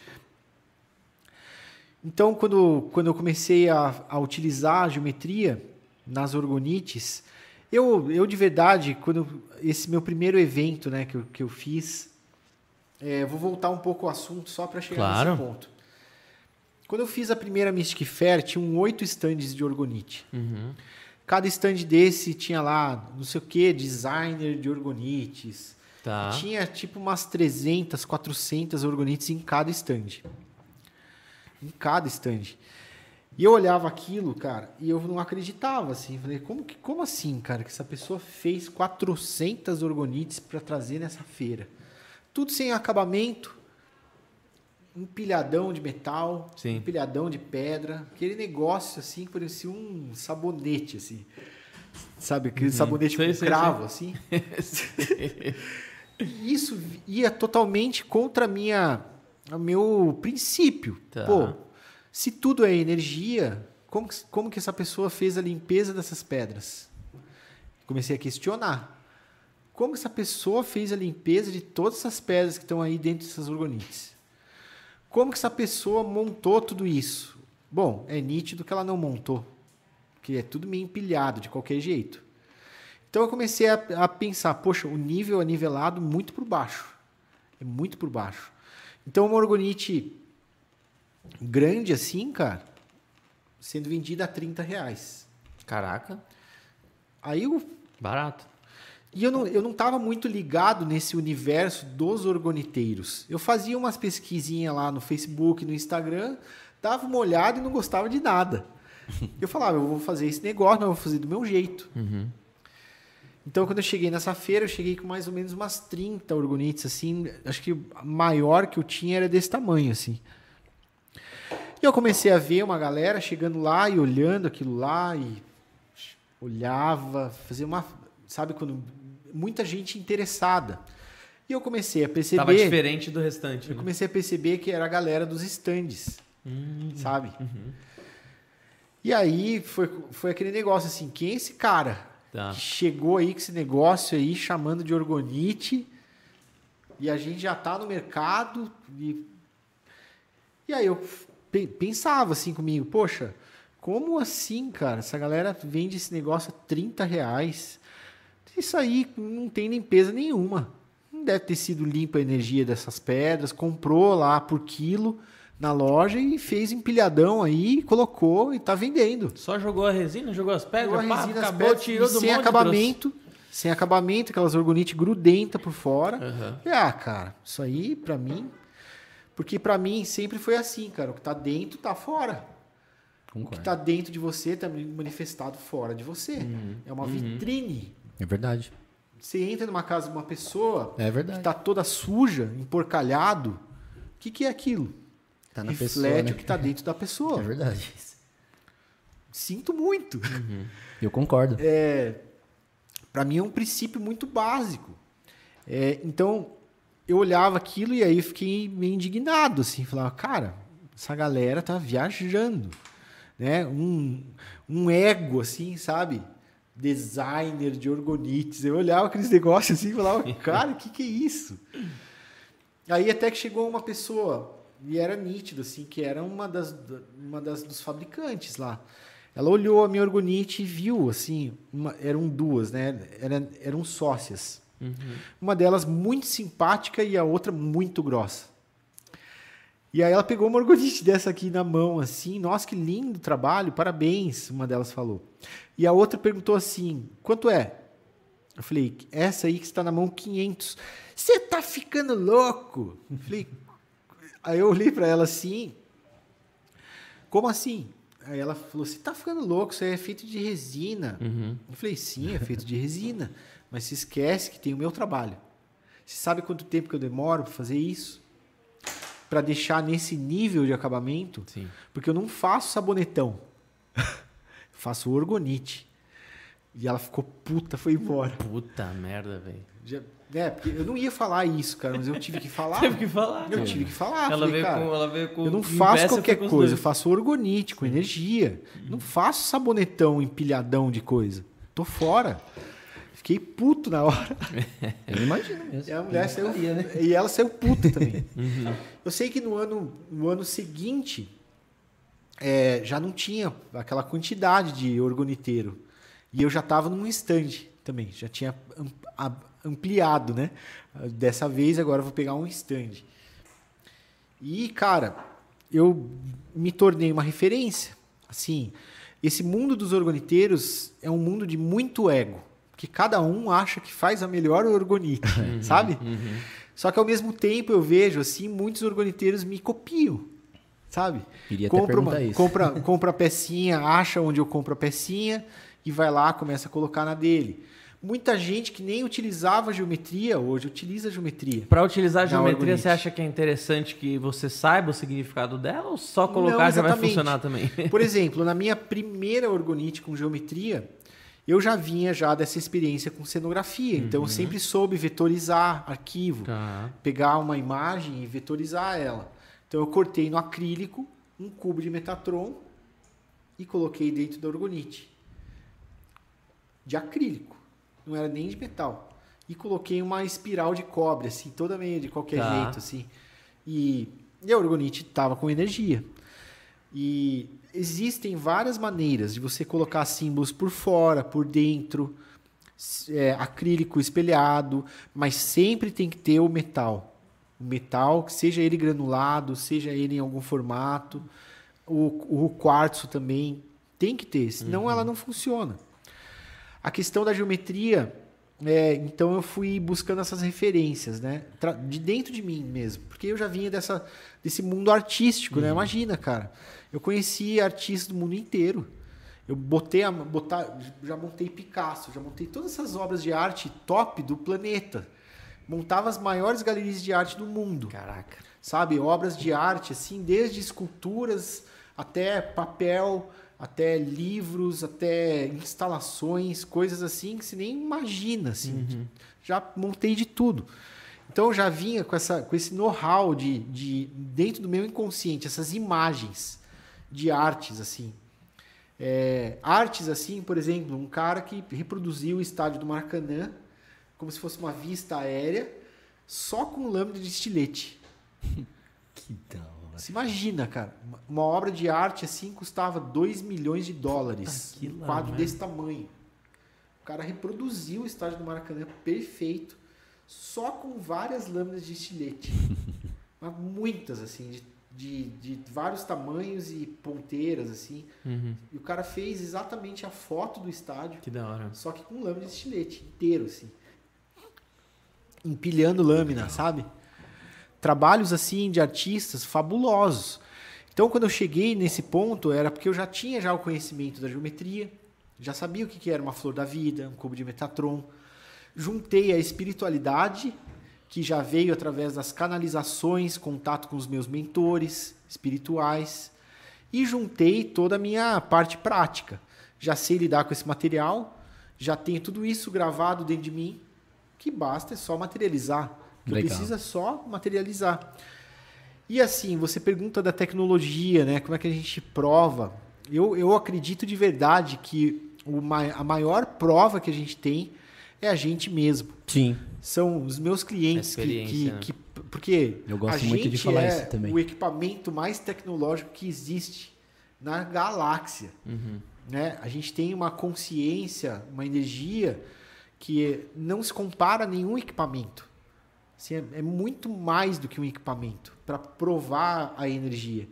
Então, quando, quando eu comecei a, a utilizar a geometria nas orgonites, eu, eu de verdade, quando esse meu primeiro evento né, que, eu, que eu fiz, é, vou voltar um pouco ao assunto só para chegar Claro. nesse ponto. Quando eu fiz a primeira Mystic Fair, tinham oito stands de orgonite. Uhum. Cada stand desse tinha lá, não sei o que, designer de orgonites. Tá. Tinha tipo umas 300, 400 orgonites em cada stand. Em cada stand. E eu olhava aquilo, cara, e eu não acreditava, assim. Falei, como, que, como assim, cara, que essa pessoa fez 400 orgonites para trazer nessa feira? Tudo sem acabamento, empilhadão de metal, Sim. empilhadão de pedra. Aquele negócio, assim, que parecia um sabonete, assim. Sabe, aquele sabonete Sei, com sei, cravo, assim. Isso ia totalmente contra a minha, o meu princípio. Tá. Pô, se tudo é energia, como, que- como que essa pessoa fez a limpeza dessas pedras? Comecei a questionar. Como que essa pessoa fez a limpeza de todas essas pedras que estão aí dentro dessas orgonites? Como que essa pessoa montou tudo isso? Bom, é nítido que ela não montou, que é tudo meio empilhado de qualquer jeito. Então eu comecei a, a pensar, poxa, o nível é nivelado muito por baixo. É muito por baixo. Então uma orgonite grande assim, cara, sendo vendida a 30 reais. Caraca, Aí eu, barato. E eu não, eu não tava muito ligado nesse universo dos orgoniteiros. Eu fazia umas pesquisinhas lá no Facebook, no Instagram, dava uma olhada e não gostava de nada. Eu falava, eu vou fazer esse negócio, mas eu vou fazer do meu jeito. Uhum. Então, quando eu cheguei nessa feira, eu cheguei com mais ou menos umas 30 orgonites, assim. Acho que a maior que eu tinha era desse tamanho, assim. E eu comecei a ver uma galera chegando lá e olhando aquilo lá e olhava, fazia uma, sabe quando muita gente interessada. E eu comecei a perceber, Tava diferente do restante. eu né? comecei a perceber que era a galera dos stands, Hum, sabe? uhum. E aí foi, foi aquele negócio assim, quem é esse cara Tá. que chegou aí com esse negócio aí chamando de orgonite e a gente já tá no mercado e, e aí eu pe- pensava assim comigo, poxa, como assim, cara? Essa galera vende esse negócio a 30 reais. Isso aí não tem limpeza nenhuma. Não deve ter sido limpa a energia dessas pedras. Comprou lá por quilo na loja e fez empilhadão aí, colocou e tá vendendo. Só jogou a resina, jogou as pedras, Jogou a pá, resina, acabou, pedras, tirou do sem monte, acabamento, sem acabamento, aquelas orgonite grudenta por fora. E, ah, cara, isso aí pra mim, porque pra mim sempre foi assim, cara, o que tá dentro tá fora. O que Concordo. tá dentro de você tá manifestado fora de você. Uhum. É uma vitrine. É verdade. Você entra numa casa de uma pessoa É verdade. que tá toda suja, emporcalhado, o que que é aquilo? Tá na Reflete pessoa, né? o que tá dentro da É pessoa. verdade. Sinto muito. Eu concordo. é, para mim é um princípio muito básico. É, então, eu olhava aquilo e aí eu fiquei meio indignado, assim, falava, cara, essa galera tá viajando, né? Um, um ego, assim, sabe? Designer de orgonites. Eu olhava aqueles negócios assim e falava, cara, o que, que é isso? Aí até que chegou uma pessoa, e era nítido, assim, que era uma das, uma das dos fabricantes lá. Ela olhou a minha orgonite e viu, assim, uma- eram duas, né? Era, eram sócias. Uma delas muito simpática e a outra muito grossa. E aí ela pegou uma orgonite dessa aqui na mão, assim, nossa, que lindo trabalho, parabéns, uma delas falou. E a outra perguntou assim, quanto é? Eu falei, essa aí que está na mão, 500. Você tá ficando louco? Eu falei, aí eu olhei para ela assim, como assim? Aí ela falou, você tá ficando louco, isso aí é feito de resina. Eu falei, sim, é feito de resina, mas se esquece que tem o meu trabalho. Você sabe quanto tempo que eu demoro para fazer isso? Para deixar nesse nível de acabamento? Sim. Porque eu não faço sabonetão. faço orgonite. E ela ficou puta, foi embora. Puta merda, velho. É, porque eu não ia falar isso, cara, mas eu tive que falar. Teve que falar. Eu cara. tive que falar. Ela falei, veio, cara, com, ela veio com. eu não faço qualquer coisa, eu faço orgonite com energia. Não faço sabonetão empilhadão de coisa. Tô fora. Fiquei puto na hora. Eu imagino mesmo. E a mulher saiu, Faria, né? E ela saiu puta também. Uhum. Eu sei que no ano, no ano seguinte é, já não tinha aquela quantidade de orgoniteiro. E eu já estava num stand também. Já tinha ampliado, né? Dessa vez agora eu vou pegar um stand. E, cara, eu me tornei uma referência. Assim, esse mundo dos orgoniteiros é um mundo de muito ego. Que cada um acha que faz a melhor orgonite, sabe? Só que ao mesmo tempo eu vejo assim, muitos orgoniteiros me copiam, sabe? Queria até compra, uma, isso. compra, compra a pecinha, acha onde eu compro a pecinha e vai lá, começa a colocar na dele. Muita gente que nem utilizava geometria hoje utiliza geometria. Pra utilizar a geometria, orgonite. você acha que é interessante que você saiba o significado dela ou só Não, colocar já vai funcionar também? Por exemplo, na minha primeira orgonite com geometria, eu já vinha já dessa experiência com cenografia. Então eu sempre soube vetorizar arquivo, Tá. pegar uma imagem e vetorizar ela. Então eu cortei no acrílico um cubo de Metatron e coloquei dentro da orgonite. De acrílico, não era nem de metal. E coloquei uma espiral de cobre, assim, toda meio de qualquer Tá. jeito, assim. E, e a orgonite estava com energia. E existem várias maneiras de você colocar símbolos por fora, por dentro, é, acrílico espelhado, mas sempre tem que ter o metal. O metal, seja ele granulado, seja ele em algum formato. O, o quartzo também tem que ter, senão ela não funciona. A questão da geometria, é, então eu fui buscando essas referências, né? De dentro de mim mesmo. Porque eu já vinha dessa, desse mundo artístico, né? Imagina, cara. Eu conheci artistas do mundo inteiro. Eu botei a, botar, já montei Picasso, já montei todas essas obras de arte top do planeta. Montava as maiores galerias de arte do mundo. Caraca. sabe? Obras de arte, assim, desde esculturas até papel, até livros, até instalações, coisas assim que você nem imagina, assim. Já montei de tudo. Então eu já vinha com, essa, com esse know-how de, de, dentro do meu inconsciente, essas imagens de artes, assim. É, artes, assim, por exemplo, um cara que reproduziu o estádio do Maracanã como se fosse uma vista aérea, só com lâmina de estilete. Que da. Você imagina, cara, uma- obra de arte assim custava 2 milhões de dólares. Puta um lá, quadro desse tamanho. O cara reproduziu o estádio do Maracanã perfeito, só com várias lâminas de estilete. Mas muitas, assim, de, de, de vários tamanhos e ponteiras, assim. Uhum. E o cara fez exatamente a foto do estádio, Que da hora. só que com lâmina de estilete, inteiro, assim. Empilhando lâmina, sabe? Trabalhos, assim, de artistas fabulosos. Então, quando eu cheguei nesse ponto, era porque eu já tinha já o conhecimento da geometria, já sabia o que era uma flor da vida, um cubo de Metatron. Juntei a espiritualidade, que já veio através das canalizações, contato com os meus mentores espirituais, e juntei toda a minha parte prática. Já sei lidar com esse material, já tenho tudo isso gravado dentro de mim, que basta é só materializar. Eu Legal. preciso é só materializar. E assim, você pergunta da tecnologia, né? Como é que a gente prova? Eu, eu acredito de verdade que o ma- a maior prova que a gente tem é a gente mesmo. Sim. São os meus clientes que, que, né? que- porque Eu gosto a muito de falar é isso também. o equipamento mais tecnológico que existe na galáxia. Uhum. Né? A gente tem uma consciência, uma energia que não se compara a nenhum equipamento. Assim, é, é muito mais do que um equipamento para provar a energia.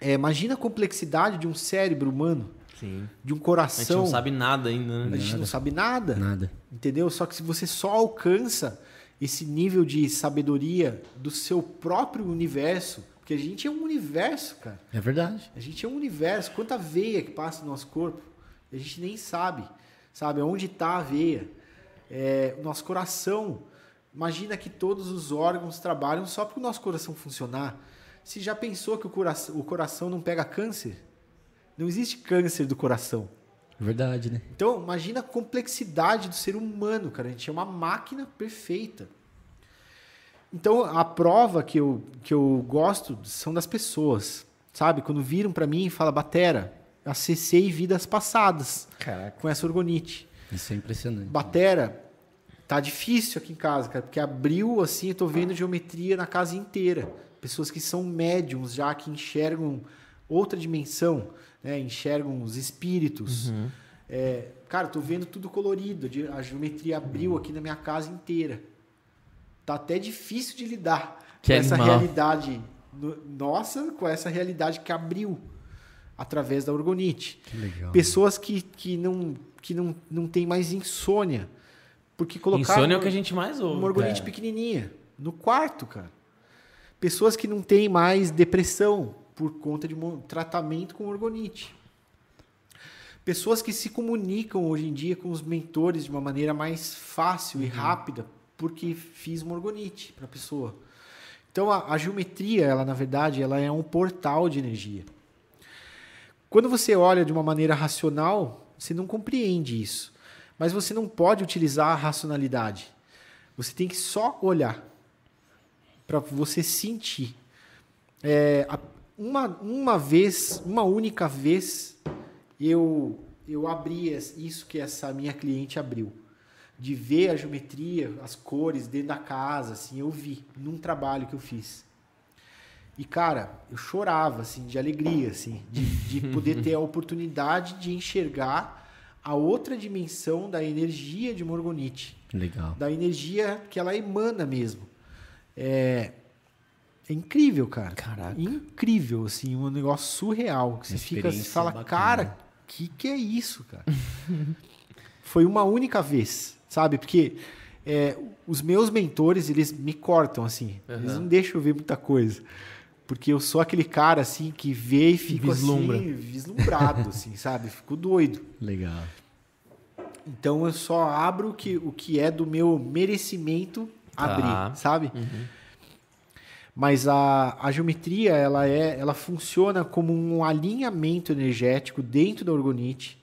É, imagina a complexidade de um cérebro humano, Sim. de um A gente coração. não sabe nada ainda, A né? gente não sabe nada. Nada. Entendeu? Só que se você só alcança esse nível de sabedoria do seu próprio universo, porque a gente é um universo, cara. É verdade. A gente é um universo. Quanta veia que passa no nosso corpo, a gente nem sabe. Sabe? Onde está a veia? É, o nosso coração. Imagina que todos os órgãos trabalham só para o nosso coração funcionar. Você já pensou que o coração, o coração não pega câncer? Não existe câncer do coração. Verdade, né? Então, imagina a complexidade do ser humano, cara. A gente é uma máquina perfeita. Então, a prova que eu, que eu gosto são das pessoas, sabe? Quando viram pra mim e falam, Batera, acessei vidas passadas Caraca. com essa orgonite. Isso é impressionante. Batera, tá difícil aqui em casa, cara, porque abriu assim, eu tô vendo geometria na casa inteira. Pessoas que são médiums já, que enxergam outra dimensão, né? enxergam os espíritos. É, cara, tô vendo tudo colorido, a geometria abriu aqui na minha casa inteira. Tá até difícil de lidar Que com essa animal. realidade no- nossa, com essa realidade que abriu através da orgonite. Que. Pessoas que, que, não, que não, não tem mais insônia. Porque colocaram Insônia é o que a gente mais ouve. uma orgonite É. pequenininha no quarto, cara. Pessoas que não têm mais depressão por conta de um tratamento com orgonite. Pessoas que se comunicam hoje em dia com os mentores de uma maneira mais fácil Uhum. e rápida porque fiz uma orgonite para a pessoa. Então a, a geometria, ela na verdade, ela é um portal de energia. Quando você olha de uma maneira racional, você não compreende isso. Mas você não pode utilizar a racionalidade. Você tem que só olhar para você sentir. É, uma, uma vez, uma única vez, eu, eu abri isso que essa minha cliente abriu. De ver a geometria, as cores dentro da casa, assim, eu vi num trabalho que eu fiz. E, cara, eu chorava, assim, de alegria, assim, de, de poder ter a oportunidade de enxergar a outra dimensão da energia de Morgonite Legal. da energia que ela emana mesmo. É, é incrível, cara. Caraca. Incrível, assim, um negócio surreal. Que você fica, você fala, bacana. cara, que que é isso, cara? Foi uma única vez, sabe? Porque é, os meus mentores, eles me cortam, assim. Eles Aham. não deixam eu ver muita coisa. Porque eu sou aquele cara, assim, que vê e fica Vislumbra. assim, vislumbrado, assim, sabe? Fico doido. Legal. Então eu só abro o que, o que é do meu merecimento Tá. abrir, sabe? Mas a, a geometria, ela, é, ela funciona como um alinhamento energético dentro da orgonite.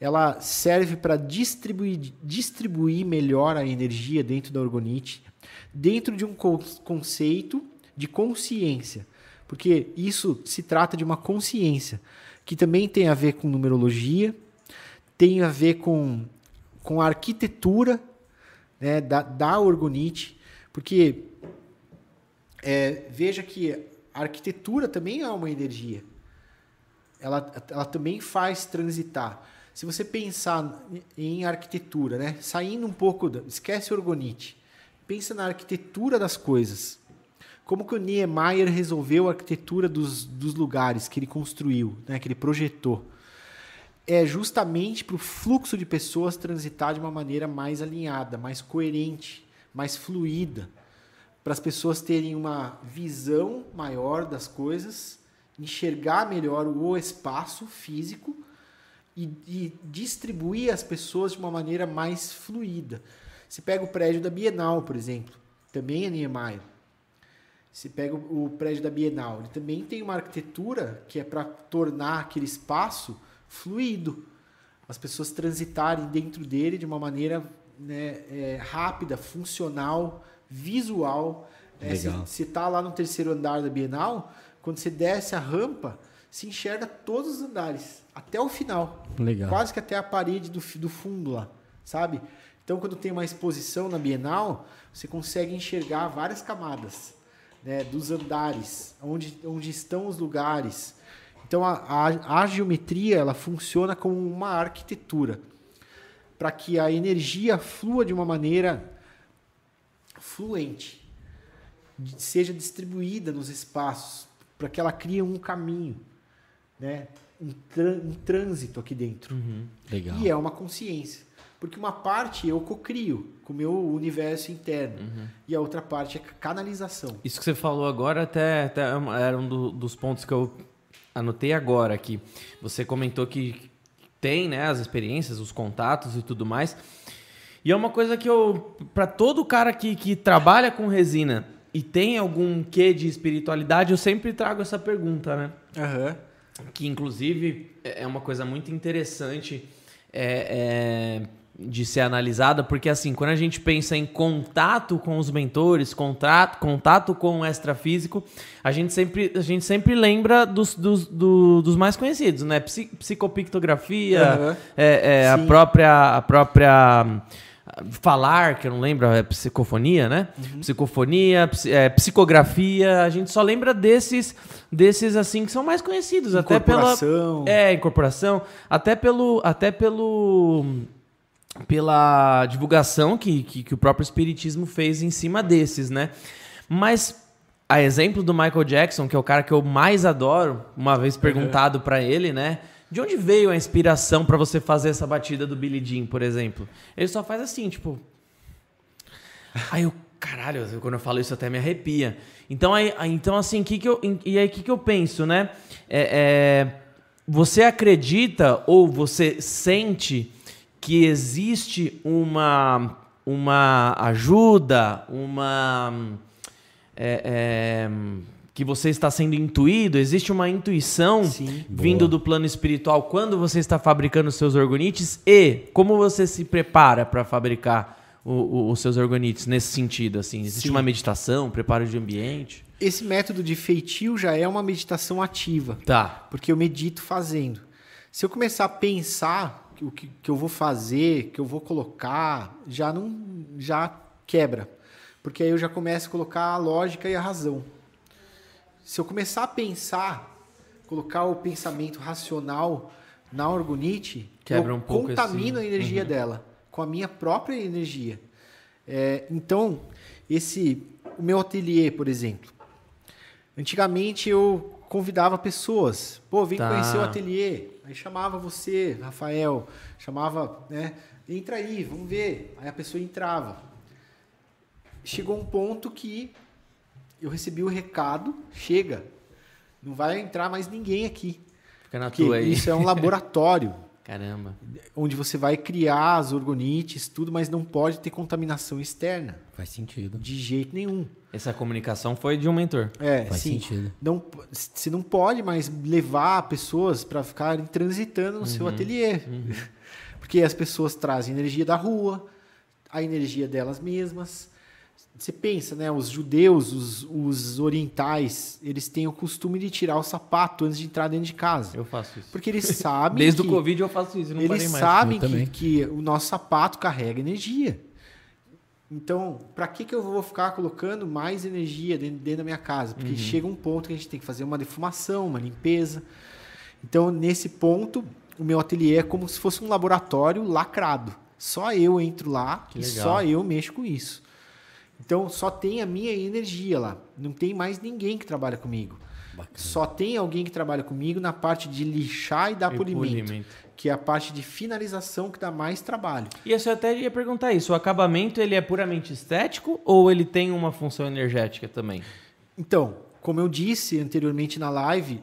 Ela serve para distribuir, distribuir melhor a energia dentro da orgonite, dentro de um conceito de consciência. Porque isso se trata de uma consciência, que também tem a ver com numerologia, tem a ver com, com a arquitetura né, da, da orgonite, porque é, veja que a arquitetura também é uma energia. Ela, ela também faz transitar. Se você pensar em arquitetura, né, saindo um pouco, da, esquece orgonite, pensa na arquitetura das coisas. Como que o Niemeyer resolveu a arquitetura dos, dos lugares que ele construiu, né, que ele projetou? É justamente para o fluxo de pessoas transitar de uma maneira mais alinhada, mais coerente, mais fluida para as pessoas terem uma visão maior das coisas, enxergar melhor o espaço físico e, e distribuir as pessoas de uma maneira mais fluida. Se pega o prédio da Bienal, por exemplo, também é Niemeyer. Se pega o, o prédio da Bienal, ele também tem uma arquitetura que é para tornar aquele espaço fluido, as pessoas transitarem dentro dele de uma maneira né, é, rápida, funcional, visual. É, se, se tá lá no terceiro andar da Bienal, quando você desce a rampa, se enxerga todos os andares, até o final. Legal. Quase que até a parede do, do fundo lá, sabe? Então, quando tem uma exposição na Bienal, você consegue enxergar várias camadas né, dos andares, onde, onde estão os lugares. Então, a, a, a geometria ela funciona como uma arquitetura para que a energia flua de uma maneira fluente, seja distribuída nos espaços, para que ela crie um caminho, né? um, trânsito aqui dentro. Uhum. Legal. E é uma consciência. Porque uma parte eu cocrio com o meu universo interno uhum. e a outra parte é canalização. Isso que você falou agora até, até era um do, dos pontos que eu anotei agora aqui. Você comentou que tem né, as experiências, os contatos e tudo mais. E é uma coisa que eu, para todo cara que, que trabalha com resina e tem algum quê de espiritualidade, eu sempre trago essa pergunta, né? Uhum. Que inclusive é, é uma coisa muito interessante é, é, de ser analisada, porque assim, quando a gente pensa em contato com os mentores, contato, contato com o extrafísico, a gente sempre, a gente sempre lembra dos, dos, do, dos mais conhecidos, né? Psicopictografia, uhum. é, é a própria. A própria falar, que eu não lembro, é psicofonia, né? Uhum. Psicofonia, é, psicografia, a gente só lembra desses, desses assim que são mais conhecidos, até pela é incorporação, até pelo, até pelo pela divulgação que, que, que o próprio espiritismo fez em cima desses, né? Mas a exemplo do Michael Jackson, que é o cara que eu mais adoro, uma vez perguntado uhum. para ele, né? De onde veio a inspiração para você fazer essa batida do Billy Jean, por exemplo? Ele só faz assim, tipo. Aí eu, caralho, quando eu falo isso até me arrepia. Então, aí, então assim, que que eu, e aí o que, que eu penso, né? É, é, você acredita ou você sente que existe uma, uma ajuda, uma. É, é, que você está sendo intuído, existe uma intuição Sim, vindo boa. do plano espiritual quando você está fabricando os seus orgonites e como você se prepara para fabricar o, o, os seus orgonites nesse sentido assim existe Sim. uma meditação preparo de ambiente esse método de feitio já é uma meditação ativa tá porque eu medito fazendo se eu começar a pensar o que, que eu vou fazer que eu vou colocar já não já quebra porque aí eu já começo a colocar a lógica e a razão se eu começar a pensar, colocar o pensamento racional na orgonite, Quebra eu um pouco contamino esse... a energia uhum. dela com a minha própria energia. É, então, esse o meu ateliê, por exemplo. Antigamente eu convidava pessoas, pô, vem tá. conhecer o ateliê. Aí chamava você, Rafael, chamava, né? Entra aí, vamos ver. Aí a pessoa entrava. Chegou um ponto que eu recebi o recado, chega, não vai entrar mais ninguém aqui. Fica na tua aí. Isso é um laboratório. Caramba. onde você vai criar as orgonites, tudo, mas não pode ter contaminação externa, Faz sentido. de jeito nenhum. Essa comunicação foi de um mentor. É, Faz sim. sentido. Não, você não pode mais levar pessoas para ficarem transitando no seu ateliê. Porque as pessoas trazem energia da rua, a energia delas mesmas. Você pensa, né? Os judeus, os, os orientais, eles têm o costume de tirar o sapato antes de entrar dentro de casa. Eu faço isso. Porque eles sabem Desde que, o Covid eu faço isso, não eles parei mais. sabem que, que o nosso sapato carrega energia. Então, para que, que eu vou ficar colocando mais energia dentro, dentro da minha casa? Porque chega um ponto que a gente tem que fazer uma defumação, uma limpeza. Então, nesse ponto, o meu ateliê é como se fosse um laboratório lacrado. Só eu entro lá Que e legal. só eu mexo com isso. Então, só tem a minha energia lá. Não tem mais ninguém que trabalha comigo. Só tem alguém que trabalha comigo na parte de lixar e dar E polimento, polimento. que é a parte de finalização que dá mais trabalho. E eu até ia perguntar isso, o acabamento ele é puramente estético ou ele tem uma função energética também? Então, como eu disse anteriormente na live,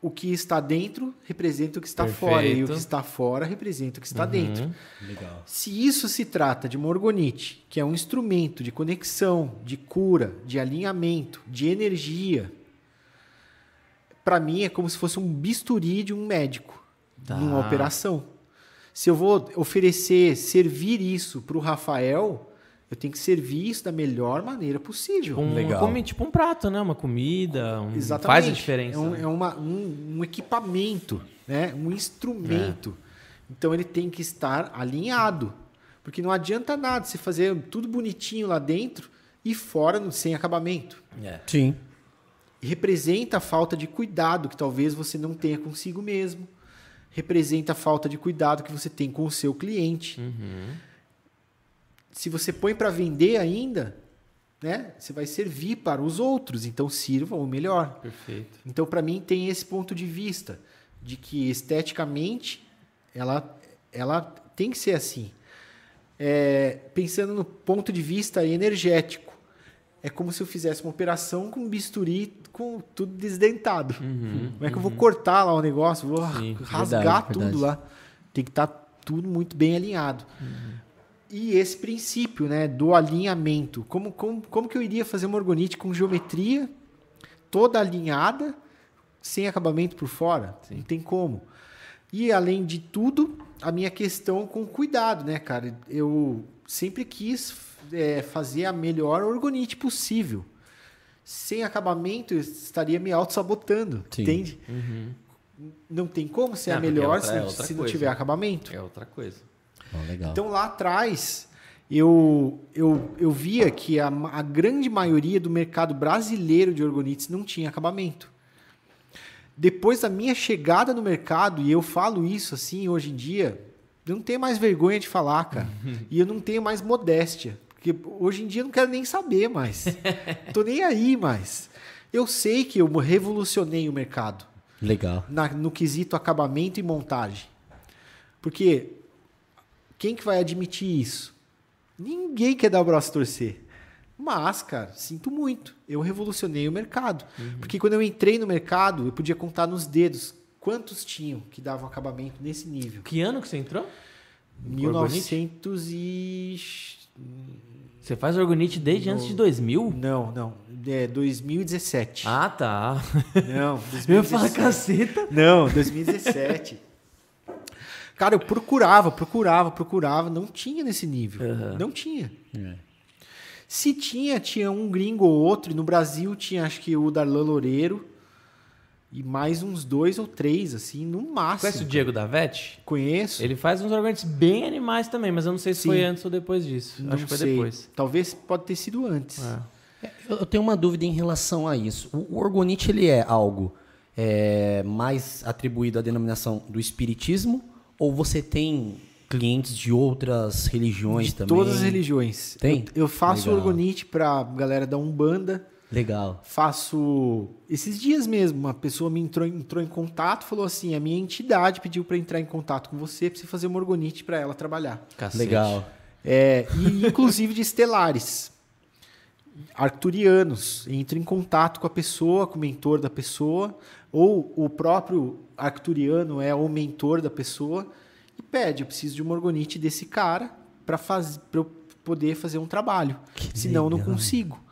o que está dentro representa o que está fora e o Perfeito. que está fora representa o que está Uhum. dentro. Legal. Se isso se trata de uma orgonite, que é um instrumento de conexão, de cura, de alinhamento, de energia, para mim é como se fosse um bisturi de um médico Tá. numa operação. Se eu vou oferecer, servir isso para o Rafael, eu tenho que servir isso da melhor maneira possível. Um, Legal. comi- tipo um prato, né? Uma comida, um- Exatamente. faz a diferença. É um, né? é uma- um- um equipamento, né? um instrumento. Então ele tem que estar alinhado. Porque não adianta nada você fazer tudo bonitinho lá dentro e fora no- sem acabamento. É. Sim. Representa a falta de cuidado que talvez você não tenha consigo mesmo. Representa a falta de cuidado que você tem com o seu cliente. Uhum. Se você põe para vender ainda, né? Você vai servir para os outros, então sirva o melhor. Perfeito. Então, para mim, tem esse ponto de vista de que esteticamente ela, ela tem que ser assim. É, pensando no ponto de vista energético, é como se eu fizesse uma operação com bisturi com tudo desdentado. como é que eu vou cortar lá o negócio? Vou Sim, rasgar verdade, tudo verdade. lá. Tem que estar tudo muito bem alinhado. E esse princípio né, do alinhamento. Como, como, como que eu iria fazer uma orgonite com geometria toda alinhada, sem acabamento por fora? Não tem como. E além de tudo, a minha questão com cuidado, né, cara? Eu sempre quis é, fazer a melhor orgonite possível. Sem acabamento, eu estaria me auto-sabotando, Sim. entende? Não tem como ser É, a porque melhor outra- se, é se não tiver acabamento. É outra coisa. Então lá atrás eu, eu, eu via que a, a grande maioria do mercado brasileiro de orgonites não tinha acabamento. Depois da minha chegada no mercado, e eu falo isso assim hoje em dia, eu não tenho mais vergonha de falar, cara. e eu não tenho mais modéstia. Porque hoje em dia eu não quero nem saber mais. Tô nem aí mais. Eu sei que eu revolucionei o mercado Legal. na- no quesito acabamento e montagem. Porque quem que vai admitir isso? Ninguém quer dar o braço a torcer. Mas, cara, sinto muito. Eu revolucionei o mercado. Porque quando eu entrei no mercado, eu podia contar nos dedos quantos tinham que davam acabamento nesse nível. Que ano que você entrou? 1900 e... Você faz orgonite desde antes de 2000? Não, não. É 2017. Ah, tá. Não, Eu ia falar 2017. caceta. Não, 2017. Cara, eu procurava, procurava, procurava, não tinha nesse nível. Aham. Não tinha. É. Se tinha, tinha um gringo ou outro. E no Brasil tinha, acho que o Darlan Loureiro. E mais uns dois ou três, assim, no máximo. Conhece o Diego Davete? Conheço. Ele faz uns orgonites bem animais também, mas eu não sei se Sim. foi antes ou depois disso. Não Acho que foi sei. depois. Talvez pode ter sido antes. É. Eu tenho uma dúvida em relação a isso. O, o orgonite ele é algo é, mais atribuído à denominação do espiritismo ou você tem clientes de outras religiões De também? todas as religiões. Tem? Eu, eu faço Legal. orgonite pra galera da Umbanda. Legal. faço esses dias mesmo uma pessoa me entrou, entrou em contato falou assim a minha entidade pediu para entrar em contato com você para você fazer uma orgonite para ela trabalhar Cacete. Legal. é, e inclusive de estelares arcturianos entra em contato com a pessoa com o mentor da pessoa ou o próprio arcturiano é o mentor da pessoa pede, eu preciso de uma orgonite desse cara para eu poder fazer um trabalho. Que Senão eu não legal. consigo.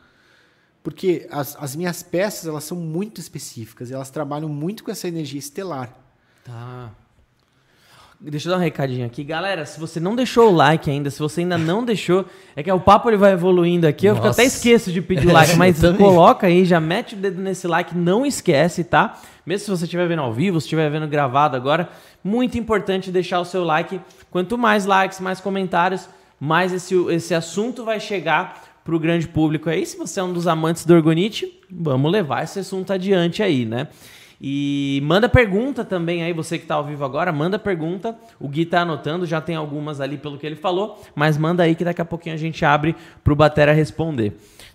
Porque as, as minhas peças, elas são muito específicas, elas trabalham muito com essa energia estelar. Tá. Deixa eu dar um recadinho aqui. Galera, se você não deixou o like ainda, se você ainda não deixou, é que o papo ele vai evoluindo aqui. Eu Nossa. até esqueço de pedir o like, Eu mas coloca aí, já mete o dedo nesse like, não esquece, tá? Mesmo se você estiver vendo ao vivo, se estiver vendo gravado agora, muito importante deixar o seu like. Quanto mais likes, mais comentários, mais esse, esse assunto vai chegar pro grande público aí. Se você é um dos amantes do Orgonite, vamos levar esse assunto adiante aí, né? E manda pergunta também aí, você que tá ao vivo agora, manda pergunta. O Gui tá anotando, já tem algumas ali pelo que ele falou, mas manda aí que daqui a pouquinho a gente abre pro Batera responder,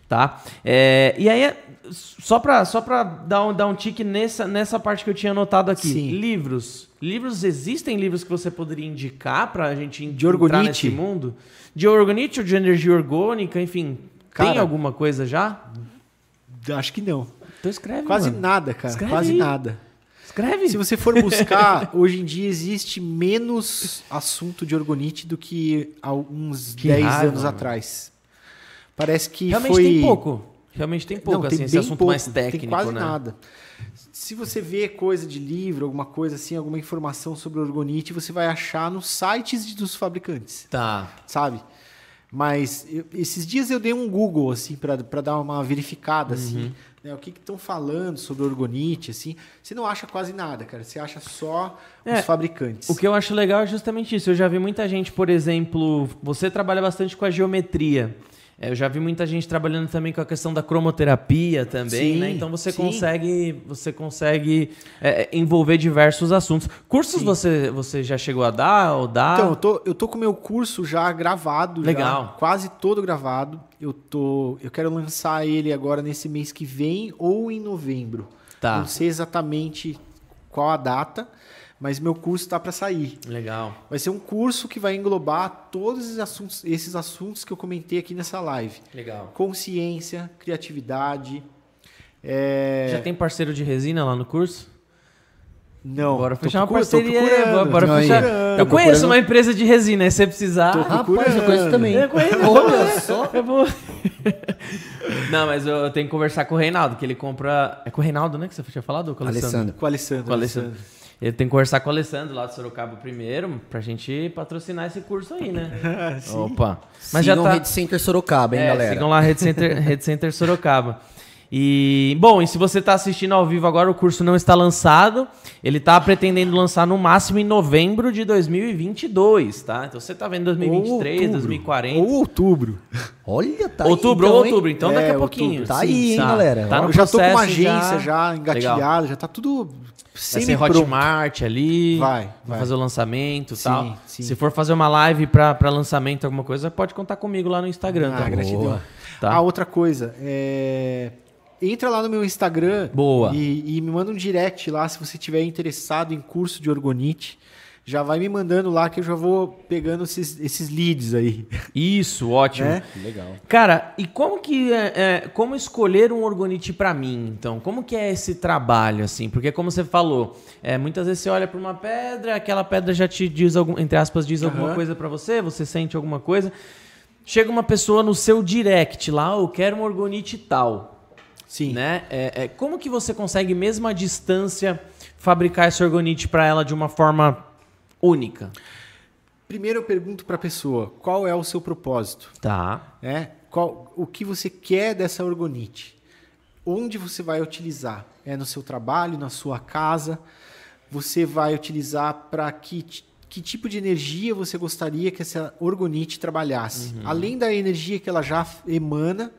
tá? É, e aí, só pra, só pra dar, um, dar um tique nessa, nessa parte que eu tinha anotado aqui. Sim. Livros. Livros, existem livros que você poderia indicar pra gente De entrar orgonite? nesse mundo? De orgonite ou de energia orgânica, enfim. tem Cara, alguma coisa já? Acho que não. Então escreve, Quase mano. nada, cara. Escreve Quase aí. nada. Escreve. Se você for buscar, hoje em dia existe menos assunto de orgonite do que há uns Que 10 raiva, anos mano. atrás. Parece que Realmente foi... tem pouco. Realmente tem pouco, Não, assim, tem esse assunto pouco, mais técnico, Tem quase né? nada. Se você vê coisa de livro, alguma coisa assim, alguma informação sobre orgonite, você vai achar nos sites dos fabricantes, Tá. sabe? Mas eu- esses dias eu dei um Google assim para dar uma verificada Uhum. assim, né, o que estão falando sobre orgonite assim. Você não acha quase nada, cara. Você acha só É, os fabricantes. O que eu acho legal é justamente isso. Eu já vi muita gente, por exemplo, você trabalha bastante com a geometria. É, Eu já vi muita gente trabalhando também com a questão da cromoterapia também, Sim, né? Então você sim. consegue, você consegue é, é, envolver diversos assuntos. Cursos você, você já chegou a dar ou dá? Então, eu tô, eu tô com o meu curso já gravado, já, Legal. quase todo gravado. Eu tô, eu quero lançar ele agora nesse mês que vem ou em novembro. Tá. Não sei exatamente qual a data, mas meu curso está para sair. Legal. Vai ser um curso que vai englobar todos esses assuntos, esses assuntos que eu comentei aqui nessa live: Legal. consciência, criatividade. é, Já tem parceiro de resina lá no curso? Não, Bora fechar uma parceria. procurando. Bora Não, fechar. Eu conheço procurando? uma empresa de resina, aí se você precisar. Tô Rapaz, eu conheço também. Eu conheço. Olha só. Eu vou. Não, mas eu tenho que conversar com o Reinaldo, que ele compra. É com o Reinaldo, né? Que você tinha falado? ou Com o Alessandro. Com o Alessandro. Com o Alessandro. Ele tem que conversar com o Alessandro lá de Sorocaba primeiro, pra gente patrocinar esse curso aí, né? Sim. Opa. Mas Mas já já tá. Rede Center Sorocaba, hein, É, galera? Sigam lá Rede Center, Rede Center Sorocaba. E, bom, e se você está assistindo ao vivo agora, o curso não está lançado. Ele está pretendendo lançar no máximo em novembro de 2022, tá? Então você está vendo 2023, Ou outubro. 2040. Ou outubro. Olha, tá outubro aí, ou então, outubro, então É, daqui a outubro. pouquinho. Tá aí, hein, galera? Tá no eu já tô com uma agência já, engatilhada, Legal. já tá tudo Vai ser. Hotmart ali. Vai, Vai vai. fazer o lançamento e tal. sim. Se for fazer uma live para lançamento, alguma coisa, pode contar comigo lá no Instagram. Ah, tá? gratidão. Boa. Tá. Ah, outra coisa, é... entra lá no meu Instagram Boa. E, e me manda um direct lá se você tiver interessado em curso de orgonite. Já vai me mandando lá que eu já vou pegando esses, esses leads aí. Isso, ótimo. Né? Legal. Cara, e como que é, é, como escolher um orgonite pra mim? Então, como que é esse trabalho assim? Porque como você falou, é, muitas vezes você olha pra uma pedra, aquela pedra já te diz algum, entre aspas, diz alguma Aham. coisa pra você, você sente alguma coisa. Chega uma pessoa no seu direct lá, "Oh, eu quero um orgonite tal, Sim. né? É, é, como que você consegue mesmo à distância fabricar esse orgonite pra ela de uma forma única? Primeiro eu pergunto para a pessoa qual é o seu propósito. Tá. né? Qual, o que você quer dessa orgonite? Onde você vai utilizar? É no seu trabalho, na sua casa? Você vai utilizar para que, que tipo de energia você gostaria que essa orgonite trabalhasse? Além da energia que ela já emana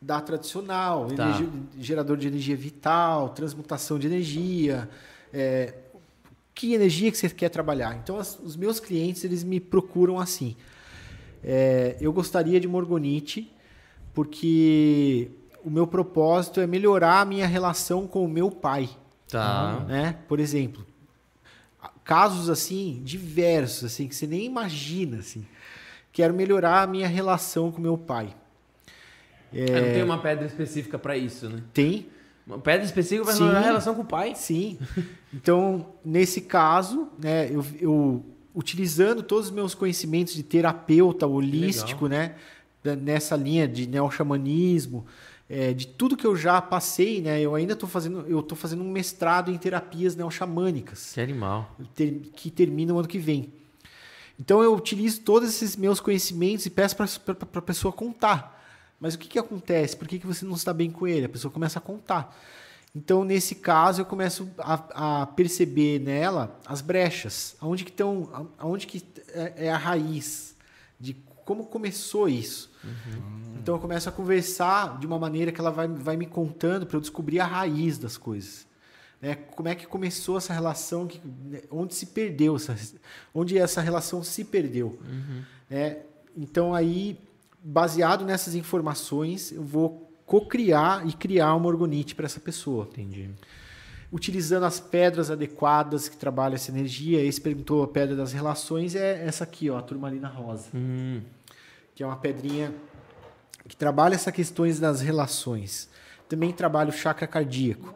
da tradicional, Tá. energia- gerador de energia vital, transmutação de energia, é, que energia que você quer trabalhar. Então, as- os meus clientes eles me procuram assim. É, eu gostaria de morgonite porque o meu propósito é melhorar a minha relação com o meu pai, Tá. né? Por exemplo, casos assim diversos, assim que você nem imagina, assim. Quero melhorar a minha relação com o meu pai. É, Não tem uma pedra específica pra isso, né? Tem? Uma pedra específica vai Sim. melhorar a relação com o pai? Sim. Então, nesse caso, né, eu, eu- utilizando todos os meus conhecimentos de terapeuta holístico, né? Nessa linha de neo-xamanismo, é, de tudo que eu já passei, né? Eu ainda estou fazendo, eu tô fazendo um mestrado em terapias neo-xamânicas Que animal. que termina o ano que vem. Então eu utilizo todos esses meus conhecimentos e peço para a pessoa contar. Mas o que, que acontece? Por que, que você não está bem com ele? A pessoa começa a contar. Então, nesse caso, eu começo a, a perceber nela as brechas, aonde que estão, aonde que é, é a raiz de como começou isso. Então, eu começo a conversar de uma maneira que ela vai, vai me contando para eu descobrir a raiz das coisas né? Como é que começou essa relação, que, né, onde se perdeu, essa, onde essa relação se perdeu. né? Então aí, baseado nessas informações, eu vou co-criar e criar uma orgonite para essa pessoa. Entendi. Utilizando as pedras adequadas que trabalham essa energia. Esse perguntou a pedra das relações, é essa aqui, ó, a turmalina rosa Hum, que é uma pedrinha que trabalha essas questões das relações. Também trabalha o chakra cardíaco.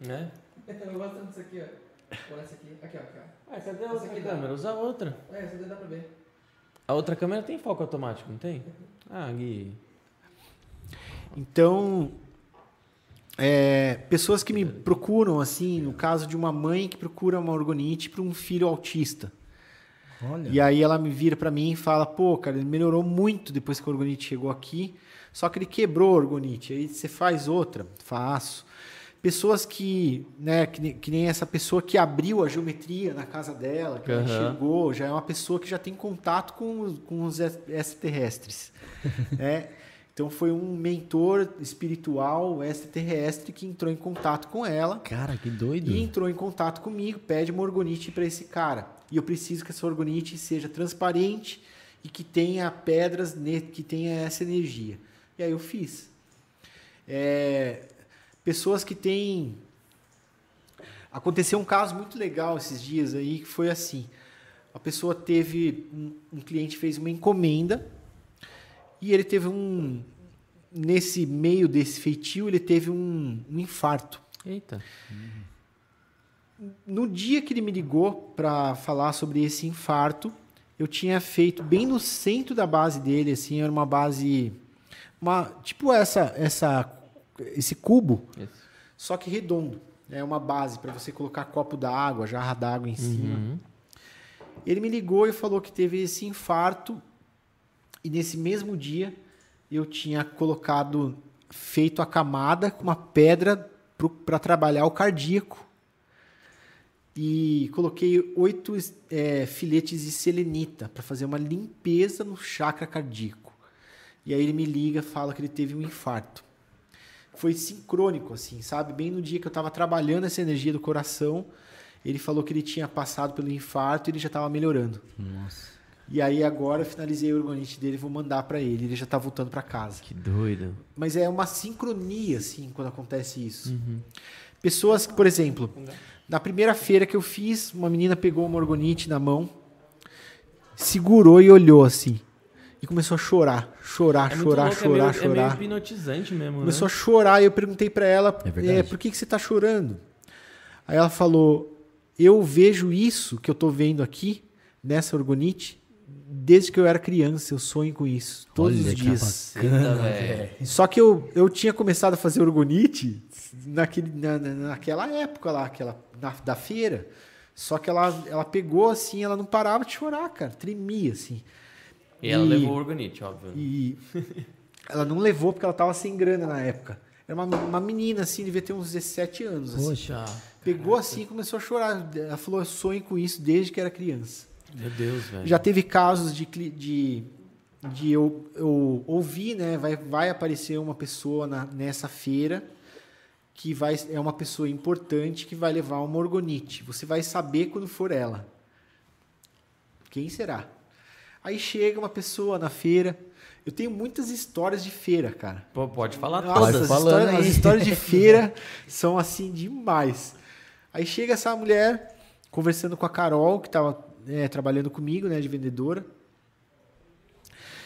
né? Eu gosto disso aqui, ó. Olha essa aqui. Aqui, ó. Aqui, ó. Ah, Essa outra aqui dá. câmera? Usa outra. É, essa daí dá pra ver. A outra câmera tem foco automático, não tem? Ah, Gui. Então, é, pessoas que me procuram, assim, no caso de uma mãe que procura uma orgonite para um filho autista. Olha. E aí ela me vira para mim e fala, pô, cara, ele melhorou muito depois que a orgonite chegou aqui, só que ele quebrou a orgonite. Aí você faz outra? Faço. Pessoas que, né, que, nem- que nem essa pessoa que abriu a geometria na casa dela, que Aham. enxergou, já é uma pessoa que já tem contato com, os- com os ex- extraterrestres. né? Então foi um mentor espiritual extraterrestre que entrou em contato com ela Cara, que doido. e entrou em contato comigo, pede uma orgonite para esse cara. E eu preciso que essa orgonite seja transparente e que tenha pedras, que tenha essa energia. E aí eu fiz. É, pessoas que têm. Aconteceu um caso muito legal esses dias aí, que foi assim. A pessoa teve. Um, um cliente fez uma encomenda e ele teve um. Nesse meio desse feitio, ele teve um- um infarto. Eita. No dia que ele me ligou para falar sobre esse infarto, eu tinha feito bem no centro da base dele, assim, era uma base, uma tipo essa, essa, esse cubo, Esse. só que redondo. É uma base para você colocar copo d'água, jarra d'água em cima. Uhum. Ele me ligou e falou que teve esse infarto e nesse mesmo dia eu tinha colocado, feito a camada com uma pedra para trabalhar o cardíaco e coloquei oito é, filetes de selenita para fazer uma limpeza no chakra cardíaco. E aí ele me liga, fala que ele teve um infarto. Foi sincrônico, assim, sabe? Bem no dia que eu estava trabalhando essa energia do coração, ele falou que ele tinha passado pelo infarto e ele já estava melhorando. Nossa. E aí agora eu finalizei o orgonite dele e vou mandar para ele. Ele já está voltando para casa. Que doido. Mas é uma sincronia, assim, quando acontece isso. Pessoas que, por exemplo, na primeira feira que eu fiz, uma menina pegou uma orgonite na mão, segurou e olhou assim. E começou a chorar, chorar, É chorar, louco, chorar, é meio, É meio chorar. hipnotizante mesmo, Começou né? a chorar e eu perguntei para ela, É verdade. "É, por que, que você está chorando? Aí ela falou, eu vejo isso que eu tô vendo aqui, nessa orgonite, desde que eu era criança, eu sonho com isso, todos Olha os que dias. Eita, velho. Só que eu, eu tinha começado a fazer orgonite naquele, na, na- naquela época lá, aquela, na- da feira. Só que ela, ela pegou assim, ela não parava de chorar, cara, tremia assim. E ela E- levou o orgonite, óbvio. né? E ela não levou porque ela tava sem grana na época. Era uma, uma menina assim, devia ter uns 17 anos. assim. Poxa. Pegou assim e começou a chorar. Ela falou: Eu sonho com isso desde que era criança. Meu Deus, velho. Já teve casos de, de, de eu, eu ouvir, né? Vai, vai aparecer uma pessoa na- nessa feira que vai, é uma pessoa importante que vai levar uma orgonite. Você vai saber quando for ela. Quem será? Aí chega uma pessoa na feira. Eu tenho muitas histórias de feira, cara. Pô, pode falar Nossa, todas. as, falando histórias, aí. as histórias de feira são assim demais. Aí chega essa mulher conversando com a Carol, que estava trabalhando comigo, né, de vendedora.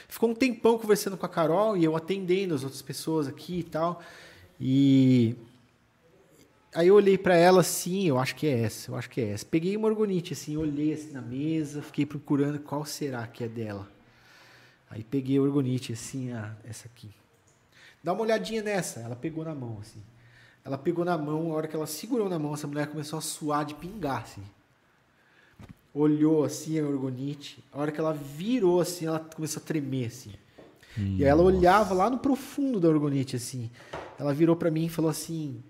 Ficou um tempão conversando com a Carol e eu atendendo as outras pessoas aqui e tal. E Aí eu olhei pra ela assim, eu acho que é essa, eu acho que é essa. Peguei uma orgonite assim, olhei assim na mesa, fiquei procurando qual será que é dela. Aí peguei a orgonite assim, ah, essa aqui. Dá uma olhadinha nessa. Ela pegou na mão assim. Ela pegou na mão, a hora que ela segurou na mão, essa mulher começou a suar de pingar assim. Olhou assim a orgonite. A hora que ela virou assim, ela começou a tremer assim. E aí ela olhava lá no profundo da orgonite, assim. Ela virou pra mim e falou assim: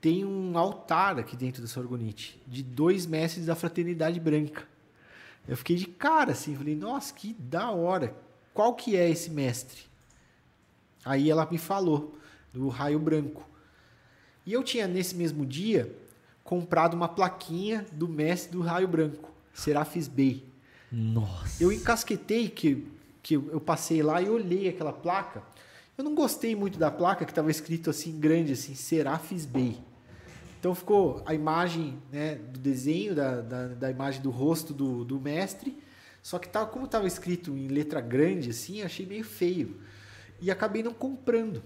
tem um altar aqui dentro dessa orgonite, de dois mestres da fraternidade branca. Eu fiquei de cara, assim, falei, nossa, que da hora. Qual que é esse mestre? Aí ela me falou, do raio branco. E eu tinha, nesse mesmo dia, comprado uma plaquinha do mestre do raio branco, Serafis Bey. Nossa. Eu encasquetei que, que eu passei lá e olhei aquela placa. Eu não gostei muito da placa que estava escrito assim grande assim Serafis Bey. Então ficou a imagem né, do desenho da, da, da imagem do rosto do, do mestre. Só que tava, como estava escrito em letra grande assim, achei meio feio e acabei não comprando.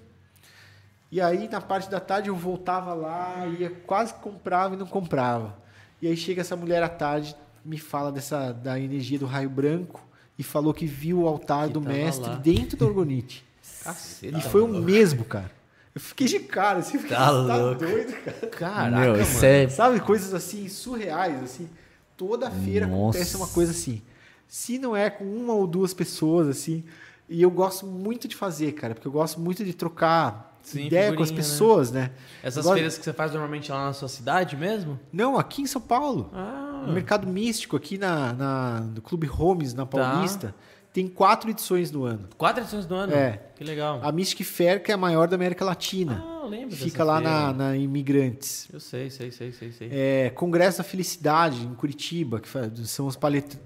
E aí na parte da tarde eu voltava lá, ia quase comprava e não comprava. E aí chega essa mulher à tarde, me fala dessa da energia do raio branco e falou que viu o altar Que do mestre lá. dentro da orgonite. Caceta. E foi o mesmo, cara. Eu fiquei de cara, assim, fiquei, Tá "Você louco." doido, cara. Caraca, Meu, mano. é. Sabe, coisas assim, surreais, assim. Toda feira Nossa. acontece uma coisa assim. Se não é com uma ou duas pessoas, assim. E eu gosto muito de fazer, cara, porque eu gosto muito de trocar Sim, ideia com as né? pessoas, né? Essas Agora- feiras que você faz normalmente lá na sua cidade mesmo? Não, aqui em São Paulo. Ah, No Mercado Místico, aqui na, na, no Clube Homes, Tá. na Paulista, tem quatro edições no ano. quatro edições do ano? É. Que legal. A Mystic Fair, que é a maior da América Latina. Ah, eu lembro Fica lá na, na Imigrantes. Eu sei, sei, sei, sei, sei. É, Congresso da Felicidade, em Curitiba, que são os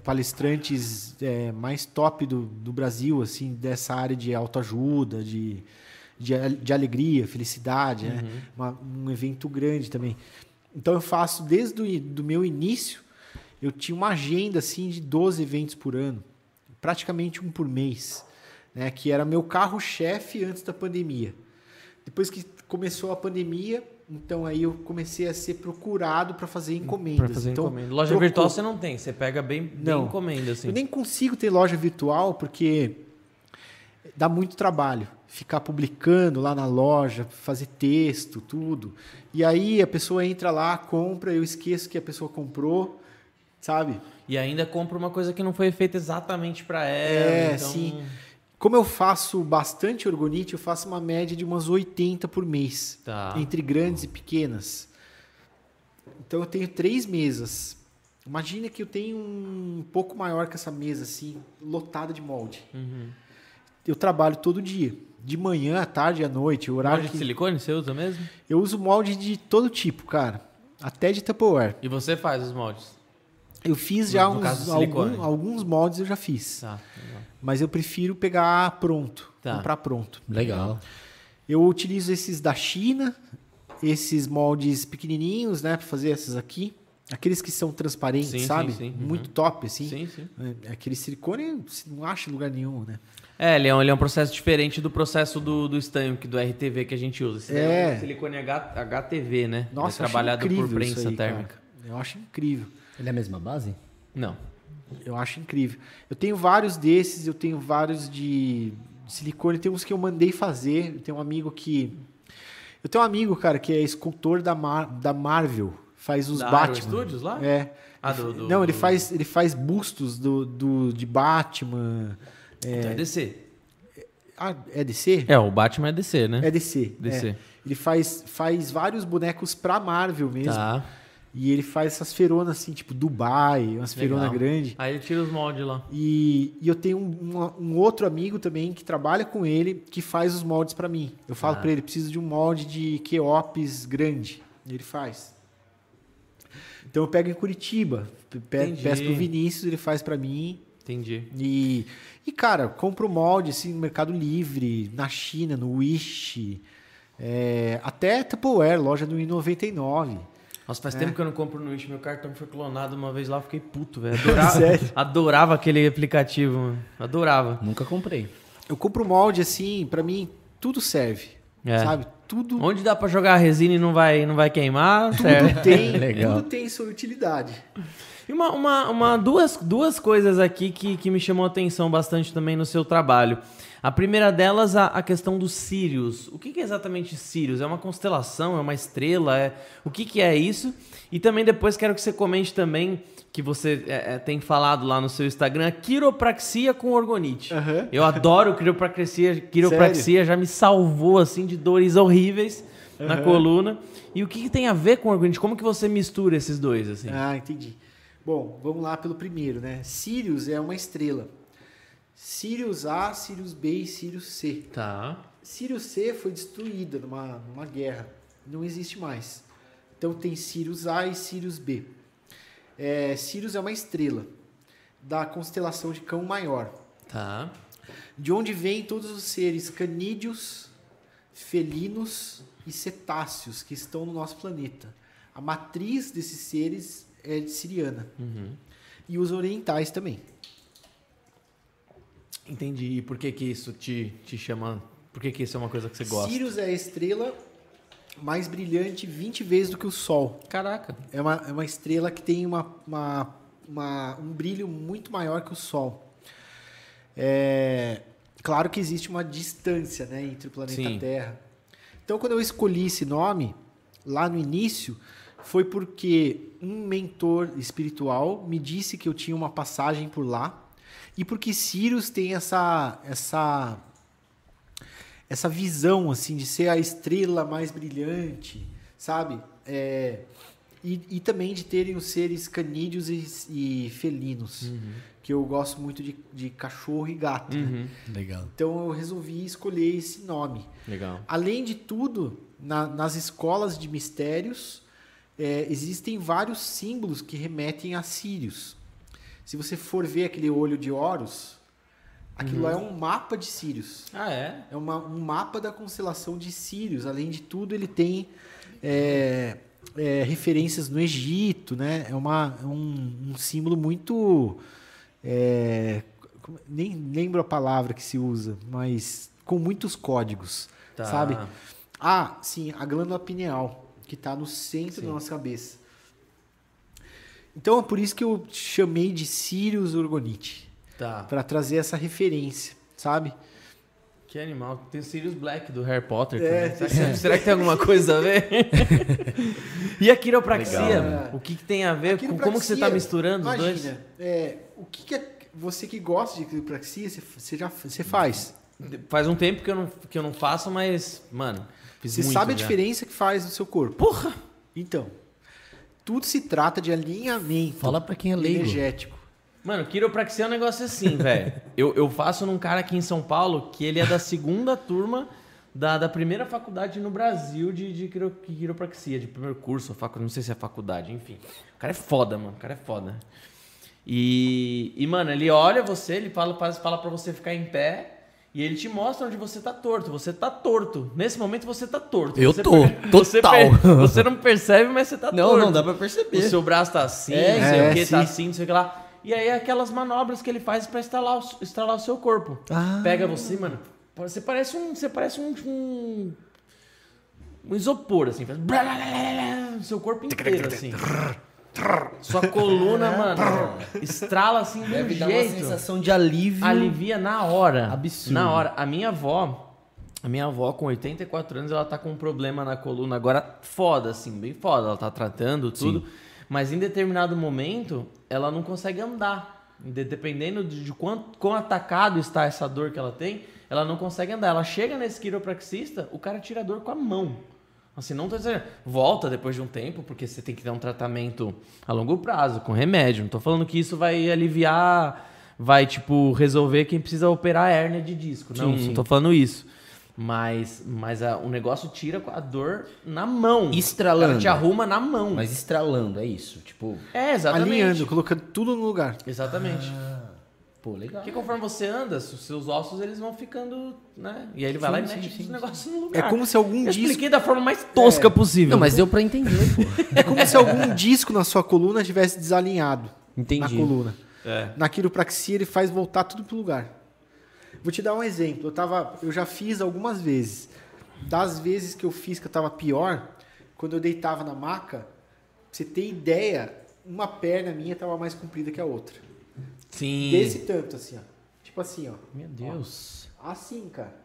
palestrantes é, mais top do, do Brasil, assim, dessa área de autoajuda, de, de, de alegria, felicidade, né? Uma- um evento grande também. Então eu faço desde o do meu início, eu tinha uma agenda assim de 12 eventos por ano, praticamente um por mês, né? Que era meu carro-chefe antes da pandemia. Depois que começou a pandemia, então aí eu comecei a ser procurado para fazer encomendas. Pra fazer então, encomenda. Loja trocou. virtual você não tem, você pega bem, bem Não. encomenda, assim. Eu nem consigo ter loja virtual porque dá muito trabalho ficar publicando lá na loja, fazer texto, tudo. E aí a pessoa entra lá, compra, eu esqueço que a pessoa comprou, sabe? E ainda compra uma coisa que não foi feita exatamente pra ela. É, então... sim. Como eu faço bastante orgonite, eu faço uma média de umas 80 por mês, Tá. entre grandes e pequenas. Então eu tenho três mesas. Imagina que eu tenho um pouco maior que essa mesa, assim, lotada de molde. Uhum. Eu trabalho todo dia, de manhã, à tarde, à noite. O horário Molde de que... silicone você usa mesmo? Eu uso molde de todo tipo, cara, até de Tupperware. E você faz os moldes? Eu fiz No- já caso uns, algum- alguns moldes eu já fiz, Tá. mas eu prefiro pegar pronto, Tá. comprar pronto. Legal. Eu utilizo esses da China, esses moldes pequenininhos, né, para fazer esses aqui. Aqueles que são transparentes, Sim, sim, sabe? sim. Uhum. Muito top, assim. Sim, sim. É, Aquele silicone você não acha em lugar nenhum, né? É, ele é, um, ele é um processo diferente do processo do, do estanque, do RTV que a gente usa. Esse daí É. um silicone H, HTV, né? Nossa, é eu acho trabalhado por prensa aí, cara. térmica. Eu acho incrível. Ele é a mesma base? Não. Eu acho incrível. Eu tenho vários desses, eu tenho vários de silicone, tem uns que eu mandei fazer. Eu tenho um amigo que. Eu tenho um amigo, cara, que é escultor da, Mar... da Marvel. Faz os Da Batman. Studios lá? É. Ah, do- do- Não, ele do- faz, ele faz bustos do, do, de Batman. Então é DC. Ah, é DC? É, o Batman é DC, né? É DC. DC. é. Ele faz, faz vários bonecos pra Marvel mesmo. Tá. E ele faz essas feronas assim, tipo Dubai, umas Legal. feronas grandes. Aí ele tira os moldes lá. E, e eu tenho um, um- outro amigo também que trabalha com ele, que faz os moldes pra mim. Eu falo Ah. pra ele, preciso de um molde de Keops grande. E ele faz. Então eu pego em Curitiba, pe- peço pro Vinícius, ele faz pra mim. Entendi. E, e cara, compro molde assim no Mercado Livre, na China, no Wish, é, até Tupperware, loja do I99. Nossa, É. faz tempo que eu não compro no Wish. Meu cartão foi clonado uma vez lá, eu fiquei puto, velho. Adorava, Sério? adorava aquele aplicativo, mano. Adorava. Nunca comprei. Eu compro molde assim, pra mim tudo serve, É. sabe? tudo, Onde dá pra jogar a resina e não vai, não vai queimar, tudo certo? tem, Legal. tudo tem sua utilidade. E uma, uma, uma- duas, duas coisas aqui que, que me chamou a atenção bastante também no seu trabalho. A primeira delas, a, a questão dos Sirius. O que, que é exatamente Sirius? É uma constelação? É uma estrela? É... O que, que é isso? E também depois quero que você comente também que você é, é, tem falado lá no seu Instagram, quiropraxia com orgonite. Aham. Eu adoro quiropraxia. Quiropraxia já me salvou assim de dores horríveis na Aham. coluna. E o que, que tem a ver com orgonite? Como que você mistura esses dois assim? Ah, entendi. Bom, vamos lá pelo primeiro, né? Sirius é uma estrela. Sirius A, Sirius B e Sirius C. Tá. Sirius C foi destruída numa, numa guerra. Não existe mais. Então tem Sirius A e Sirius B. É, Sirius é uma estrela da constelação de Cão Maior, Tá. de onde vêm todos os seres canídeos, felinos e cetáceos que estão no nosso planeta. A matriz desses seres é de siriana. E os orientais também. Entendi. E por que que isso te, te chama... Por que que isso é uma coisa que você gosta? Sirius é a estrela mais brilhante 20 vezes do que o Sol. Caraca. É uma, é uma estrela que tem uma, uma- uma- um brilho muito maior que o Sol. É, claro que existe uma distância né, entre o planeta Sim. Terra. Então, quando eu escolhi esse nome, lá no início, foi porque um mentor espiritual me disse que eu tinha uma passagem por lá e porque Sirius tem essa, essa essa visão assim de ser a estrela mais brilhante, sabe? É, e, e também de terem os seres canídeos e, e felinos, que eu gosto muito de, de cachorro e gato. né? Uhum. Legal. Então eu resolvi escolher esse nome. Legal. Além de tudo, na- nas escolas de mistérios é, existem vários símbolos que remetem a Sírios. Se você for ver aquele olho de Horus, aquilo lá é um mapa de Sírios. Ah, é? É uma- um mapa da constelação de Sírios. Além de tudo, ele tem é, é, referências no Egito, né? É, uma, é um, um símbolo muito. é, nem lembro a palavra que se usa, mas com muitos códigos, Tá. sabe? Ah, sim, a glândula pineal, que está no centro Sim. da nossa cabeça. Então é por isso que eu chamei de Sirius Orgonite, Tá. para trazer essa referência, sabe? Que animal. Tem o Sirius Black do Harry Potter. É, também. será, que, será que tem alguma coisa a ver? e a quiropraxia? Legal. O que, que tem a ver? A Com, como que você está misturando os dois? imagina, é, o que, que é, você que gosta de quiropraxia, você, você já você faz. Faz um tempo que eu não, que eu não faço, mas, mano, fiz Você muito sabe a já. diferença que faz no seu corpo. Porra! Então, tudo se trata de alinhamento Fala pra quem é leigo. energético. Mano, quiropraxia é um negócio assim, velho. Eu, eu faço num cara aqui em São Paulo que ele é da segunda turma da, da primeira faculdade no Brasil de, de quiro- quiropraxia, de primeiro curso, facu, não sei se é faculdade, enfim. O cara é foda, mano. O cara é foda. E, e mano, ele olha você, ele fala, fala pra você ficar em pé e ele te mostra onde você tá torto. Você tá torto. Nesse momento você tá torto. Eu Você tô, per- Você, total. per- você não percebe, mas você tá Não, torto. não, dá pra O perceber. seu braço tá assim, É, não sei é, o que, sim. tá assim, não sei o que lá. E aí aquelas manobras que ele faz pra estralar o, estralar o seu corpo. Ah. Pega você, mano. Você parece um. Você parece um. um, um isopor, assim. Faz o seu corpo inteiro, assim. Sua coluna, mano, estrala assim de um Deve dar uma sensação de alívio. Alivia na hora. Absurdo. Na hora. A minha avó, a minha avó com 84 anos, ela tá com um problema na coluna agora foda, assim, bem foda. Ela tá tratando tudo. Mas em determinado momento, ela não consegue andar. De- Dependendo de, de quanto, quão atacado está essa dor que ela tem, ela não consegue andar. Ela chega nesse quiropraxista, o cara tira a dor com a mão. Assim, não tô dizendo, volta depois de um tempo, porque você tem que dar um tratamento a longo prazo, com remédio. Não tô falando que isso vai aliviar, vai, tipo, resolver quem precisa operar a hérnia de disco. Não, Sim, não tô falando isso. Mas, mas a- o negócio tira a dor na mão. Estralando. O cara te arruma na mão. Mas estralando, é isso. Tipo, É, exatamente. Alinhando, colocando tudo no lugar. Exatamente. Pô, legal. Porque conforme você anda, os seus ossos eles vão ficando, né? E aí ele vai lá e Sim, mete sim, os sim. negócios no É lugar. como se algum Eu disco, expliquei da forma mais tosca possível. Não, mas deu pra entender, pô. é como se algum disco na sua coluna tivesse desalinhado Entendi. na coluna. É. Na quiropraxia ele faz voltar tudo pro lugar. Vou te dar um exemplo. Eu tava, eu já fiz algumas vezes. das vezes que eu fiz que eu tava pior, quando eu deitava na maca, pra você ter ideia, uma perna minha tava mais comprida que a outra. Sim. Desse tanto, assim, ó. Tipo assim, ó. Meu Deus. Assim, cara.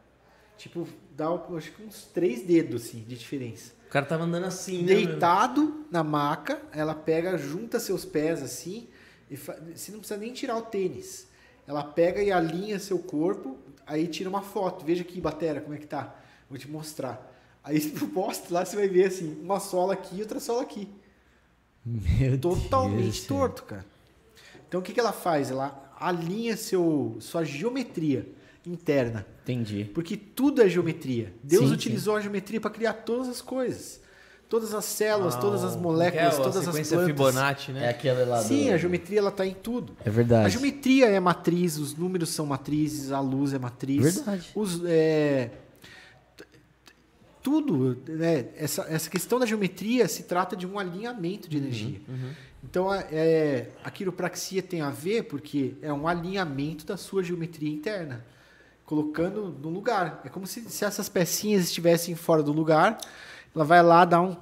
Tipo, dá acho que uns três dedos, assim, de diferença. O cara tava andando assim, né? Deitado na maca, ela pega, junta seus pés assim, e fa- você não precisa nem tirar o tênis. Ela pega e alinha seu corpo, aí tira uma foto. Veja aqui, Batera, como é que tá. Vou te mostrar. Aí tu posta lá, você vai ver assim, uma sola aqui e outra sola aqui. Meu Totalmente Deus, céu. torto, cara. Então o que, que ela faz? Ela alinha seu, sua geometria interna. Entendi. Porque tudo é geometria. Deus Sim, utilizou a geometria para criar todas as coisas. Todas as células, Ah, todas as o- moléculas, é a todas as sequência plantas. Fibonacci, né? É aquele lá Sim, do... a geometria ela tá em tudo. É verdade. A geometria é matriz, os números são matrizes, a luz é matriz. Verdade. Os, é, tudo, né? Essa, essa questão da geometria se trata de um alinhamento Uhum, de energia. Então, a- é, a quiropraxia tem a ver porque é um alinhamento da sua geometria interna, colocando no lugar. É como se, se essas pecinhas estivessem fora do lugar, ela vai lá, dá um...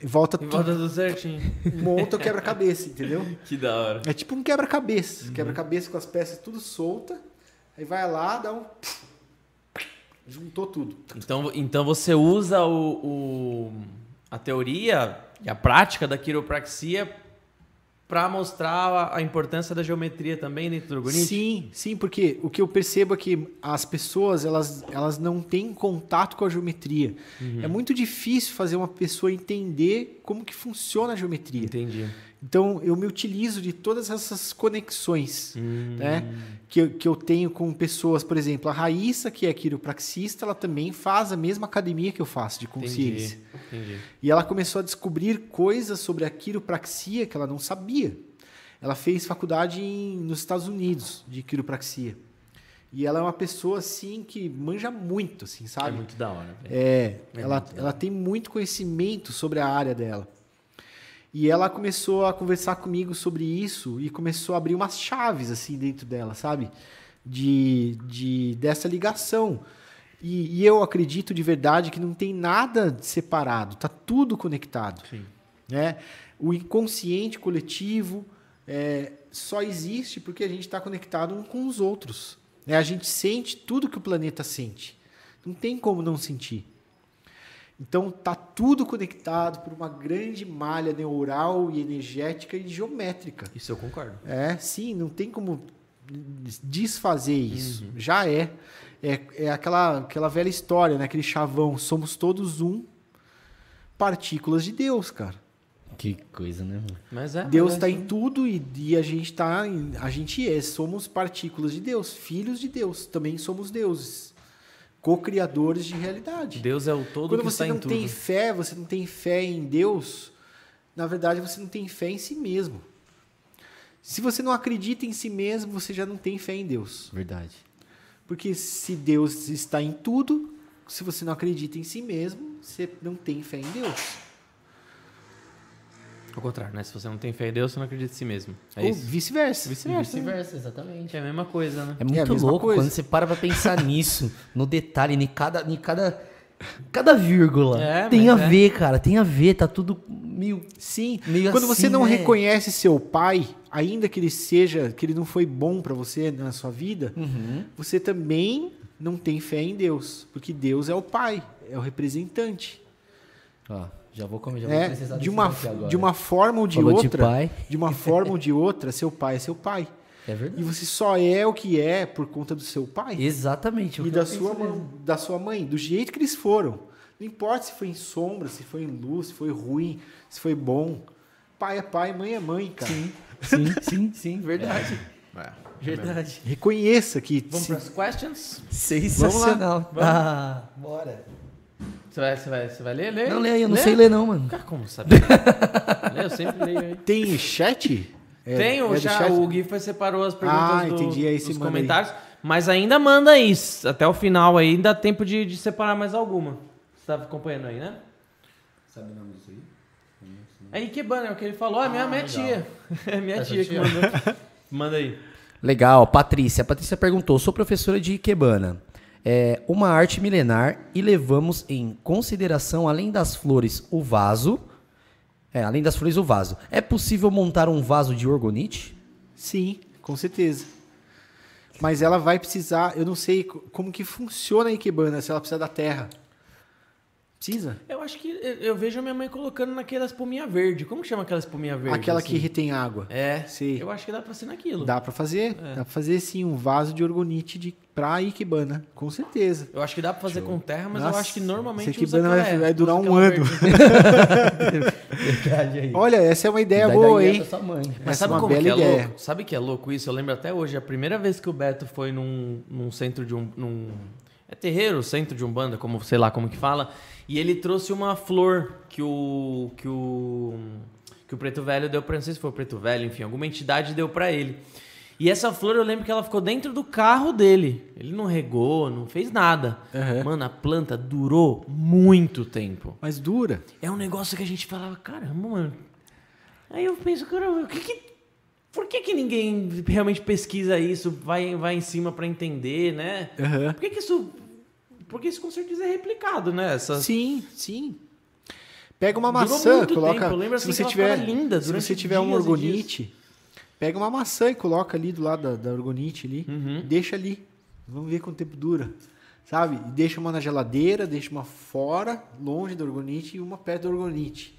e volta E tudo, volta tudo certinho. monta o quebra-cabeça, entendeu? que da hora. É tipo um quebra-cabeça. Uhum. Quebra-cabeça com as peças tudo solta. Aí vai lá, dá um. Juntou tudo. Então, então você usa o, o- a teoria e a prática da quiropraxia para mostrar a, importância da geometria também dentro do organismo? Sim, sim, porque o que eu percebo é que as pessoas elas, elas não têm contato com a geometria. Uhum. É muito difícil fazer uma pessoa entender como que funciona a geometria. Entendi. Então eu me utilizo de todas essas conexões Hum. né, que, eu- que eu tenho com pessoas, por exemplo, a Raíssa, que é quiropraxista, ela também faz a mesma academia que eu faço de consciência. Entendi. Entendi. E ela começou a descobrir coisas sobre a quiropraxia que ela não sabia. Ela fez faculdade em- nos Estados Unidos de quiropraxia. E ela é uma pessoa assim que manja muito, assim, É sabe? muito da hora. É, É ela, ela tem muito conhecimento sobre a área dela. E ela começou a conversar comigo sobre isso e começou a abrir umas chaves assim dentro dela, sabe? De, de dessa ligação. E, e eu acredito de verdade que não tem nada separado, tá tudo conectado. Sim. Né? O inconsciente coletivo é, só existe porque a gente está conectado um com os outros. né? A gente sente tudo que o planeta sente. Não tem como não sentir. Então tá tudo conectado por uma grande malha neural e energética e geométrica. Isso eu concordo. É, sim, não tem como desfazer isso. Já é. É, é aquela, aquela velha história, né? Aquele chavão. Somos todos um. Partículas de Deus, cara. Que coisa, né, mano? Mas é. Deus está é em tudo e, e a gente tá em, a gente é, somos partículas de Deus, filhos de Deus, também somos deuses, co-criadores de realidade. Deus é o todo Quando que você está não em tudo. tem fé, você não tem fé em Deus, na verdade você não tem fé em si mesmo. Se você não acredita em si mesmo, você já não tem fé em Deus. Verdade. Porque se Deus está em tudo, se você não acredita em si mesmo, você não tem fé em Deus. Ao contrário, né? Se você não tem fé em Deus, você não acredita em si mesmo. É Ou isso. vice-versa. Vice-versa. né? Vice-versa, exatamente. É a mesma coisa, né? É a muito mesma louco coisa. quando você para pra pensar nisso, no detalhe, em cada, em cada, cada vírgula. É, tem a mas é. ver, cara, tem a ver, tá tudo meio... Sim, Meio quando assim, você não né? reconhece seu pai, ainda que ele seja, que ele não foi bom para você na sua vida, Uhum. você também não tem fé em Deus, porque Deus é o pai, é o representante. Ó, já vou, comer, já vou É, precisar de uma de uma forma ou de Falou de outra, pai. de uma forma ou de outra, seu pai é seu pai. É E verdade. você só é o que é por conta do seu pai Exatamente. o e da sua, mesmo. mãe, da sua mãe, do jeito que eles foram. Não importa se foi em sombra, se foi em luz, se foi ruim, se foi bom. Pai é pai, mãe é mãe, cara. Sim, sim, sim, verdade. É. Verdade. Reconheça que Vamos se- para as questions? Sensacional. Vamos Ah, bora. Você vai, você vai, você vai ler? Lê? Não, lê aí, eu não Lê? sei ler não, mano. Cara, como sabe? Eu sempre leio aí. tem chat? É- Tem, o é já, chat? o Gui foi separou as perguntas Ah, do- entendi, aí dos manda aí. comentários. Mas ainda manda aí, até o final aí, dá tempo de, de separar mais alguma. Você tá acompanhando aí, né? Sabe o nome disso aí? Aí, que banner, é o que ele falou, é minha, minha tia. É minha Essa tia que tia? mandou. Manda aí. Legal, Patrícia. A Patrícia perguntou: sou professora de Ikebana. É uma arte milenar e levamos em consideração, além das flores, o vaso. É, além das flores, o vaso. É possível montar um vaso de orgonite? Sim, com certeza. Mas ela vai precisar, eu não sei co- como que funciona a Ikebana, se ela precisa da terra. Precisa? Eu acho que eu- vejo a minha mãe colocando naquela espuminha verde. Como que chama aquela espuminha verde? Aquela que assim? retém água. É. Sim. Eu acho que dá pra ser naquilo. Dá pra fazer, dá pra fazer sim um vaso de orgonite de pra Ikebana, com certeza. Eu acho que dá pra fazer com terra, mas eu Nossa, acho que normalmente esse usa Ikebana vai- vai durar um ano. Verdade aí. Olha, essa é uma ideia Daí boa, daí hein? essa sua mãe. Mas Essa sabe é uma como que bela é ideia. louco? Sabe que é louco isso? Eu lembro até hoje, a primeira vez que o Beto foi num, num centro de um. Num, é terreiro, centro de Umbanda, como sei lá como que fala. E ele trouxe uma flor que o. que o. que o Preto Velho deu pra. Não sei se foi o Preto Velho, enfim, alguma entidade deu pra ele. E essa flor eu lembro que ela ficou dentro do carro dele. Ele não regou, não fez nada. Aham. Mano, a planta durou muito tempo. Mas dura. É um negócio que a gente falava, caramba, mano. Aí eu penso, caramba, o que que. Por que, que ninguém realmente pesquisa isso, vai, vai em cima pra entender, né? Aham. Por que, que isso. Porque isso com certeza é replicado, né? Essa, Sim, sim. Pega uma Durou maçã, coloca. tempo, eu lembro se assim você tiver, linda se você tiver um orgonite, pega uma maçã e coloca ali do lado da, da orgonite ali, Uhum. deixa ali. Vamos ver quanto tempo dura, sabe? E deixa uma na geladeira, deixa uma fora, longe da orgonite e uma perto da orgonite.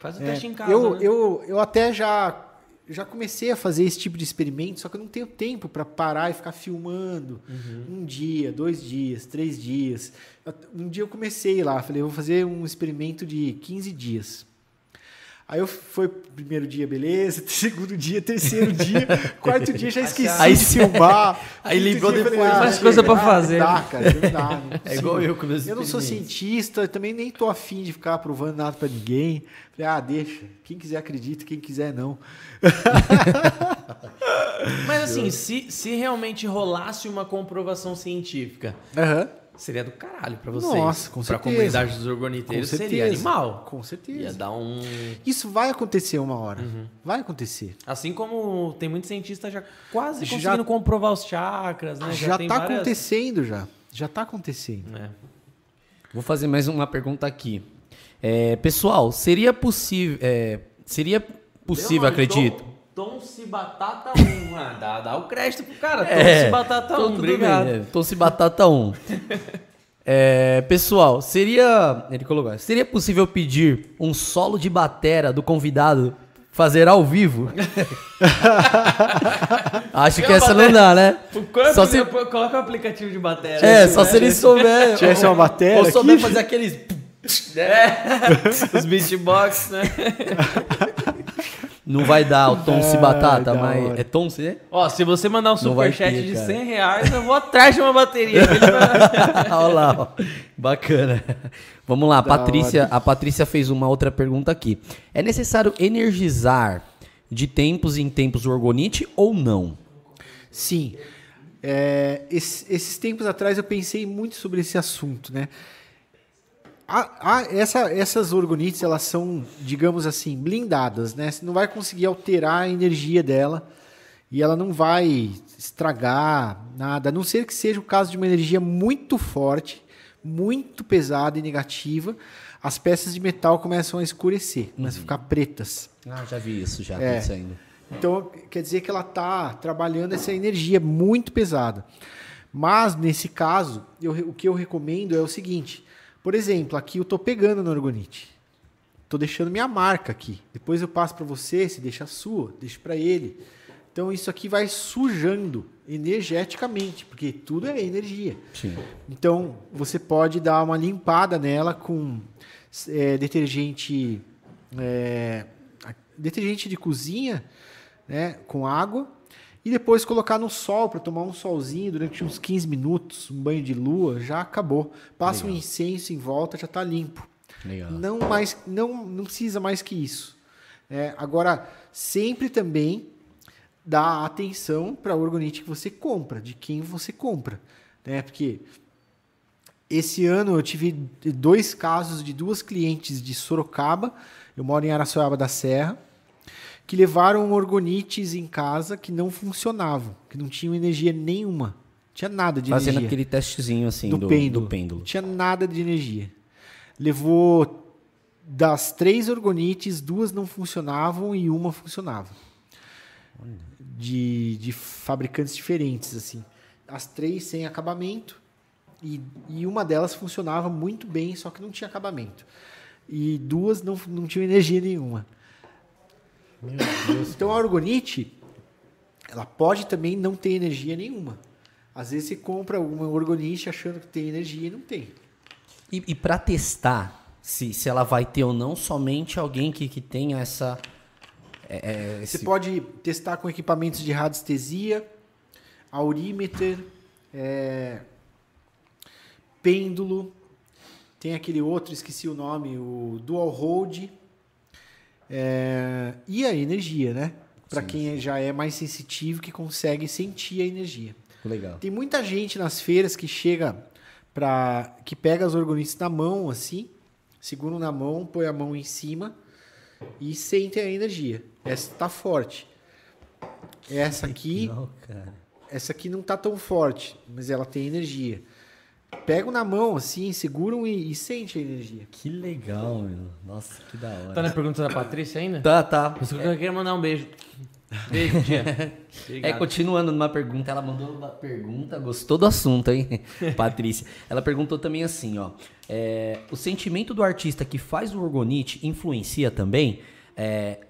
Faz o É, teste em casa. eu, né? eu, eu até já já comecei a fazer esse tipo de experimento, só que eu não tenho tempo para parar e ficar filmando Uhum. um dia, dois dias, três dias. Um dia eu comecei lá, falei, eu vou fazer um experimento de 15 dias. Aí eu foi primeiro dia, beleza, segundo dia, terceiro dia, quarto dia já esqueci Aí de filmar. aí dia eu falei, depois, ah, mais coisa pra ah, fazer. Não dá, cara, não dá. não É consigo. igual eu com meus Eu não sou cientista, eu também nem tô afim de ficar provando nada pra ninguém. Falei, ah, deixa. Quem quiser acredita, quem quiser não. Mas assim, se, se realmente rolasse uma comprovação científica, Aham. Seria do caralho pra vocês. Nossa, com Pra certeza. comunidade dos Com orgoniteiros certeza. seria animal. Com Ia certeza. dar um. Isso vai acontecer uma hora. Uhum. Vai acontecer. Assim como tem muitos cientistas já quase Já- conseguindo comprovar os chakras, né? já tem tá várias- acontecendo já. Já tá acontecendo. É. Vou fazer mais uma pergunta aqui. É, pessoal, seria possível. é, seria possível, acredito. Tom se batata 1. ah, dá, dá o crédito pro cara. Tom É, se batata então 1, tudo obrigado. bem, é, Tom se batata 1. É, pessoal, seria. Ele colocou. Seria possível pedir um solo de batera do convidado fazer ao vivo? Acho que essa não dá, né? Só se- Coloca o aplicativo de bateria. É, só se ele souber. Tivesse ou- uma bateria Ou souber aqui. fazer aqueles. Os beatbox, né? Não vai dar o Tom se batata, da mas. hora. É Tom se? Ó, se você mandar um superchat de cara. 100 reais, eu vou atrás de uma bateria. Ele vai- Olha lá, ó. bacana. Vamos lá, a Da Patrícia, a Patrícia fez uma outra pergunta aqui. É necessário energizar de tempos em tempos o orgonite ou não? Sim. É, esse- esses tempos atrás eu pensei muito sobre esse assunto, né? A- a- essa- essas orgonites, elas são, digamos assim, blindadas, né? Você não vai conseguir alterar a energia dela e ela não vai estragar nada, a não ser que seja o caso de uma energia muito forte, muito pesada e negativa, as peças de metal começam a escurecer, começam a ficar pretas. Ah, já vi isso já É. acontecendo. Então, quer dizer que ela está trabalhando essa energia muito pesada. Mas, nesse caso, eu o que eu recomendo é o seguinte. Por exemplo, aqui eu estou pegando no orgonite. Estou deixando minha marca aqui. Depois eu passo para você, se deixa a sua, deixa para ele. Então, isso aqui vai sujando energeticamente, porque tudo é energia. Sim. Então, você pode dar uma limpada nela com é, detergente, é, detergente de cozinha, né, com água, e depois colocar no sol para tomar um solzinho durante uns 15 minutos, um banho de lua, já acabou. Passa um incenso em volta, já está limpo. Legal. Não mais, não, não precisa mais que isso. É, agora, sempre também dá atenção para a orgonite que você compra, de quem você compra, né? Porque esse ano eu tive dois casos de duas clientes de Sorocaba, eu moro em Araçoiaba da Serra, que levaram orgonites em casa que não funcionavam, que não tinham energia nenhuma. Tinha nada de Fazendo energia. aquele testezinho assim do, do, pêndulo. do pêndulo. Tinha nada de energia. Levou das três orgonites, duas não funcionavam e uma funcionava. De, de fabricantes diferentes, assim. As três sem acabamento e, e uma delas funcionava muito bem, só que não tinha acabamento. E duas não, não tinham energia nenhuma. Então a orgonite, ela pode também não ter energia nenhuma. Às vezes você compra uma orgonite achando que tem energia e não tem. E, e para testar se, se ela vai ter ou não, somente alguém que, que tenha essa. é, é, Você esse- pode testar com equipamentos de radiestesia, aurímeter, é, pêndulo, tem aquele outro, esqueci o nome, o dual hold, é, e a energia, né? Para quem já é mais sensitivo, que consegue sentir a energia. Legal. Tem muita gente nas feiras que chega para que pega as orgonites na mão assim, segura na mão, põe a mão em cima e sente a energia. Essa tá forte. Essa aqui, Não, cara. essa aqui não tá tão forte, mas ela tem energia. Pegam na mão assim, seguram e, e sente a energia. Que legal, meu. Nossa, que da hora. Tá na pergunta da Patrícia ainda? Tá, tá. Eu só queria mandar um beijo. Beijo, tia. É, continuando numa pergunta, ela mandou uma pergunta, gostou do assunto, hein, Patrícia? Ela perguntou também assim, ó. é, o sentimento do artista que faz o orgonite influencia também? É,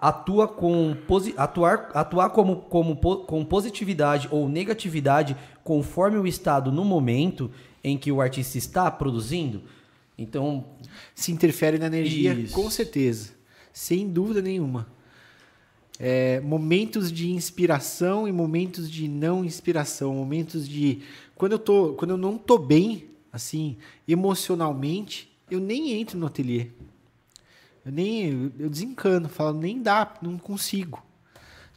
atua com atuar, atuar como, como com positividade ou negatividade conforme o estado no momento em que o artista está produzindo? Então, Se interfere na energia, Isso. com certeza. Sem dúvida nenhuma. É, momentos de inspiração e momentos de não inspiração. Momentos de. Quando eu, tô, quando eu não tô bem, assim, emocionalmente, eu nem entro no ateliê. Eu nem. Eu desencano, falo, nem dá, não consigo.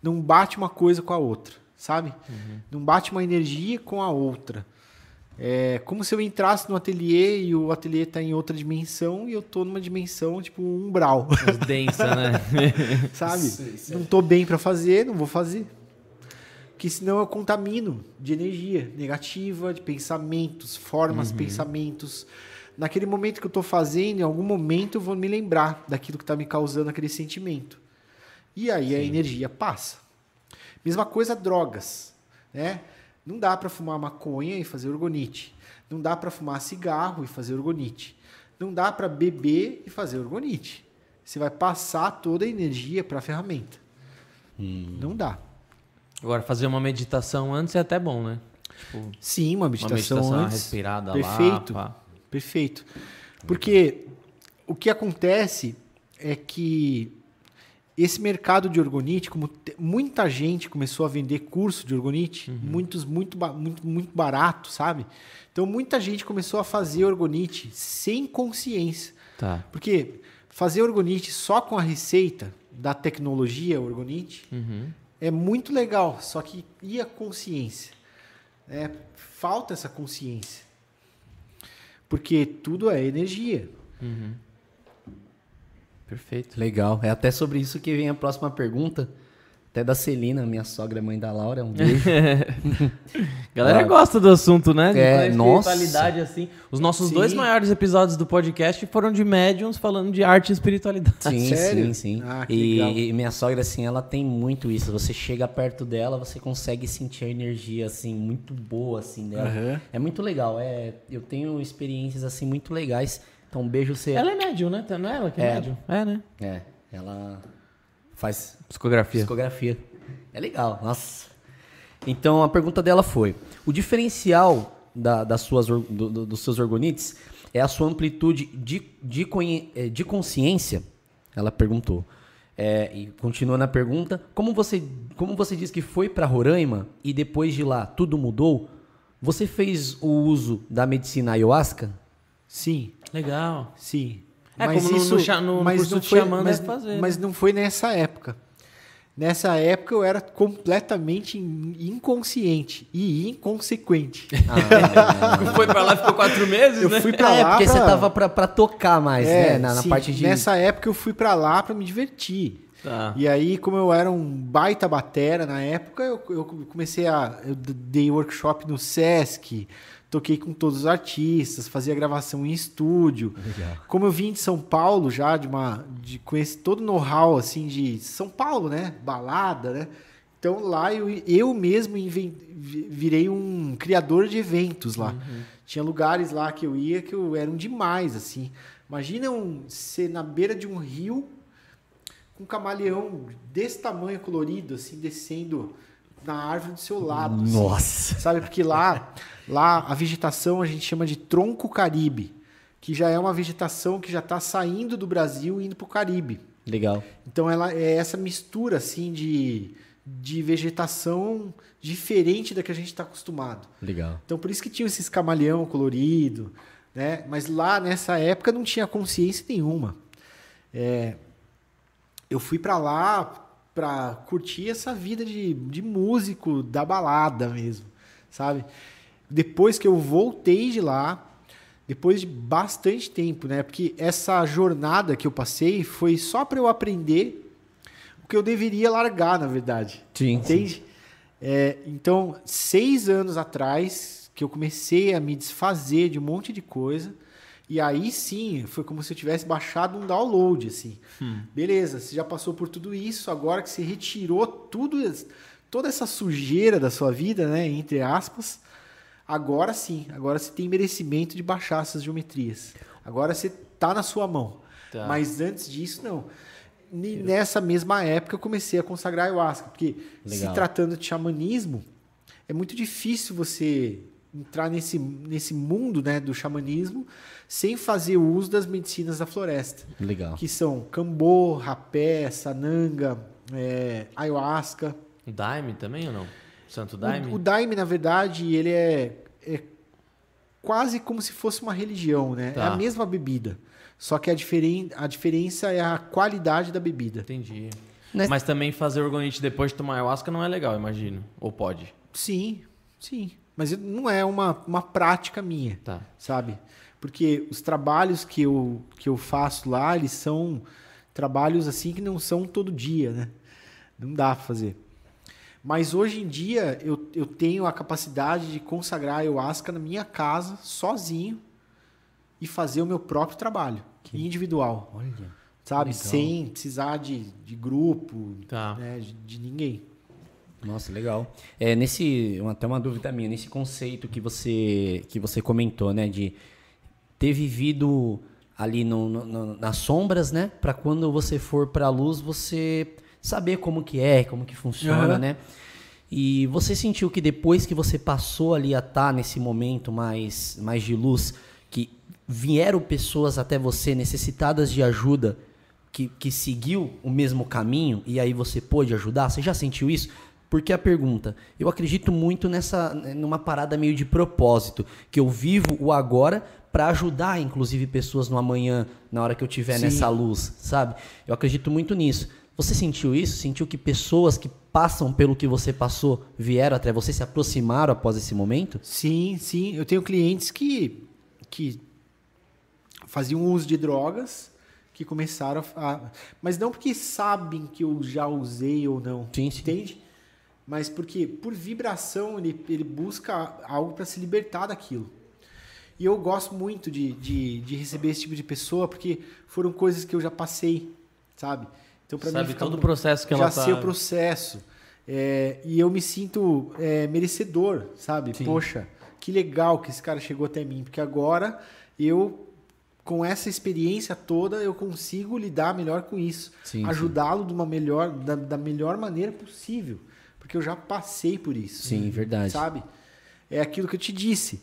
Não bate uma coisa com a outra, sabe? Não bate uma energia com a outra. É como se eu entrasse no ateliê e o ateliê está em outra dimensão e eu tô numa dimensão tipo um umbral, Mais densa, né? sabe? Não tô bem para fazer, não vou fazer. Porque senão eu contamino de energia negativa, de pensamentos, formas, pensamentos. Naquele momento que eu tô fazendo, em algum momento eu vou me lembrar daquilo que está me causando aquele sentimento. E aí a energia passa. Mesma coisa drogas, né? Não dá para fumar maconha e fazer orgonite. Não dá para fumar cigarro e fazer orgonite. Não dá para beber e fazer orgonite. Você vai passar toda a energia para a ferramenta. Não dá. Agora, fazer uma meditação antes é até bom, né? Tipo, Sim, uma uma meditação, meditação uma antes. respirada Perfeito. lá. pá. Perfeito. Porque o que acontece é que esse mercado de orgonite, como muita gente começou a vender curso de orgonite, muitos muito, muito, muito barato, sabe? Então muita gente começou a fazer orgonite sem consciência. Tá. Porque fazer orgonite só com a receita da tecnologia orgonite Uhum. é muito legal, só que e a consciência? É, falta essa consciência. Porque tudo é energia. Perfeito. Legal. É até sobre isso que vem a próxima pergunta. Até da Celina, minha sogra, mãe da Laura. Um beijo. Galera Ah. gosta do assunto, né? De É, nossa. espiritualidade, assim. Os nossos Sim. dois maiores episódios do podcast foram de médiums falando de arte e espiritualidade. Sim, sério? sim, sim. Ah, e, legal. e minha sogra, assim, ela tem muito isso. Você chega perto dela, você consegue sentir a energia, assim, muito boa, assim, dela. Aham. É muito legal. É, eu tenho experiências, assim, muito legais. Então, um beijo você. Ela é médium, né? Não é ela que é, É. médium? É, né? É, ela faz Psicografia. Psicografia. É legal, nossa. Então a pergunta dela foi: o diferencial da- das suas, do- do- dos seus orgonites é a sua amplitude de, de, eh, de consciência? Ela perguntou. É, e continua na pergunta: como você, como você diz que foi para Roraima e depois de lá tudo mudou? Você fez o uso da medicina ayahuasca? Sim, Legal. sim. É, como no- no cha- no curso não de foi, mas, fazer, mas não foi nessa época. Nessa época eu era completamente in- inconsciente e inconsequente. Foi pra lá e ficou quatro meses, Eu né? fui pra é, pra- porque você tava pra, pra tocar mais, É, né? Na, na sim, parte de. Nessa época eu fui pra lá pra me divertir. Tá. E aí, como eu era um baita batera na época, eu, eu comecei a. Eu dei workshop no Sesc, toquei com todos os artistas, fazia gravação em estúdio. Legal. Como eu vim de São Paulo já, de uma. De conhecer todo o know-how assim de São Paulo, né? Balada, né? Então lá eu, eu mesmo virei um criador de eventos lá. Tinha lugares lá que eu ia que eu, eram demais, assim. Imagina um, ser na beira de um rio com um camaleão desse tamanho colorido, assim, descendo na árvore do seu lado. assim. Nossa. Sabe, porque lá, lá a vegetação a gente chama de tronco caribe, que já é uma vegetação que já está saindo do Brasil e indo para o Caribe. Legal. Então ela é essa mistura assim de, de vegetação diferente da que a gente está acostumado. Legal. Então por isso que tinha esses camaleão colorido, né? Mas lá nessa época não tinha consciência nenhuma. É, eu fui para lá para curtir essa vida de, de músico da balada mesmo, sabe? Depois que eu voltei de lá, depois de bastante tempo, né? Porque essa jornada que eu passei foi só para eu aprender o que eu deveria largar, na verdade. Sim. Entende? É, então, seis anos atrás, que eu comecei a me desfazer de um monte de coisa. E aí sim, foi como se eu tivesse baixado um download, assim. Beleza, você já passou por tudo isso, agora que você retirou tudo, toda essa sujeira da sua vida, né? Entre aspas, agora sim, agora você tem merecimento de baixar essas geometrias. Agora você tá na sua mão. Tá. Mas antes disso, não. Nessa mesma época eu comecei a consagrar ayahuasca, porque se Legal. tratando de xamanismo, é muito difícil você entrar nesse, nesse mundo né, do xamanismo sem fazer uso das medicinas da floresta, Legal. que são cambô, rapé, sananga, é, ayahuasca. Daime também ou não? Santo Daime? O, o daime, na verdade, ele é, é quase como se fosse uma religião, né? Tá. É a mesma bebida, só que a, diferen, a diferença é a qualidade da bebida. Entendi. Né? Mas também fazer orgonite depois de tomar ayahuasca não é legal, imagino. Ou pode? Sim, sim. Mas não é uma, uma prática minha. Tá. sabe? Porque os trabalhos que eu, que eu faço lá, eles são trabalhos assim que não são todo dia, né? Não dá pra fazer. Mas hoje em dia eu, eu tenho a capacidade de consagrar a ayahuasca na minha casa, sozinho, e fazer o meu próprio trabalho, individual, Olha. sabe? legal. Sem precisar de, de grupo, Tá. né? de, de ninguém. Nossa, legal. É, nesse, até uma dúvida minha, nesse conceito que você, que você comentou, né, de ter vivido ali no, no- no- nas sombras, né, para quando você for para a luz, você saber como que é, como que funciona, Aham. né? E você sentiu que depois que você passou ali a estar nesse momento mais, mais de luz, que vieram pessoas até você necessitadas de ajuda, que, que seguiu o mesmo caminho e aí você pôde ajudar? Você já sentiu isso? Porque a pergunta, eu acredito muito nessa numa parada meio de propósito, que eu vivo o agora para ajudar inclusive pessoas no amanhã, na hora que eu tiver Sim. nessa luz, sabe? Eu acredito muito nisso. Você sentiu isso? Sentiu que pessoas que passam pelo que você passou vieram até você, se aproximaram após esse momento? Sim, sim. Eu tenho clientes que, que faziam uso de drogas, que começaram a. Mas não porque sabem que eu já usei ou não. Sim, sim. Entende? Mas porque, por vibração, ele, ele busca algo para se libertar daquilo. E eu gosto muito de, de, de receber esse tipo de pessoa, porque foram coisas que eu já passei, sabe? Então, para mim, todo o processo que já ela tá... sei o processo. É, e eu me sinto é, merecedor, sabe? Sim. Poxa, que legal que esse cara chegou até mim, porque agora eu, com essa experiência toda, eu consigo lidar melhor com isso. Ajudá-lo de uma melhor, da, da melhor maneira possível. Porque eu já passei por isso. Sim, verdade. Sabe? É aquilo que eu te disse.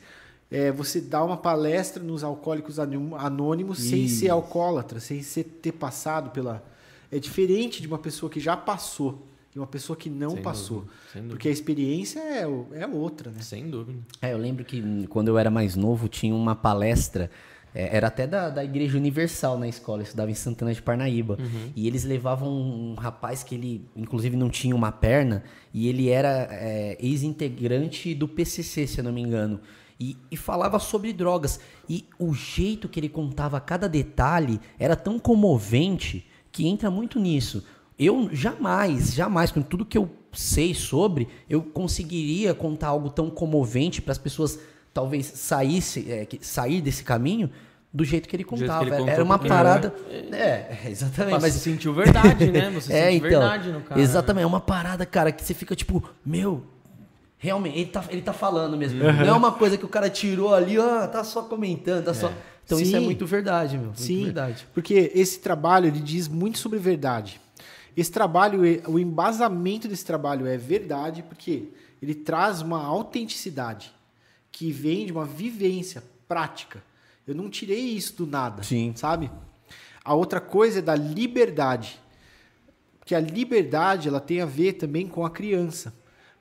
É você dá uma palestra nos alcoólicos Anô- anônimos sem Isso. ser alcoólatra, sem ser, ter passado pela. É diferente de uma pessoa que já passou e uma pessoa que não Sem passou. dúvida, sem dúvida. Porque a experiência é, é outra, né? Sem dúvida. É, eu lembro que quando eu era mais novo tinha uma palestra, é, era até da, da Igreja Universal na escola, eu estudava em Santana de Parnaíba. E eles levavam um rapaz que ele, inclusive, não tinha uma perna, e ele era é, ex-integrante do PCC, se eu não me engano. E, e falava sobre drogas. E o jeito que ele contava cada detalhe era tão comovente que entra muito nisso. eu jamais, jamais, com tudo que eu sei sobre, eu conseguiria contar algo tão comovente para as pessoas talvez saísse, é, sair desse caminho do jeito que ele jeito que contava. ele Era uma porque- parada. É, exatamente. Mas Mas você sentiu verdade, né? Você é, sente então. verdade no cara. Exatamente, é uma parada, cara, que você fica tipo, meu, realmente, ele tá, ele tá falando mesmo. Não é uma coisa que o cara tirou ali, ó, tá só comentando, tá só. Então isso é Sim. muito verdade, meu. Muito Sim, verdade. porque esse trabalho ele diz muito sobre verdade. Esse trabalho, é- o embasamento desse trabalho é verdade, porque ele traz uma autenticidade que vem de uma vivência prática. Eu não tirei isso do nada, Sim. sabe? A outra coisa é da liberdade, que a liberdade ela tem a ver também com a criança,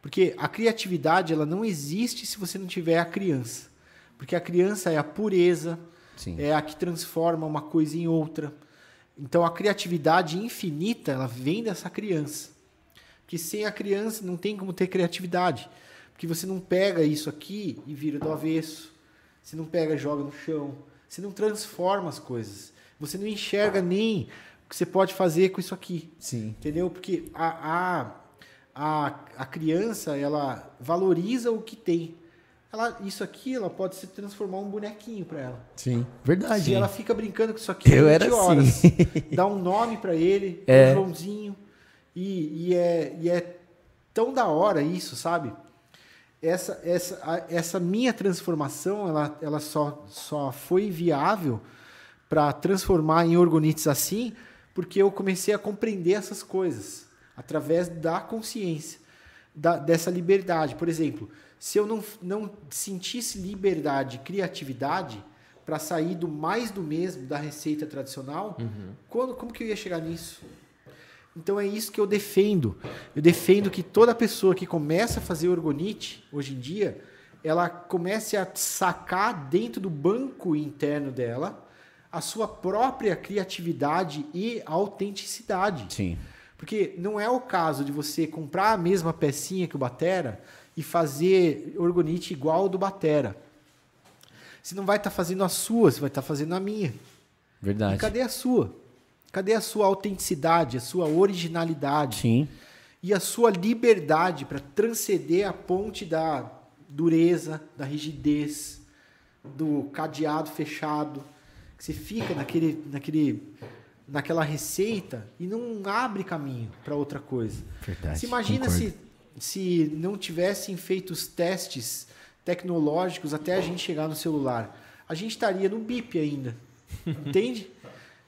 porque a criatividade ela não existe se você não tiver a criança, porque a criança é a pureza, Sim. é a que transforma uma coisa em outra. Então a criatividade infinita, ela vem dessa criança. Porque sem a criança não tem como ter criatividade. Porque você não pega isso aqui e vira do avesso. Você não pega e joga no chão. Você não transforma as coisas. Você não enxerga nem o que você pode fazer com isso aqui. Sim. Entendeu? Porque a, a, a, a criança, ela valoriza o que tem. Ela, isso aqui, ela pode se transformar um bonequinho para ela. Sim. Verdade. E ela fica brincando com isso aqui Eu 20 era horas. assim. Dá um nome pra ele, É. é. Joãozinho. E, e, é, e é tão da hora isso, sabe? Essa, essa, a- essa minha transformação, ela, ela só, só foi viável para transformar em orgonites assim, porque eu comecei a compreender essas coisas através da consciência, da, dessa liberdade. Por exemplo, se eu não, não sentisse liberdade, criatividade para sair do mais do mesmo da receita tradicional, quando, como que eu ia chegar nisso? Então é isso que eu defendo. Eu defendo que toda pessoa que começa a fazer orgonite hoje em dia, ela comece a sacar dentro do banco interno dela a sua própria criatividade e autenticidade. Sim. Porque não é o caso de você comprar a mesma pecinha que o Batera e fazer orgonite igual ao do Batera. Você não vai estar fazendo a sua, você vai estar fazendo a minha. E Verdade. cadê a sua? Cadê a sua autenticidade, a sua originalidade Sim. e a sua liberdade para transcender a ponte da dureza, da rigidez, do cadeado fechado, que você fica naquele, naquele, naquela receita e não abre caminho para outra coisa. Verdade. Se imagina concordo. se, se não tivessem feito os testes tecnológicos até a gente chegar no celular. A gente estaria no BIP ainda. Entende?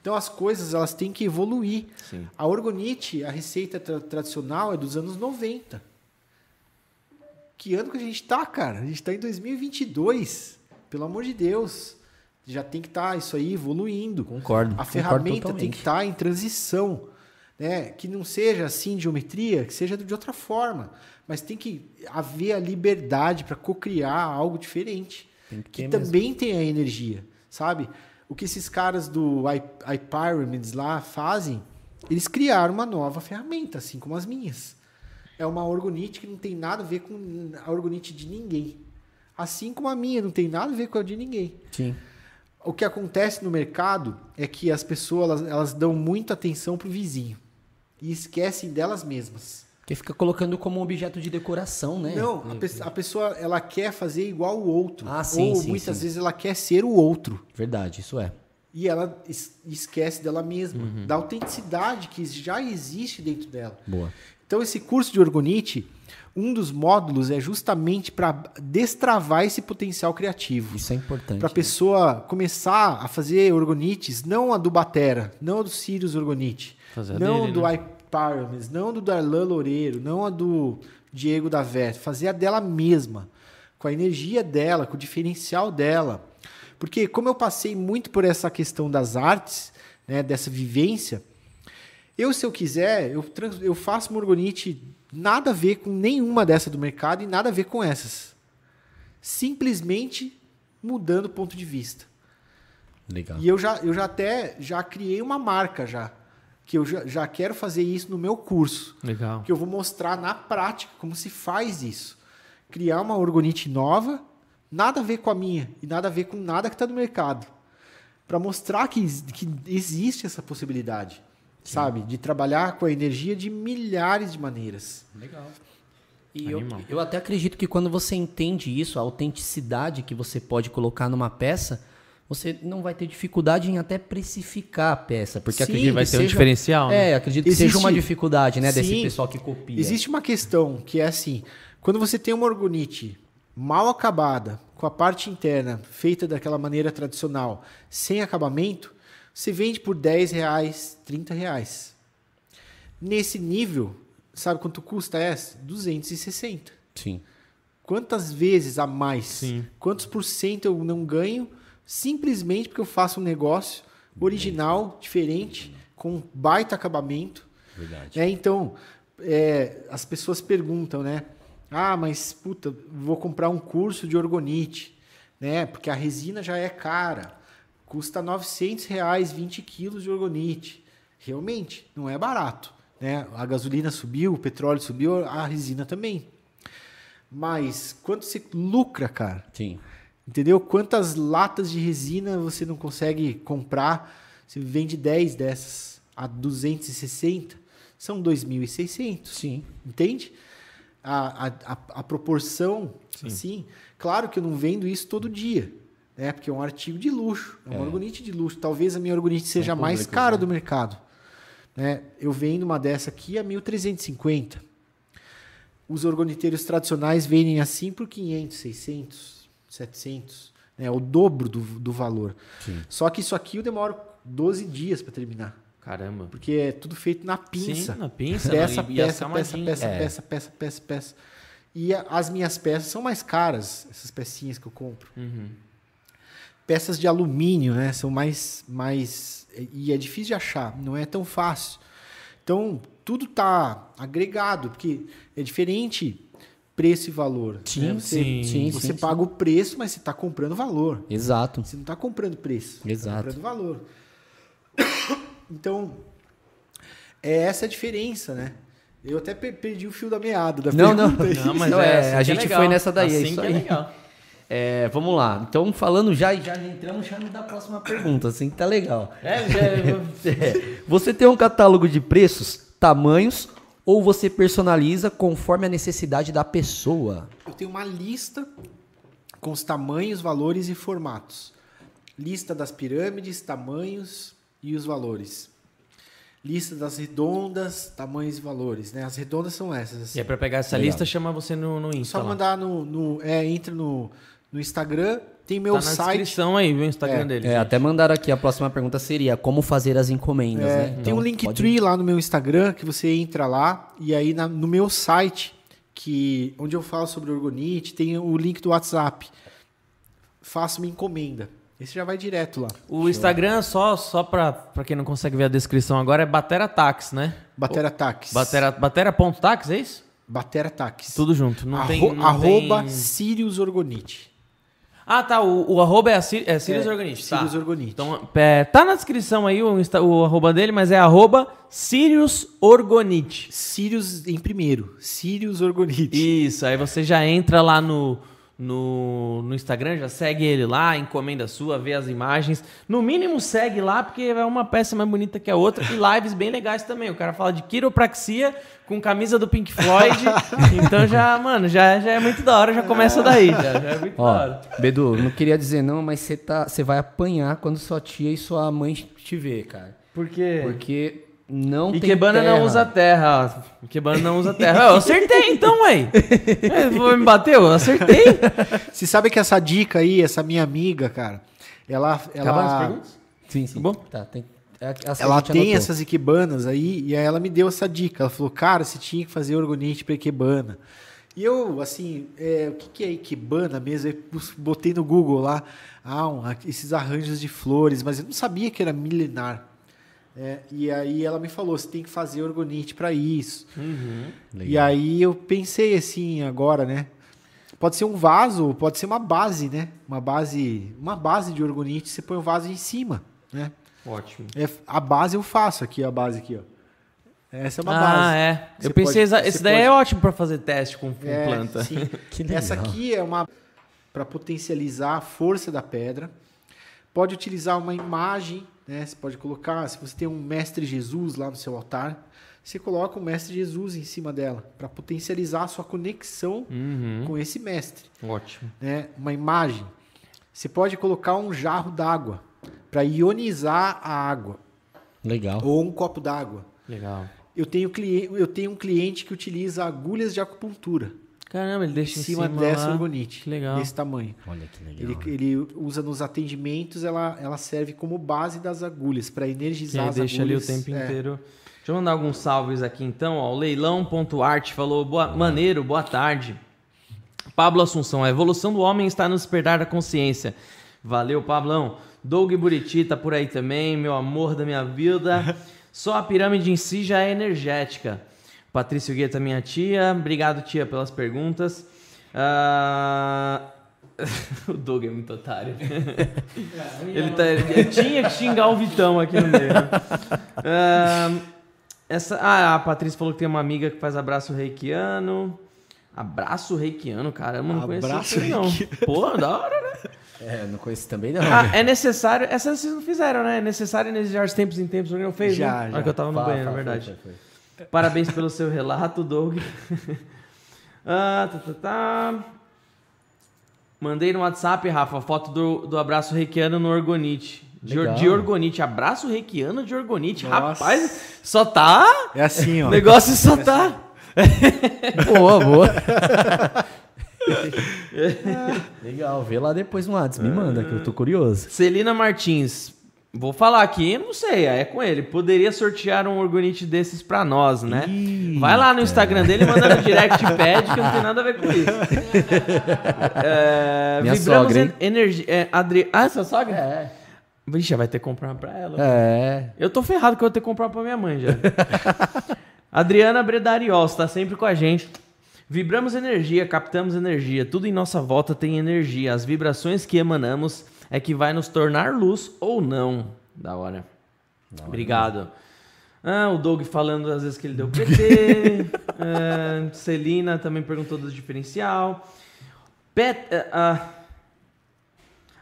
Então as coisas elas têm que evoluir. Sim. A orgonite, a receita tra- tradicional é dos anos 90. Que ano que a gente tá, cara? A gente tá em 2022. Pelo amor de Deus. Já tem que estar isso aí evoluindo. Concordo. A concordo ferramenta tem totalmente. que estar em transição, né? Que não seja assim geometria, que seja de outra forma, mas tem que haver a liberdade para cocriar algo diferente, Tem que que também tenha energia, sabe? O que esses caras do iPyramids lá fazem, eles criaram uma nova ferramenta, assim como as minhas. É uma orgonite que não tem nada a ver com a orgonite de ninguém. Assim como a minha não tem nada a ver com a de ninguém. Sim. O que acontece no mercado é que as pessoas elas, elas dão muita atenção pro vizinho e esquecem delas mesmas. Porque fica colocando como um objeto de decoração, né? Não, a, pe- a pessoa ela quer fazer igual o outro. Ah, sim, ou sim, muitas sim. vezes ela quer ser o outro. Verdade, isso é. E ela es- esquece dela mesma, Uhum. da autenticidade que já existe dentro dela. Boa. Então, esse curso de orgonite, um dos módulos é justamente para destravar esse potencial criativo. Isso é importante. Para a pessoa começar a fazer orgonites, não a do Batera, não a do Sirius Orgonite, Fazer não dele, do né? iPyramis, não do Darlan Loureiro, não a do Diego da Vet, fazer a dela mesma, com a energia dela, com o diferencial dela. Porque como eu passei muito por essa questão das artes, né, dessa vivência, eu, se eu quiser, eu, eu faço uma orgonite nada a ver com nenhuma dessa do mercado e nada a ver com essas. Simplesmente mudando o ponto de vista. Legal. E eu já, eu já até já criei uma marca já. Que eu já, já quero fazer isso no meu curso. Legal. Que eu vou mostrar na prática como se faz isso. Criar uma orgonite nova, nada a ver com a minha e nada a ver com nada que está no mercado. Para mostrar que, que existe essa possibilidade. Sabe? De trabalhar com a energia de milhares de maneiras. Legal. E eu, Animal. eu até acredito que quando você entende isso, a autenticidade que você pode colocar numa peça, você não vai ter dificuldade em até precificar a peça. Porque Sim, acredito Vai que ter um seja- diferencial, né? É, acredito que Existe- seja uma dificuldade, né, desse Sim. pessoal que copia. Existe uma questão que é assim: quando você tem uma orgonite mal acabada, com a parte interna feita daquela maneira tradicional, sem acabamento, você vende por 10 reais, 30 reais. Nesse nível, sabe quanto custa essa? 260. Sim. Quantas vezes a mais? Sim. Quantos por cento eu não ganho simplesmente porque eu faço um negócio original, diferente, com baita acabamento? Verdade. É, então, é, as pessoas perguntam, né? Ah, mas puta, vou comprar um curso de orgonite, né? Porque a resina já é cara, custa 900 reais 20 quilos de orgonite. Realmente, não é barato, né? A gasolina subiu, o petróleo subiu, a resina também. Mas quanto você lucra, cara? Sim. Entendeu? Quantas latas de resina você não consegue comprar? Você vende 10 dessas a 260, são 2.600. Sim. Entende? A, a, a, a proporção, assim, claro que eu não vendo isso todo dia, né? Porque é um artigo de luxo, é uma orgonite de luxo. Talvez a minha orgonite seja a mais cara né? do mercado. Né? Eu vendo uma dessa aqui a 1.350. Os orgoniteiros tradicionais vendem assim por 500, 600, 700. É o dobro do, do valor. Sim. Só que isso aqui eu demoro 12 dias para terminar. Caramba. Porque é tudo feito na pinça. Sim, na pinça. Peça, não, e- e as peça, peça, camadinhas. peça, É. peça, peça, peça, peça. E a- as minhas peças são mais caras, essas pecinhas que eu compro. Uhum. Peças de alumínio, né? São mais, mais. E é difícil de achar, não é tão fácil. Então, tudo tá agregado, porque é diferente preço e valor. Sim, né? Você, sim, sim, Você sim, paga o preço, mas você está comprando valor. Exato. Você não está comprando preço. Você Exato. Está comprando valor. Então, é essa a diferença, né? Eu até per- perdi o fio da meada da Não, não. pergunta aí. Não, mas Não, é, é, assim a é gente legal. foi nessa daí, é Assim isso que aí. é legal. É, vamos lá. Então, falando já, já entramos já da próxima pergunta, assim que tá legal. É, já- É, Você tem um catálogo de preços, tamanhos, ou você personaliza conforme a necessidade da pessoa? Eu tenho uma lista com os tamanhos, valores e formatos. Lista das pirâmides, tamanhos e os valores. Lista das redondas, tamanhos e valores. Né? As redondas são essas. assim. E é pra pegar essa Legal. lista, chama você no, no Insta Só mandar no, no- É, entra no, no Instagram, tem meu Tá na site. descrição aí, viu, o Instagram É, dele. É, gente. até mandaram aqui, a próxima pergunta seria como fazer as encomendas, É, né? tem Então, um pode- Linktree lá no meu Instagram que você entra lá e aí na- no meu site, que onde eu falo sobre orgonite, tem o link do WhatsApp. Faça uma encomenda. Esse já vai direto lá. O Instagram, só, só pra, pra quem não consegue ver a descrição agora, é Batera Tax, né? Batera Tax. Batera, batera.tax, é isso? Batera Tax. Tudo junto. Não Arro- tem. Não arroba tem... Sirius Orgonite. Ah, tá. O, o arroba é, a Sir, é Sirius É, Organite. Tá. Sirius Orgonite. Então, é, tá na descrição aí o, o arroba dele, mas é arroba Sirius Orgonite. Sirius em primeiro. Sirius Orgonite. Isso, aí você já entra lá no, no, no Instagram, já segue ele lá, encomenda sua, vê as imagens. No mínimo segue lá, porque é uma peça mais bonita que a outra. E lives bem legais também. O cara fala de quiropraxia com camisa do Pink Floyd. então já, mano, já, já é muito da hora, já começa daí. Já, já é muito da Ó, hora. Bedu, não queria dizer não, mas você tá, você vai apanhar quando sua tia e sua mãe te ver, cara. Por quê? Porque não tem Ikebana terra. não usa terra. Ikebana não usa terra. Eu acertei então, ué. É, vou- Me bateu? Eu acertei. Você sabe que essa dica aí, essa minha amiga, cara, ela. Acabaram as ela perguntas? Sim, sim. Bom. Tá, tem, é, essa Ela tem anotou. essas iquebanas aí, e aí ela me deu essa dica. Ela falou, cara, você tinha que fazer orgonite para iquebana. E eu, assim, é, o que, que é iquebana mesmo? Eu botei no Google lá, ah, um- esses arranjos de flores, mas eu não sabia que era milenar. É, e aí ela me falou, você tem que fazer orgonite para isso. E aí eu pensei assim, agora, né? Pode ser um vaso, pode ser uma base, né? Uma base, uma base de orgonite, você põe o vaso em cima, né? Ótimo. É, a base eu faço aqui, a base aqui, ó. Essa é uma ah, base. é. Você Eu pensei, pode- esse daí pode- é ótimo pra fazer teste com, com É, planta. sim. Que legal. Essa aqui é uma para potencializar a força da pedra. pode utilizar uma imagem, né? Você pode colocar, se você tem um mestre Jesus lá no seu altar, você coloca o mestre Jesus em cima dela para potencializar a sua conexão Uhum. com esse mestre, Ótimo. né? Uma imagem. Você pode colocar um jarro d'água para ionizar a água Legal. ou um copo d'água. Legal. Eu tenho, eu tenho um cliente que utiliza agulhas de acupuntura Caramba, ele deixa cima, em cima dessa lá. orgonite, Que legal. desse tamanho. Olha que legal. Ele, ele usa nos atendimentos, ela, ela serve como base das agulhas, para Que energizar aí as deixa ali o agulhas. tempo É. inteiro. Deixa eu mandar alguns salves aqui então. Ó, o leilão.art falou: boa, maneiro, boa tarde. Pablo Assunção, a evolução do homem está no despertar da consciência. Valeu, Pablão. Doug Buriti tá por aí também, meu amor da minha vida. Só a pirâmide em si já é energética. Patrício Guetta, minha tia. Obrigado, tia, pelas perguntas. Ah, o Doug é muito otário. ele, tá, ele tinha que xingar o Vitão aqui no meio. Ah, essa, ah, a Patrícia falou que tem uma amiga que faz abraço reikiano. Abraço reikiano, caramba, não conhecia Abraço isso não. Pô, da hora, né? É, não conheço também não. Ah, é necessário. Essa vocês não fizeram, né? É necessário energizar os tempos em tempos. Não fez? Já, né? já. Na hora que eu tava no Fala, banheiro, na fala, verdade. foi, foi. Parabéns pelo seu relato, Doug. ah, tá, tá, tá. Mandei no WhatsApp, Rafa, foto do, do abraço reikiano no Orgonite. De, or- Legal. de Orgonite. Abraço reikiano de Orgonite. Nossa. Rapaz, só tá. É assim, ó. O negócio só tá. Boa, boa. Legal, vê lá depois no WhatsApp. Me manda, que eu tô curioso. Celina Martins. Vou falar aqui, não sei, é com ele. Poderia sortear um Orgonite desses pra nós, né? Vai lá no Instagram dele e manda no direct pad que não tem nada a ver com isso. É, Minha vibramos sogra, en- energia. É, Adri... Ah, sua sogra? É. Vixe, vai ter que comprar pra ela. É. Eu tô ferrado que eu vou ter que comprar pra minha mãe já. Adriana Bredariol está sempre com a gente. Vibramos energia, captamos energia. Tudo em nossa volta tem energia. As vibrações que emanamos é que vai nos tornar luz ou não. Da hora. Obrigado. Ah, o Doug falando às vezes que ele deu PT. Ah, Celina também perguntou do diferencial. Pet, ah, ah,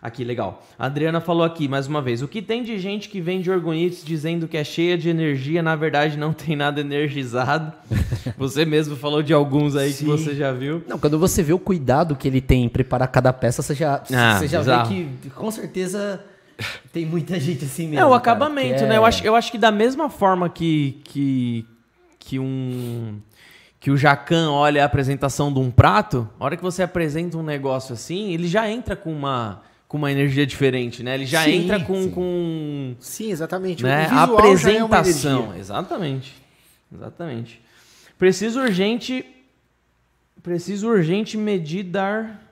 Aqui, legal. A Adriana falou aqui, mais uma vez. O que tem de gente que vende orgonites dizendo que é cheia de energia, na verdade não tem nada energizado. Você mesmo falou de alguns aí que Sim. você já viu. Não, quando você vê o cuidado que ele tem em preparar cada peça, você já, Ah, você já vê que com certeza tem muita gente assim mesmo. É o cara, acabamento, que é- né? Eu acho, eu acho que da mesma forma que, que, que um. Que o Jacan olha a apresentação de um prato, a hora que você apresenta um negócio assim, ele já entra com uma, com uma energia diferente, né? Ele já Sim, entra com, sim. com Sim, exatamente. né? A é uma apresentação. energia. Exatamente. Exatamente. Preciso urgente. Preciso urgente meditar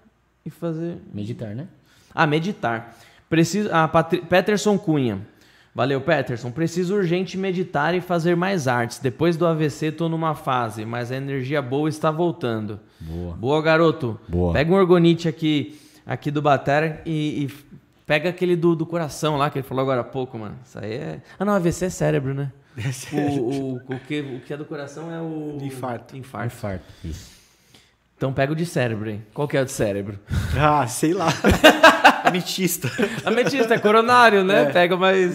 e fazer. Meditar, né? Ah, meditar. Preciso. Ah, Patri... Peterson Cunha. Valeu, Peterson. Preciso urgente meditar e fazer mais artes. Depois do AVC, tô numa fase, mas a energia boa está voltando. Boa. Boa, garoto. Boa. Pega um orgonite aqui, aqui do Batera e, e pega aquele do, do coração lá que ele falou agora há pouco, mano. Isso aí é. Ah, não, AVC é cérebro, né? O, o, o, que, o que é do coração é o. Infarto. Infarto. Infarto. Isso. Então pega o de cérebro, hein? Qual que é o de cérebro? Ah, sei lá. Ametista. Ametista, é coronário, né? Pega mais.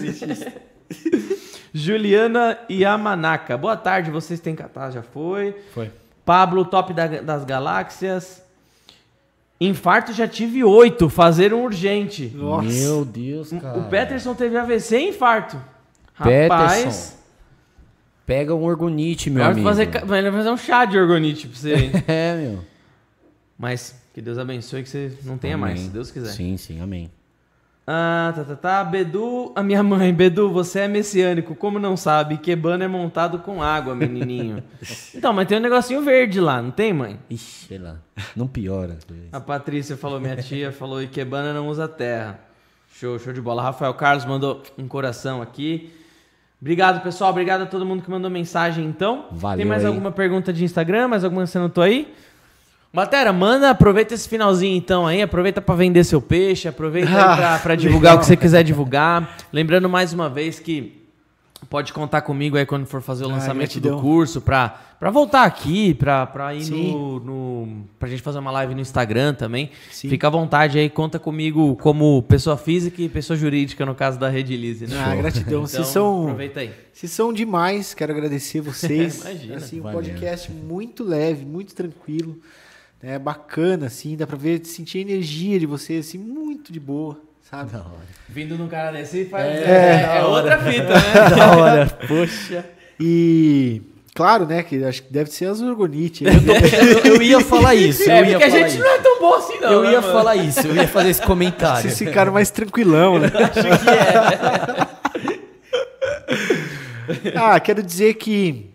Juliana Yamanaka. Boa tarde, vocês têm catar, já foi. Foi. Pablo, top da- das galáxias. Infarto já tive oito, fazer um urgente. Nossa. Meu Deus, cara. O Peterson teve AVC e infarto. Peterson, Rapaz, Pega um orgonite, meu amigo. fazer, vai fazer um chá de orgonite pra você. hein? É, meu. Mas que Deus abençoe que você não tenha mais, Amém. se Deus quiser. Sim, sim, amém. Ah, tá, tá, tá. Bedu, a minha mãe, Bedu, você é messiânico, como não sabe? Ikebana é montado com água, menininho. então, mas tem um negocinho verde lá, não tem, mãe? Ixi, sei lá. Não piora. A Patrícia falou, minha tia falou, Ikebana não usa terra. Show, show de bola. Rafael Carlos mandou um coração aqui. Obrigado, pessoal. Obrigado a todo mundo que mandou mensagem, então. Valeu Tem mais aí. alguma pergunta de Instagram? Mais alguma que você anotou aí? Matera, manda, aproveita esse finalzinho então aí, aproveita pra vender seu peixe, aproveita aí pra, pra divulgar o que você quiser divulgar. Lembrando mais uma vez que pode contar comigo aí quando for fazer o Ah, lançamento gratidão. do curso pra, pra voltar aqui, pra, pra ir Sim. no, no. pra gente fazer uma live no Instagram também. Sim. Fica à vontade aí, conta comigo como pessoa física e pessoa jurídica, no caso da Rede Lise, né? Ah, gratidão. Então, Vocês são, Aproveita aí. vocês são demais. Quero agradecer vocês. Imagina. assim, um Valeu. podcast muito leve, muito tranquilo. É bacana, assim, dá pra ver, sentir a energia de vocês, assim, muito de boa, sabe? Da hora. Vindo num cara desse faz. É, é outra fita, né? Da hora. Poxa. E claro, né, que acho que deve ser as orgonite. né? Eu, eu ia falar isso. É, eu ia porque a falar gente isso. não é tão bom assim, não. Eu né, ia mano? falar isso, eu ia fazer esse comentário. Vocês ficaram mais tranquilão, né? ah, quero dizer que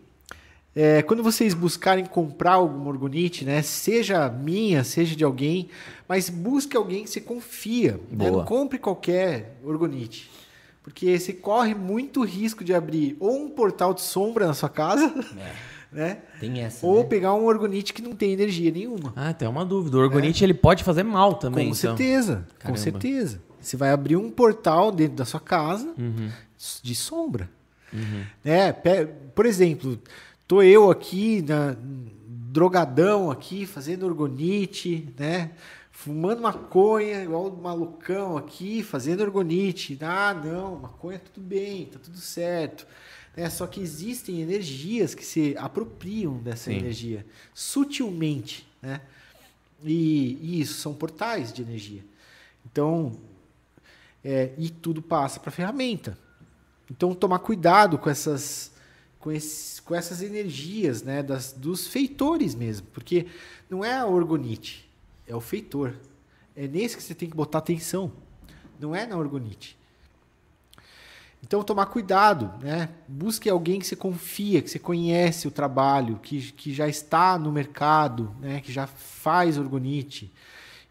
é, quando vocês buscarem comprar alguma orgonite, né, seja minha, seja de alguém, mas busque alguém que você confia. né? Não compre qualquer orgonite. Porque você corre muito risco de abrir ou um portal de sombra na sua casa, né? Tem essa. Ou né? pegar um orgonite que não tem energia nenhuma. Ah, tem uma dúvida. O orgonite ele pode fazer mal também. Com então. certeza, com Caramba. certeza. Você vai abrir um portal dentro da sua casa Uhum. de sombra. Né? Pe- Por exemplo, tô eu aqui, na, drogadão aqui, fazendo orgonite, né? Fumando maconha, igual um malucão aqui, fazendo orgonite. Ah, não, maconha tudo bem, tá tudo certo. Né? Só que existem energias que se apropriam dessa Sim. energia, sutilmente, né? E, e isso são portais de energia. Então, é, e tudo passa para a ferramenta. Então, tomar cuidado com essas, com, esses, com essas energias né, das, dos feitores mesmo, porque não é a orgonite, é o feitor. É nesse que você tem que botar atenção, não é na orgonite. Então, tomar cuidado, né? Busque alguém que você confia, que você conhece o trabalho, que, que já está no mercado, né? que já faz orgonite.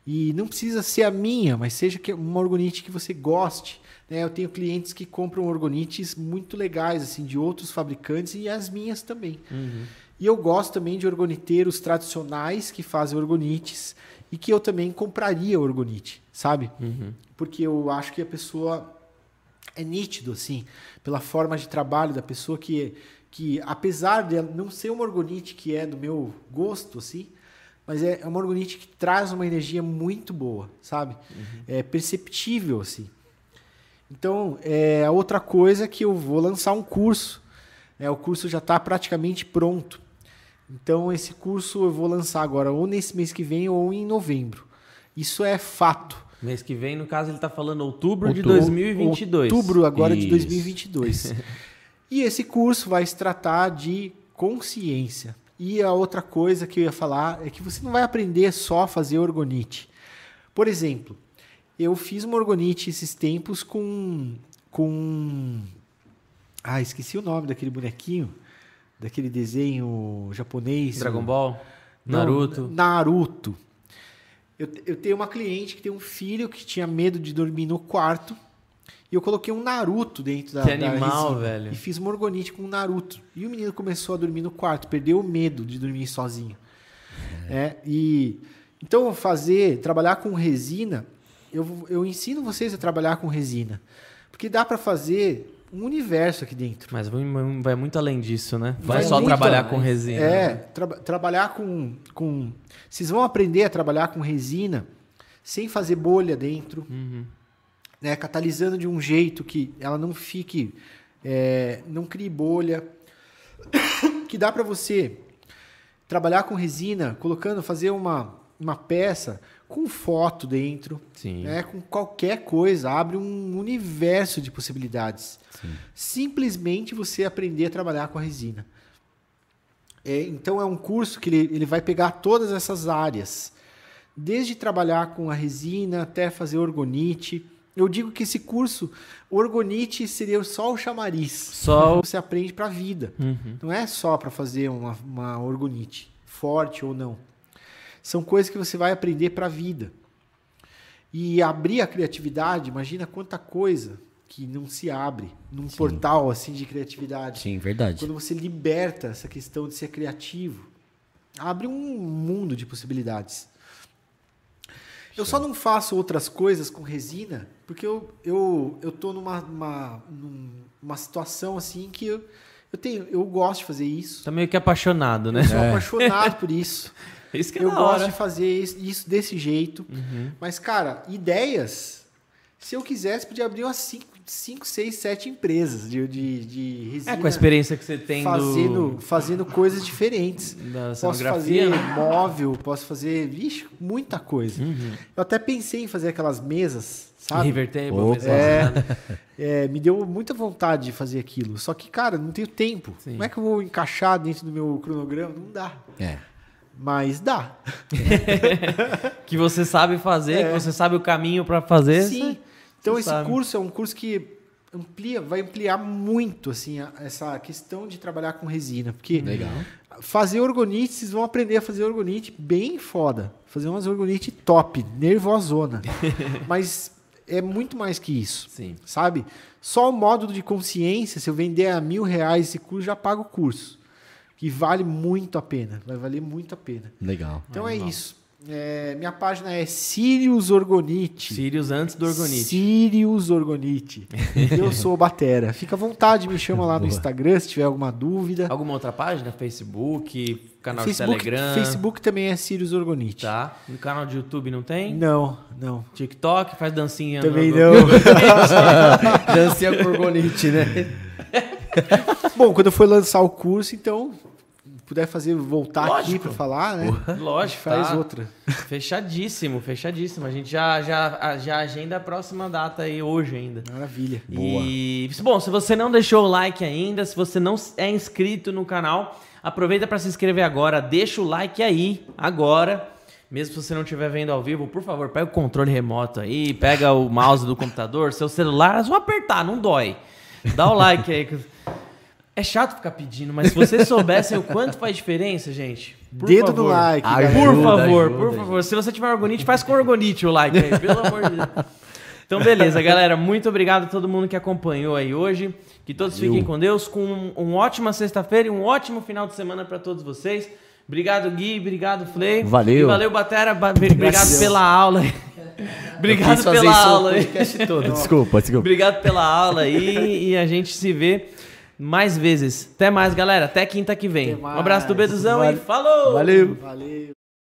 E não precisa ser a minha, mas seja que- uma orgonite que você goste. né? Eu tenho clientes que compram orgonites muito legais, assim, de outros fabricantes e as minhas também. E eu gosto também de orgoniteiros tradicionais que fazem orgonites e que eu também compraria orgonite, sabe? Porque eu acho que a pessoa é nítido, assim, pela forma de trabalho da pessoa que, que apesar de não ser uma orgonite que é do meu gosto, assim, mas é é uma orgonite que traz uma energia muito boa, sabe? É perceptível, assim. Então, é a outra coisa que eu vou lançar um curso. É, o curso já está praticamente pronto. Então, esse curso eu vou lançar agora ou nesse mês que vem ou em novembro. Isso é fato. Mês que vem, no caso, ele tá falando outubro, de Outubro- 2022. Outubro agora de Isso. 2022. e esse curso vai se tratar de consciência. E a outra coisa que eu ia falar é que você não vai aprender só a fazer orgonite. Por exemplo, eu fiz uma orgonite esses tempos com com ah, esqueci o nome daquele bonequinho, daquele desenho japonês. Dragon Ball, Não, Naruto. Naruto. Eu, eu tenho uma cliente que tem um filho que tinha medo de dormir no quarto. E eu coloquei um Naruto dentro da Que da animal, resina. velho. E fiz uma orgonite com um Naruto. E o menino começou a dormir no quarto, perdeu o medo de dormir sozinho. É, e então fazer, trabalhar com resina, eu, eu ensino vocês a trabalhar com resina. Porque dá para fazer um universo aqui dentro. Mas vai, muito além disso, né? Vai, Vai só trabalhar além. com resina. É, tra- trabalhar com, com. Vocês vão aprender a trabalhar com resina sem fazer bolha dentro, Uhum. Né? Catalisando de um jeito que ela não fique. é, não crie bolha. Que dá para você trabalhar com resina, colocando, fazer uma, uma peça com foto dentro, Sim. né? Com qualquer coisa, abre um universo de possibilidades. Simplesmente você aprender a trabalhar com a resina. É, então é um curso que ele, ele vai pegar todas essas áreas, desde trabalhar com a resina até fazer orgonite. Eu digo que esse curso, orgonite seria só o chamariz. Só o- Você aprende para a vida. Uhum. Não é só para fazer uma, uma orgonite, forte ou não. São coisas que você vai aprender para a vida. E abrir a criatividade, imagina quanta coisa que não se abre num portal assim de criatividade. Sim, verdade. Quando você liberta essa questão de ser criativo, abre um mundo de possibilidades. Eu só não faço outras coisas com resina porque eu, eu, eu tô numa, uma, numa situação assim que eu, eu, tenho, eu gosto de fazer isso. Tá meio que apaixonado, né? Eu sou apaixonado por isso. Isso que é eu da gosto hora. Uhum. de fazer isso, desse jeito. Mas, cara, ideias. Se eu quisesse, podia abrir umas 5, 6, 7 empresas de, de, de resina. É, com a experiência que você tem fazendo, do, fazendo coisas diferentes. da Posso fazer né? móvel, posso fazer, vixe, muita coisa. Uhum. Eu até pensei em fazer aquelas mesas, sabe? River Table, É. É, me deu muita vontade de fazer aquilo. Só que, cara, não tenho tempo. Sim. Como é que eu vou encaixar dentro do meu cronograma? Não dá. É. Mas dá. que você sabe fazer, É. que você sabe o caminho pra fazer. Sim. Então você esse sabe. curso é um curso que amplia, vai ampliar muito assim a- essa questão de trabalhar com resina, porque Legal. fazer orgonite, vocês vão aprender a fazer orgonite bem foda, fazer umas orgonite top, nervosona. Mas é muito mais que isso, Sim. sabe? Só o módulo de consciência, se eu vender a mil reais esse curso, já pago o curso, que vale muito a pena, vai valer muito a pena. Legal. Então é isso. É, minha página é Sirius Orgonite. Sirius antes do Orgonite. Sirius Orgonite. Eu sou o Batera. Fica à vontade, me chama lá no Instagram se tiver alguma dúvida. Alguma outra página? Facebook, canal Facebook, de Telegram. Facebook também é Sirius Orgonite. Tá. No canal de YouTube não tem? Não, não. TikTok, faz dancinha. Também no- não. Dancinha com orgonite, né? Bom, quando eu for lançar o curso, então, puder fazer, voltar aqui Lógico. para falar, né? Lógico, faz tá. outra. Fechadíssimo, fechadíssimo. A gente já, já, já agenda a próxima data aí hoje ainda. Maravilha. E, bom, se você não deixou o like ainda, se você não é inscrito no canal, aproveita para se inscrever agora, deixa o like aí, agora. Mesmo se você não estiver vendo ao vivo, por favor, pega o controle remoto aí, pega o mouse do computador, seu celular, é só apertar, não dói. Dá o like aí. É chato ficar pedindo, mas se vocês soubessem o quanto faz diferença, gente. por Dedo favor. no like. Ajuda. Por favor, ajuda, por gente. favor. Se você tiver orgonite, faz com orgonite o like aí, pelo amor de Deus. Então, beleza, galera. Muito obrigado a todo mundo que acompanhou aí hoje. Que todos fiquem com Deus, com um, uma ótima sexta-feira e um ótimo final de semana para todos vocês. Obrigado, Gui. Obrigado, Flay. Valeu. E valeu, Batera. Ba- Obrigado pela aula. Obrigado pela aula. todo. Desculpa, desculpa. Obrigado pela aula aí e a gente se vê mais vezes. Até mais, galera. Até quinta que vem. Um abraço do. Beduzão e falou! Valeu. Valeu.